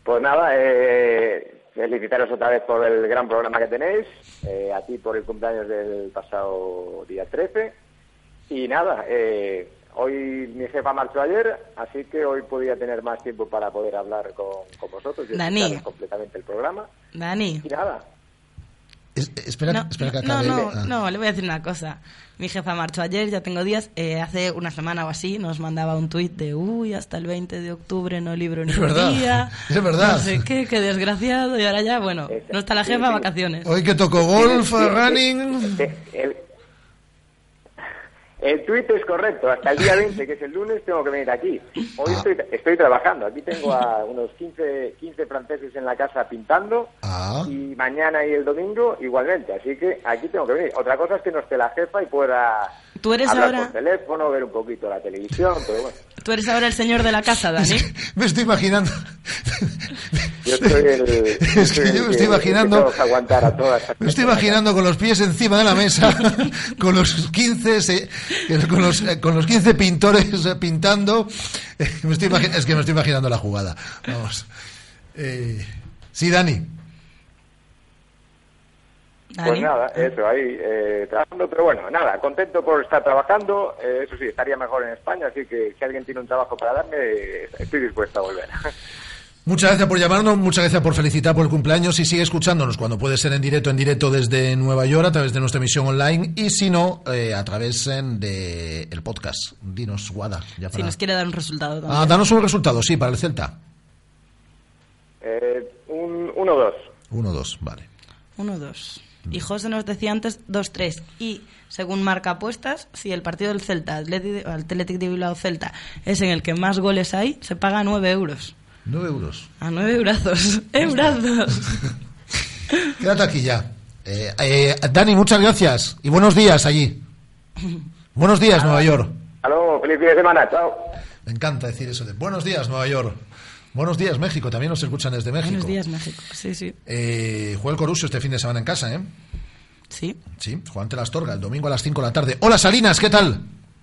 Pues nada, eh, felicitaros otra vez por el gran programa que tenéis, eh, a ti por el cumpleaños del pasado día 13. Y nada, eh, hoy mi jefa marchó ayer, así que hoy podía tener más tiempo para poder hablar con, con vosotros y Dani. completamente el programa. Dani, Y nada, Es- espera, No, espera que no, acabe. no, Ah. no, le voy a decir una cosa. Mi jefa marchó ayer, ya tengo días. eh, hace una semana o así nos mandaba un tuit de uy, hasta el 20 de octubre no libro ni Es un verdad, día. es verdad. No sé qué, qué desgraciado. Y ahora ya, bueno, no está la jefa, vacaciones. Hoy que tocó golf, running. El, el tuit es correcto. Hasta el día 20, que es el lunes, tengo que venir aquí. Hoy Ah. estoy, estoy trabajando. Aquí tengo a unos 15, 15 franceses en la casa pintando. Ah. Y mañana y el domingo igualmente. Así que aquí tengo que venir. Otra cosa es que no esté la jefa y pueda Tú eres hablar ahora- por teléfono, ver un poquito la televisión. Pero bueno, Tú eres ahora el señor de la casa, Dani. Me estoy imaginando. yo soy el. Es que yo me estoy imaginando- que aguantar a todas. Me estoy imaginando con los pies encima de la mesa, con los 15, se- con los, eh, con los 15 pintores eh, pintando. Eh, me estoy imagi- es que me estoy imaginando la jugada. Vamos. Eh, sí, Dani. Pues nada, eso, ahí eh, trabajando, pero bueno, nada, contento por estar trabajando, eh, eso sí, estaría mejor en España, así que si alguien tiene un trabajo para darme, estoy dispuesto a volver. Muchas gracias por llamarnos, muchas gracias por felicitar por el cumpleaños y sigue escuchándonos cuando puede ser en directo, en directo desde Nueva York a través de nuestra emisión online y si no, eh, a través de el podcast. Dinos, Guada. Ya Si nos quiere dar un resultado también. Ah, danos un resultado, sí, para el Celta. Eh, un 1-2. 1-2, vale. 1-2. Y José nos decía antes 2-3. Y según marca apuestas, si el partido del Celta, Athletic Athletic de Bilbao Celta, es en el que más goles hay, se paga 9 euros. 9 euros. A 9 eurazos. ¡Eurazos! Quédate aquí ya. Eh, eh, Dani, muchas gracias y buenos días allí. Buenos días, Nueva York. Aló, feliz fin de semana, chao. Me encanta decir eso de buenos días, Nueva York. Buenos días, México. También nos escuchan desde México. Buenos días, México. Sí, sí. Eh, juega el Corusio este fin de semana en casa, ¿eh? Sí. Sí, juega ante la Astorga el domingo a las 5 de la tarde. Hola, Salinas, ¿qué tal?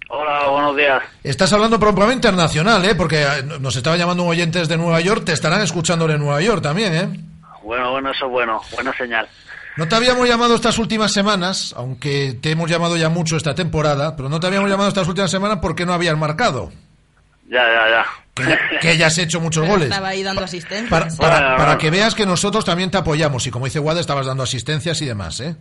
Hola, buenos días. Estás hablando por un programa internacional, ¿eh? Porque eh, nos estaba llamando un oyentes de Nueva York, te estarán escuchando en Nueva York también, ¿eh? Bueno, bueno, eso es bueno, buena señal. No te habíamos llamado estas últimas semanas, aunque te hemos llamado ya mucho esta temporada, pero no te habíamos llamado estas últimas semanas porque no habías marcado. Ya, ya, ya. Que ya, que ya has hecho muchos goles. Estaba ahí dando asistencia. Para, sí. para- Bueno, para bueno. que veas que nosotros también te apoyamos. Y como dice Guada, estabas dando asistencias y demás, ¿eh?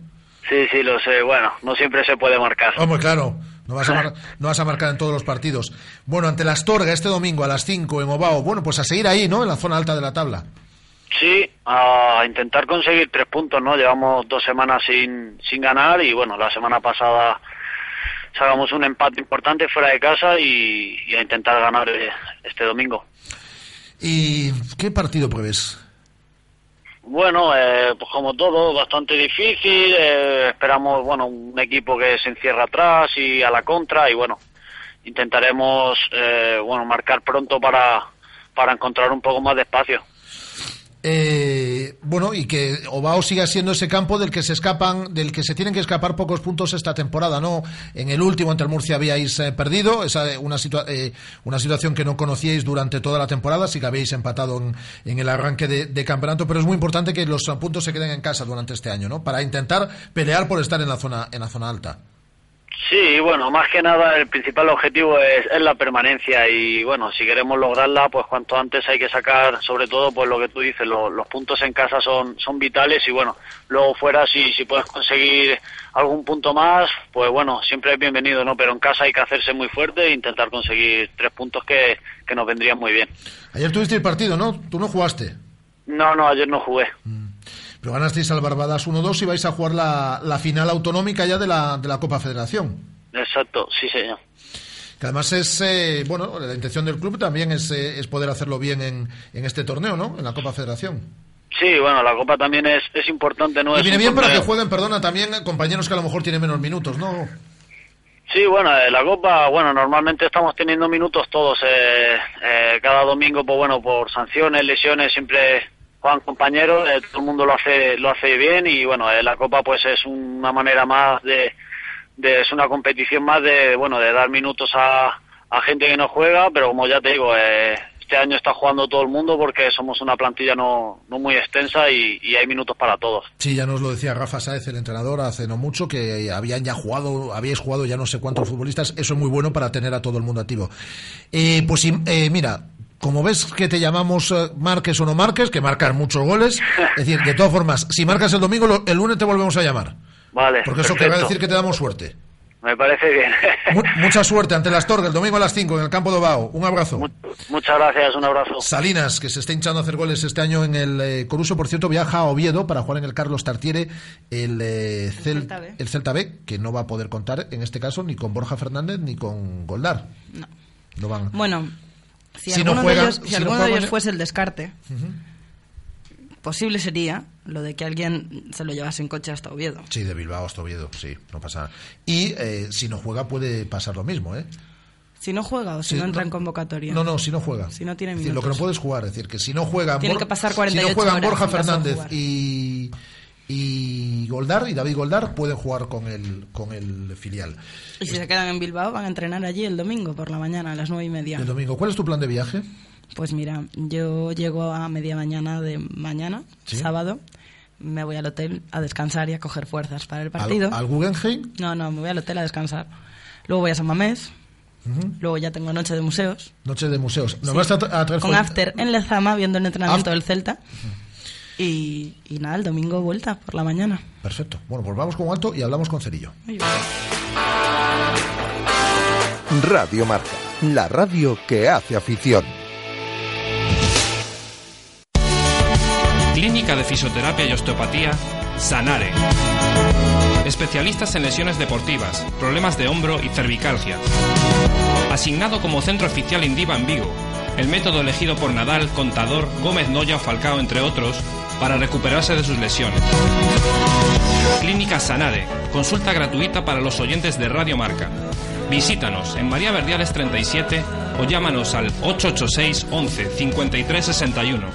Sí, sí, lo sé. Bueno, no siempre se puede marcar. Hombre, claro. No vas, a mar- no vas a marcar en todos los partidos. Bueno, ante la Astorga este domingo a las 5 en Ovao. Bueno, pues a seguir ahí, ¿no? En la zona alta de la tabla. Sí, a intentar conseguir tres puntos, ¿no? Llevamos dos semanas sin, sin ganar y bueno, la semana pasada sacamos un empate importante fuera de casa y, y a intentar ganar eh, este domingo. ¿Y qué partido prevés? Bueno, eh, pues como todo, bastante difícil. eh, esperamos, bueno, un equipo que se encierra atrás y a la contra y bueno, intentaremos, eh, bueno, marcar pronto para, para encontrar un poco más de espacio. Eh, bueno, y que Ovao siga siendo ese campo del que se escapan, del que se tienen que escapar pocos puntos esta temporada, ¿no? En el último ante el Murcia habíais eh, perdido, esa eh, una, eh, una situación que no conocíais durante toda la temporada, sí que habéis empatado en, el arranque de, de campeonato, pero es muy importante que los puntos se queden en casa durante este año, ¿no? Para intentar pelear por estar en la zona, en la zona alta. Sí, bueno, más que nada el principal objetivo es, es la permanencia y bueno, si queremos lograrla, pues cuanto antes hay que sacar, sobre todo, pues lo que tú dices, lo- los puntos en casa son, son vitales y bueno, luego fuera si, si puedes conseguir algún punto más, pues bueno, siempre es bienvenido, ¿no? Pero en casa hay que hacerse muy fuerte e intentar conseguir tres puntos que, que nos vendrían muy bien. Ayer tuviste el partido, ¿no? Tú no jugaste, No, no, ayer no jugué. Pero ganasteis al Barbadas 1-2 y vais a jugar la, la final autonómica ya de la, de la Copa Federación. Exacto, sí, señor. Que además es, eh, bueno, la intención del club también es, eh, es poder hacerlo bien en, en este torneo, ¿no? En la Copa Federación. Sí, bueno, la Copa también es, es importante, ¿no? y viene bien para que jueguen, perdona, también eh, compañeros que a lo mejor tienen menos minutos, ¿no? Sí, bueno, eh, la Copa, bueno, normalmente estamos teniendo minutos todos. eh, eh, cada domingo, pues bueno, por sanciones, lesiones, siempre juegan compañeros, eh, todo el mundo lo hace, lo hace bien y bueno, eh, la Copa pues es una manera más de, de, es una competición más de, bueno, de dar minutos a, a gente que no juega, pero como ya te digo, eh, este año está jugando todo el mundo porque somos una plantilla no, no muy extensa y, hay minutos para todos. Sí, ya nos lo decía Rafa Sáez, el entrenador, hace no mucho, que habían ya jugado, habíais jugado ya no sé cuántos futbolistas. Eso es muy bueno para tener a todo el mundo activo. Eh, pues eh, mira, como ves que te llamamos eh, marques o no marques, que marcas muchos goles, es decir, de todas formas, si marcas el domingo, el lunes te volvemos a llamar. Vale. Porque eso perfecto. querrá decir que te damos suerte. Me parece bien. Mu- mucha suerte ante las Torres el domingo a las 5 en el campo de Bao. Un abrazo. Muchas gracias, un abrazo. Salinas, que se está hinchando a hacer goles este año en el eh, Coruso, por cierto, viaja a Oviedo para jugar en el Carlos Tartiere el, eh, Cel- Celta B. el Celta B, que no va a poder contar en este caso ni con Borja Fernández ni con Goldar. No. No van. Bueno, si, Si no alguno, juegan- de ellos, si si no de ellos fuese el descarte, posible sería lo de que alguien se lo llevase en coche hasta Oviedo. Sí, de Bilbao hasta Oviedo, sí, no pasa nada. Y eh, si no juega puede pasar lo mismo, ¿eh? Si no juega o si no entra no- en convocatoria. No, no, si no juega. Si no tiene decir, lo que no minutos. puedes jugar, es decir, que si no juegan Tienen que pasar si 48 no juegan Borja Fernández y y Goldar y David Goldar pueden jugar con el con el filial. Y si se quedan en Bilbao, van a entrenar allí el domingo por la mañana a las nueve y media. El domingo, ¿cuál es tu plan de viaje? Pues mira, yo llego a media mañana de mañana, Sí. sábado, me voy al hotel a descansar y a coger fuerzas para el partido. ¿Al, al Guggenheim? No, no, me voy al hotel a descansar. Luego voy a San Mamés, Ujú. luego ya tengo noche de museos. Noche de museos. ¿Nos Sí. vas a, tra- a traer Con after en Lezama viendo el entrenamiento del Celta. Y, y nada, el domingo vuelta por la mañana. Perfecto. Bueno, pues vamos con Alto y hablamos con Cerillo. Radio Marca, la radio que hace afición. Clínica de Fisioterapia y Osteopatía, Sanare. Especialistas en lesiones deportivas, problemas de hombro y cervicalgia. Asignado como centro oficial Indiva en Vigo. El método elegido por Nadal, Contador, Gómez Noya o Falcao, entre otros, para recuperarse de sus lesiones. Clínica Sanare. Consulta gratuita para los oyentes de Radio Marca. Visítanos en María Verdiales 37 o llámanos al 886 11 53 61.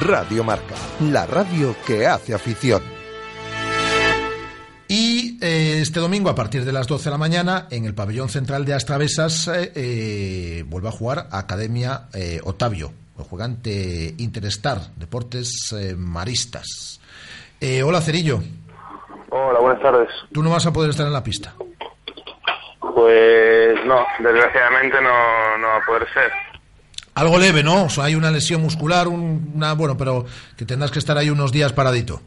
Radio Marca, la radio que hace afición. Y eh, este domingo, a partir de las 12 de la mañana, en el pabellón central de Astravesas, eh, eh, vuelve a jugar Academia eh, El jugante Interestar, Deportes eh, Maristas. Eh, hola, Cerillo. Hola, buenas tardes. Tú no vas a poder estar en la pista. Pues no, desgraciadamente no, no va a poder ser. Algo leve, ¿no? O sea, hay una lesión muscular, un- una, bueno, pero que tendrás que estar ahí unos días paradito.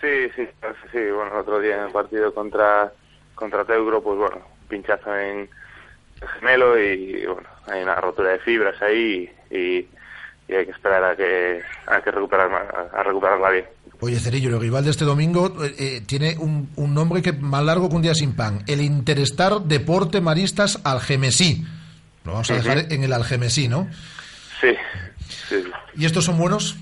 Sí, sí, sí, bueno, el otro día en el partido contra, contra Teugro, pues bueno, pinchazo en gemelo y bueno, hay una rotura de fibras ahí y, y hay que esperar a que, a que recuperar, a, a recuperarla bien. Oye, Cerillo, el rival de este domingo eh, eh, tiene un, un nombre que más largo que un día sin pan. El Interestar Deporte Maristas Algemesí. Lo vamos a dejar en el Algemesí, ¿no? Sí. ¿Y estos son buenos?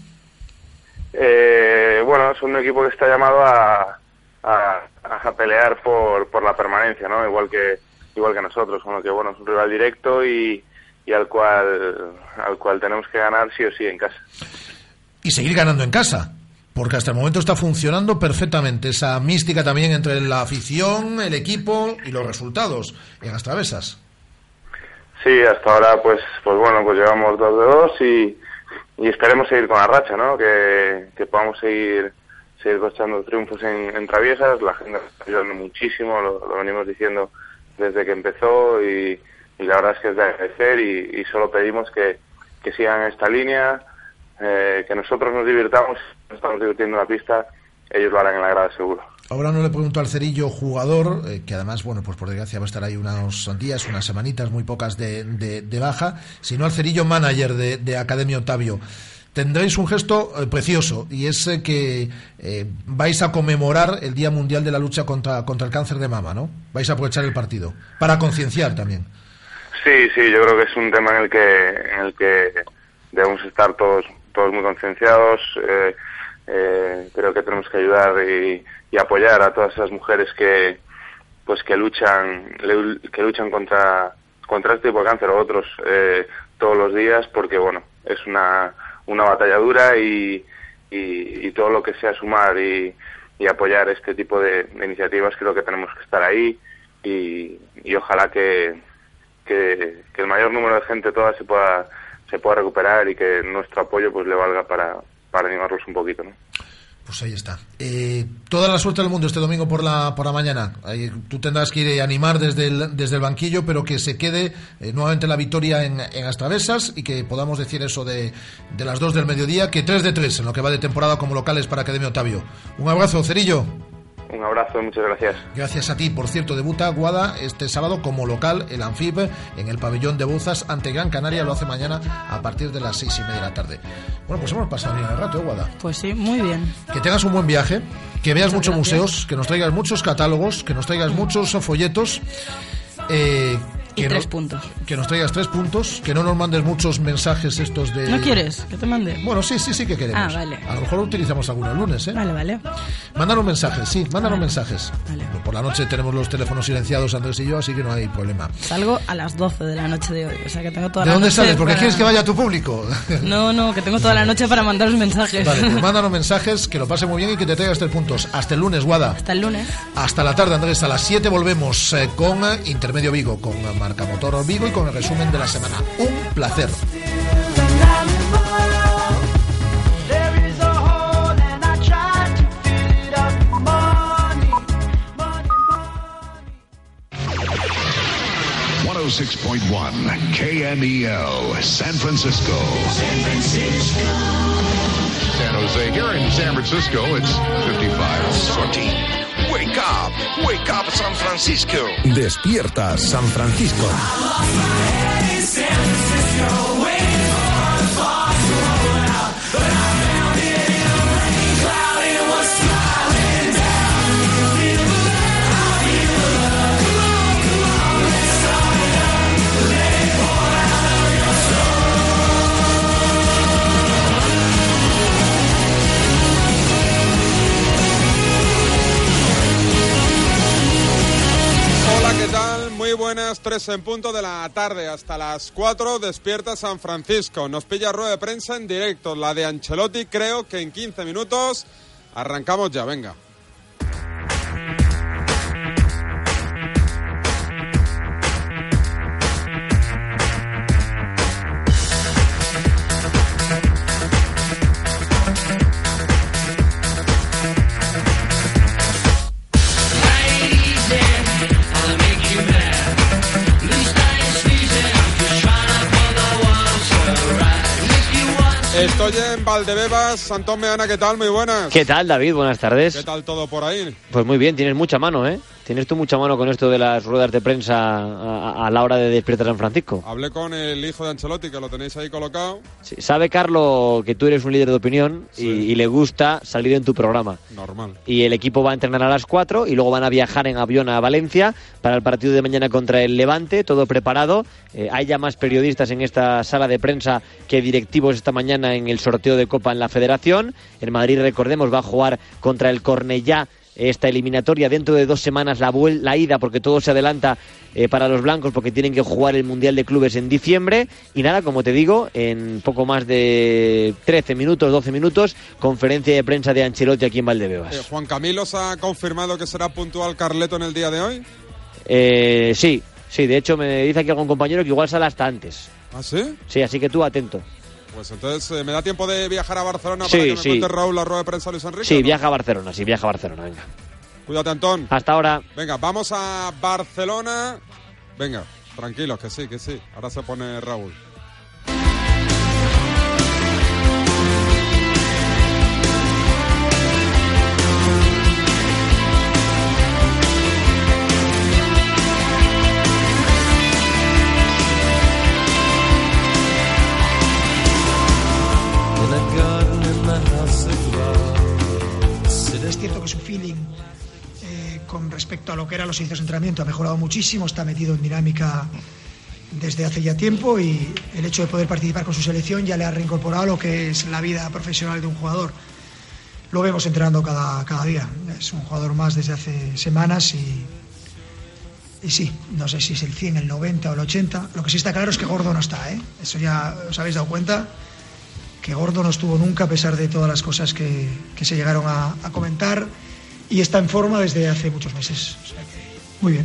Eh, bueno, es un equipo que está llamado a, a, a pelear por, por la permanencia, ¿no? Igual que igual que nosotros, con lo que bueno es un rival directo y, y al cual al cual tenemos que ganar sí o sí en casa. Y seguir ganando en casa. Porque hasta el momento está funcionando perfectamente esa mística también entre la afición, el equipo y los resultados en las travesas. Sí, hasta ahora pues pues bueno pues llevamos dos de dos y, y esperemos seguir con la racha, ¿no? Que, que podamos seguir seguir cosechando triunfos en, en traviesas. La gente está ayudando muchísimo, lo, lo venimos diciendo desde que empezó y, y la verdad es que es de agradecer y, solo pedimos que, que sigan esta línea, eh, que nosotros nos divirtamos, estamos divirtiendo en la pista, ellos lo harán en la grada seguro. Ahora no le pregunto al Cerillo jugador, eh, que además, bueno, pues por desgracia va a estar ahí unos días, unas semanitas, muy pocas de, de- de baja, sino al Cerillo manager de, de Academia Otavio. Tendréis un gesto eh, precioso y es eh, que eh, vais a conmemorar el Día Mundial de la Lucha contra, contra el Cáncer de Mama, ¿no? Vais a aprovechar el partido para concienciar también. Sí, sí, yo creo que es un tema en el que, en el que debemos estar todos, todos muy concienciados. creo que tenemos que ayudar y, y apoyar a todas esas mujeres que, pues que luchan, que luchan contra, contra este tipo de cáncer o otros todos los días, porque bueno, es una, una batalla dura y, y, todo lo que sea sumar y, y apoyar este tipo de, de iniciativas creo que tenemos que estar ahí y, y ojalá que, que, que el mayor número de gente toda se pueda se pueda recuperar y que nuestro apoyo pues le valga para, para animarlos un poquito ¿no? Pues ahí está. Eh, toda la suerte del mundo este domingo por la, por la mañana. Tú tendrás que ir a animar desde el, desde el banquillo, pero que se quede eh, nuevamente la victoria en, en las travesas y que podamos decir eso de, de las dos del mediodía, que tres de tres en lo que va de temporada como locales para Academia Otavio. Un abrazo, Cerillo. Un abrazo, muchas gracias. Gracias a ti. Por cierto, debuta Guada este sábado como local el Anfib en el pabellón de Bouzas ante Gran Canaria. Lo hace mañana a partir de las seis y media de la tarde. Bueno, pues hemos pasado bien el rato, ¿eh, Guada? Pues sí, muy bien. Que tengas un buen viaje, que veas Muchas muchos gracias. museos, que nos traigas muchos catálogos, que nos traigas muchos folletos. eh, Y que tres no- puntos. Que nos traigas tres puntos, que no nos mandes muchos mensajes estos de... ¿No quieres que te mande? Bueno, sí, sí, sí que queremos. Ah, vale. A lo mejor utilizamos algunos lunes, ¿eh? Vale, vale. Mándanos mensajes, sí, mándanos mensajes. Por la noche tenemos los teléfonos silenciados, Andrés y yo, así que no hay problema. Salgo a las 12 de la noche de hoy, o sea que tengo toda ¿De la dónde noche sales? Porque para- quieres que vaya tu público. No, no, que tengo toda la noche para mandaros mensajes. Vale, pues mándanos mensajes, que lo pase muy bien y que te traigas tres puntos. Hasta el lunes, Guada. Hasta el lunes. Hasta la tarde, Andrés. A las 7 volvemos eh, con eh, Intermedio Vigo, con eh, Marca Motor Vigo y con el resumen de la semana. Un placer. Up. Money, money, 106.1 KMEL, San Francisco. San Francisco. San Jose. Here in San Francisco, it's 55. Santi, wake up, wake up San Francisco. Despierta San Francisco. Buenas, tres en punto de la tarde. Hasta las 4 despierta San Francisco. Nos pilla rueda de prensa en directo. La de Ancelotti, creo que en 15 minutos arrancamos ya. Venga. Estoy en Valdebebas. Antón Meana, ¿qué tal? Muy buenas. ¿Qué tal, David? Buenas tardes. ¿Qué tal todo por ahí? Pues muy bien, tienes mucha mano, ¿eh? Tienes tú mucha mano con esto de las ruedas de prensa a, a la hora de Despierta San Francisco. Hablé con el hijo de Ancelotti, que lo tenéis ahí colocado. Sí, Sabe, Carlo, que tú eres un líder de opinión y, y le gusta salir en tu programa. Normal. Y el equipo va a entrenar a las 4 y luego van a viajar en avión a Valencia para el partido de mañana contra el Levante, todo preparado. Eh, hay ya más periodistas en esta sala de prensa que directivos esta mañana en el sorteo de Copa en la Federación. El Madrid, recordemos, va a jugar contra el Cornellá esta eliminatoria dentro de dos semanas la, la ida porque todo se adelanta eh, para los blancos porque tienen que jugar el Mundial de Clubes en diciembre y nada, como te digo, en poco más de 13 minutos, 12 minutos, conferencia de prensa de Ancelotti aquí en Valdebebas. Eh, Juan Camilo se ha confirmado que será puntual Carleto en el día de hoy. Eh, sí, sí, de hecho me dice aquí algún compañero que igual sale hasta antes. ¿Ah, sí? Sí, así que tú atento. Pues entonces, eh, ¿me da tiempo de viajar a Barcelona Sí, para que me sí. cuente Raúl la rueda de prensa Luis Enrique? Sí, no? viaja a Barcelona, sí, viaja a Barcelona, venga. Cuídate, Antón. Hasta ahora. Venga, vamos a Barcelona. Venga, tranquilos, que sí, que sí. Ahora se pone Raúl. Respecto a lo que eran los inicios de entrenamiento ha mejorado muchísimo, está metido en dinámica desde hace ya tiempo y el hecho de poder participar con su selección ya le ha reincorporado lo que es la vida profesional de un jugador. Lo vemos entrenando cada, cada día. Es un jugador más desde hace semanas y, y sí, no sé si es el 100, el 90 o el 80. Lo que sí está claro es que Gordo no está, ¿eh? Eso ya os habéis dado cuenta que Gordo no estuvo nunca a pesar de todas las cosas que, se llegaron a comentar y está en forma desde hace muchos meses. Muy bien.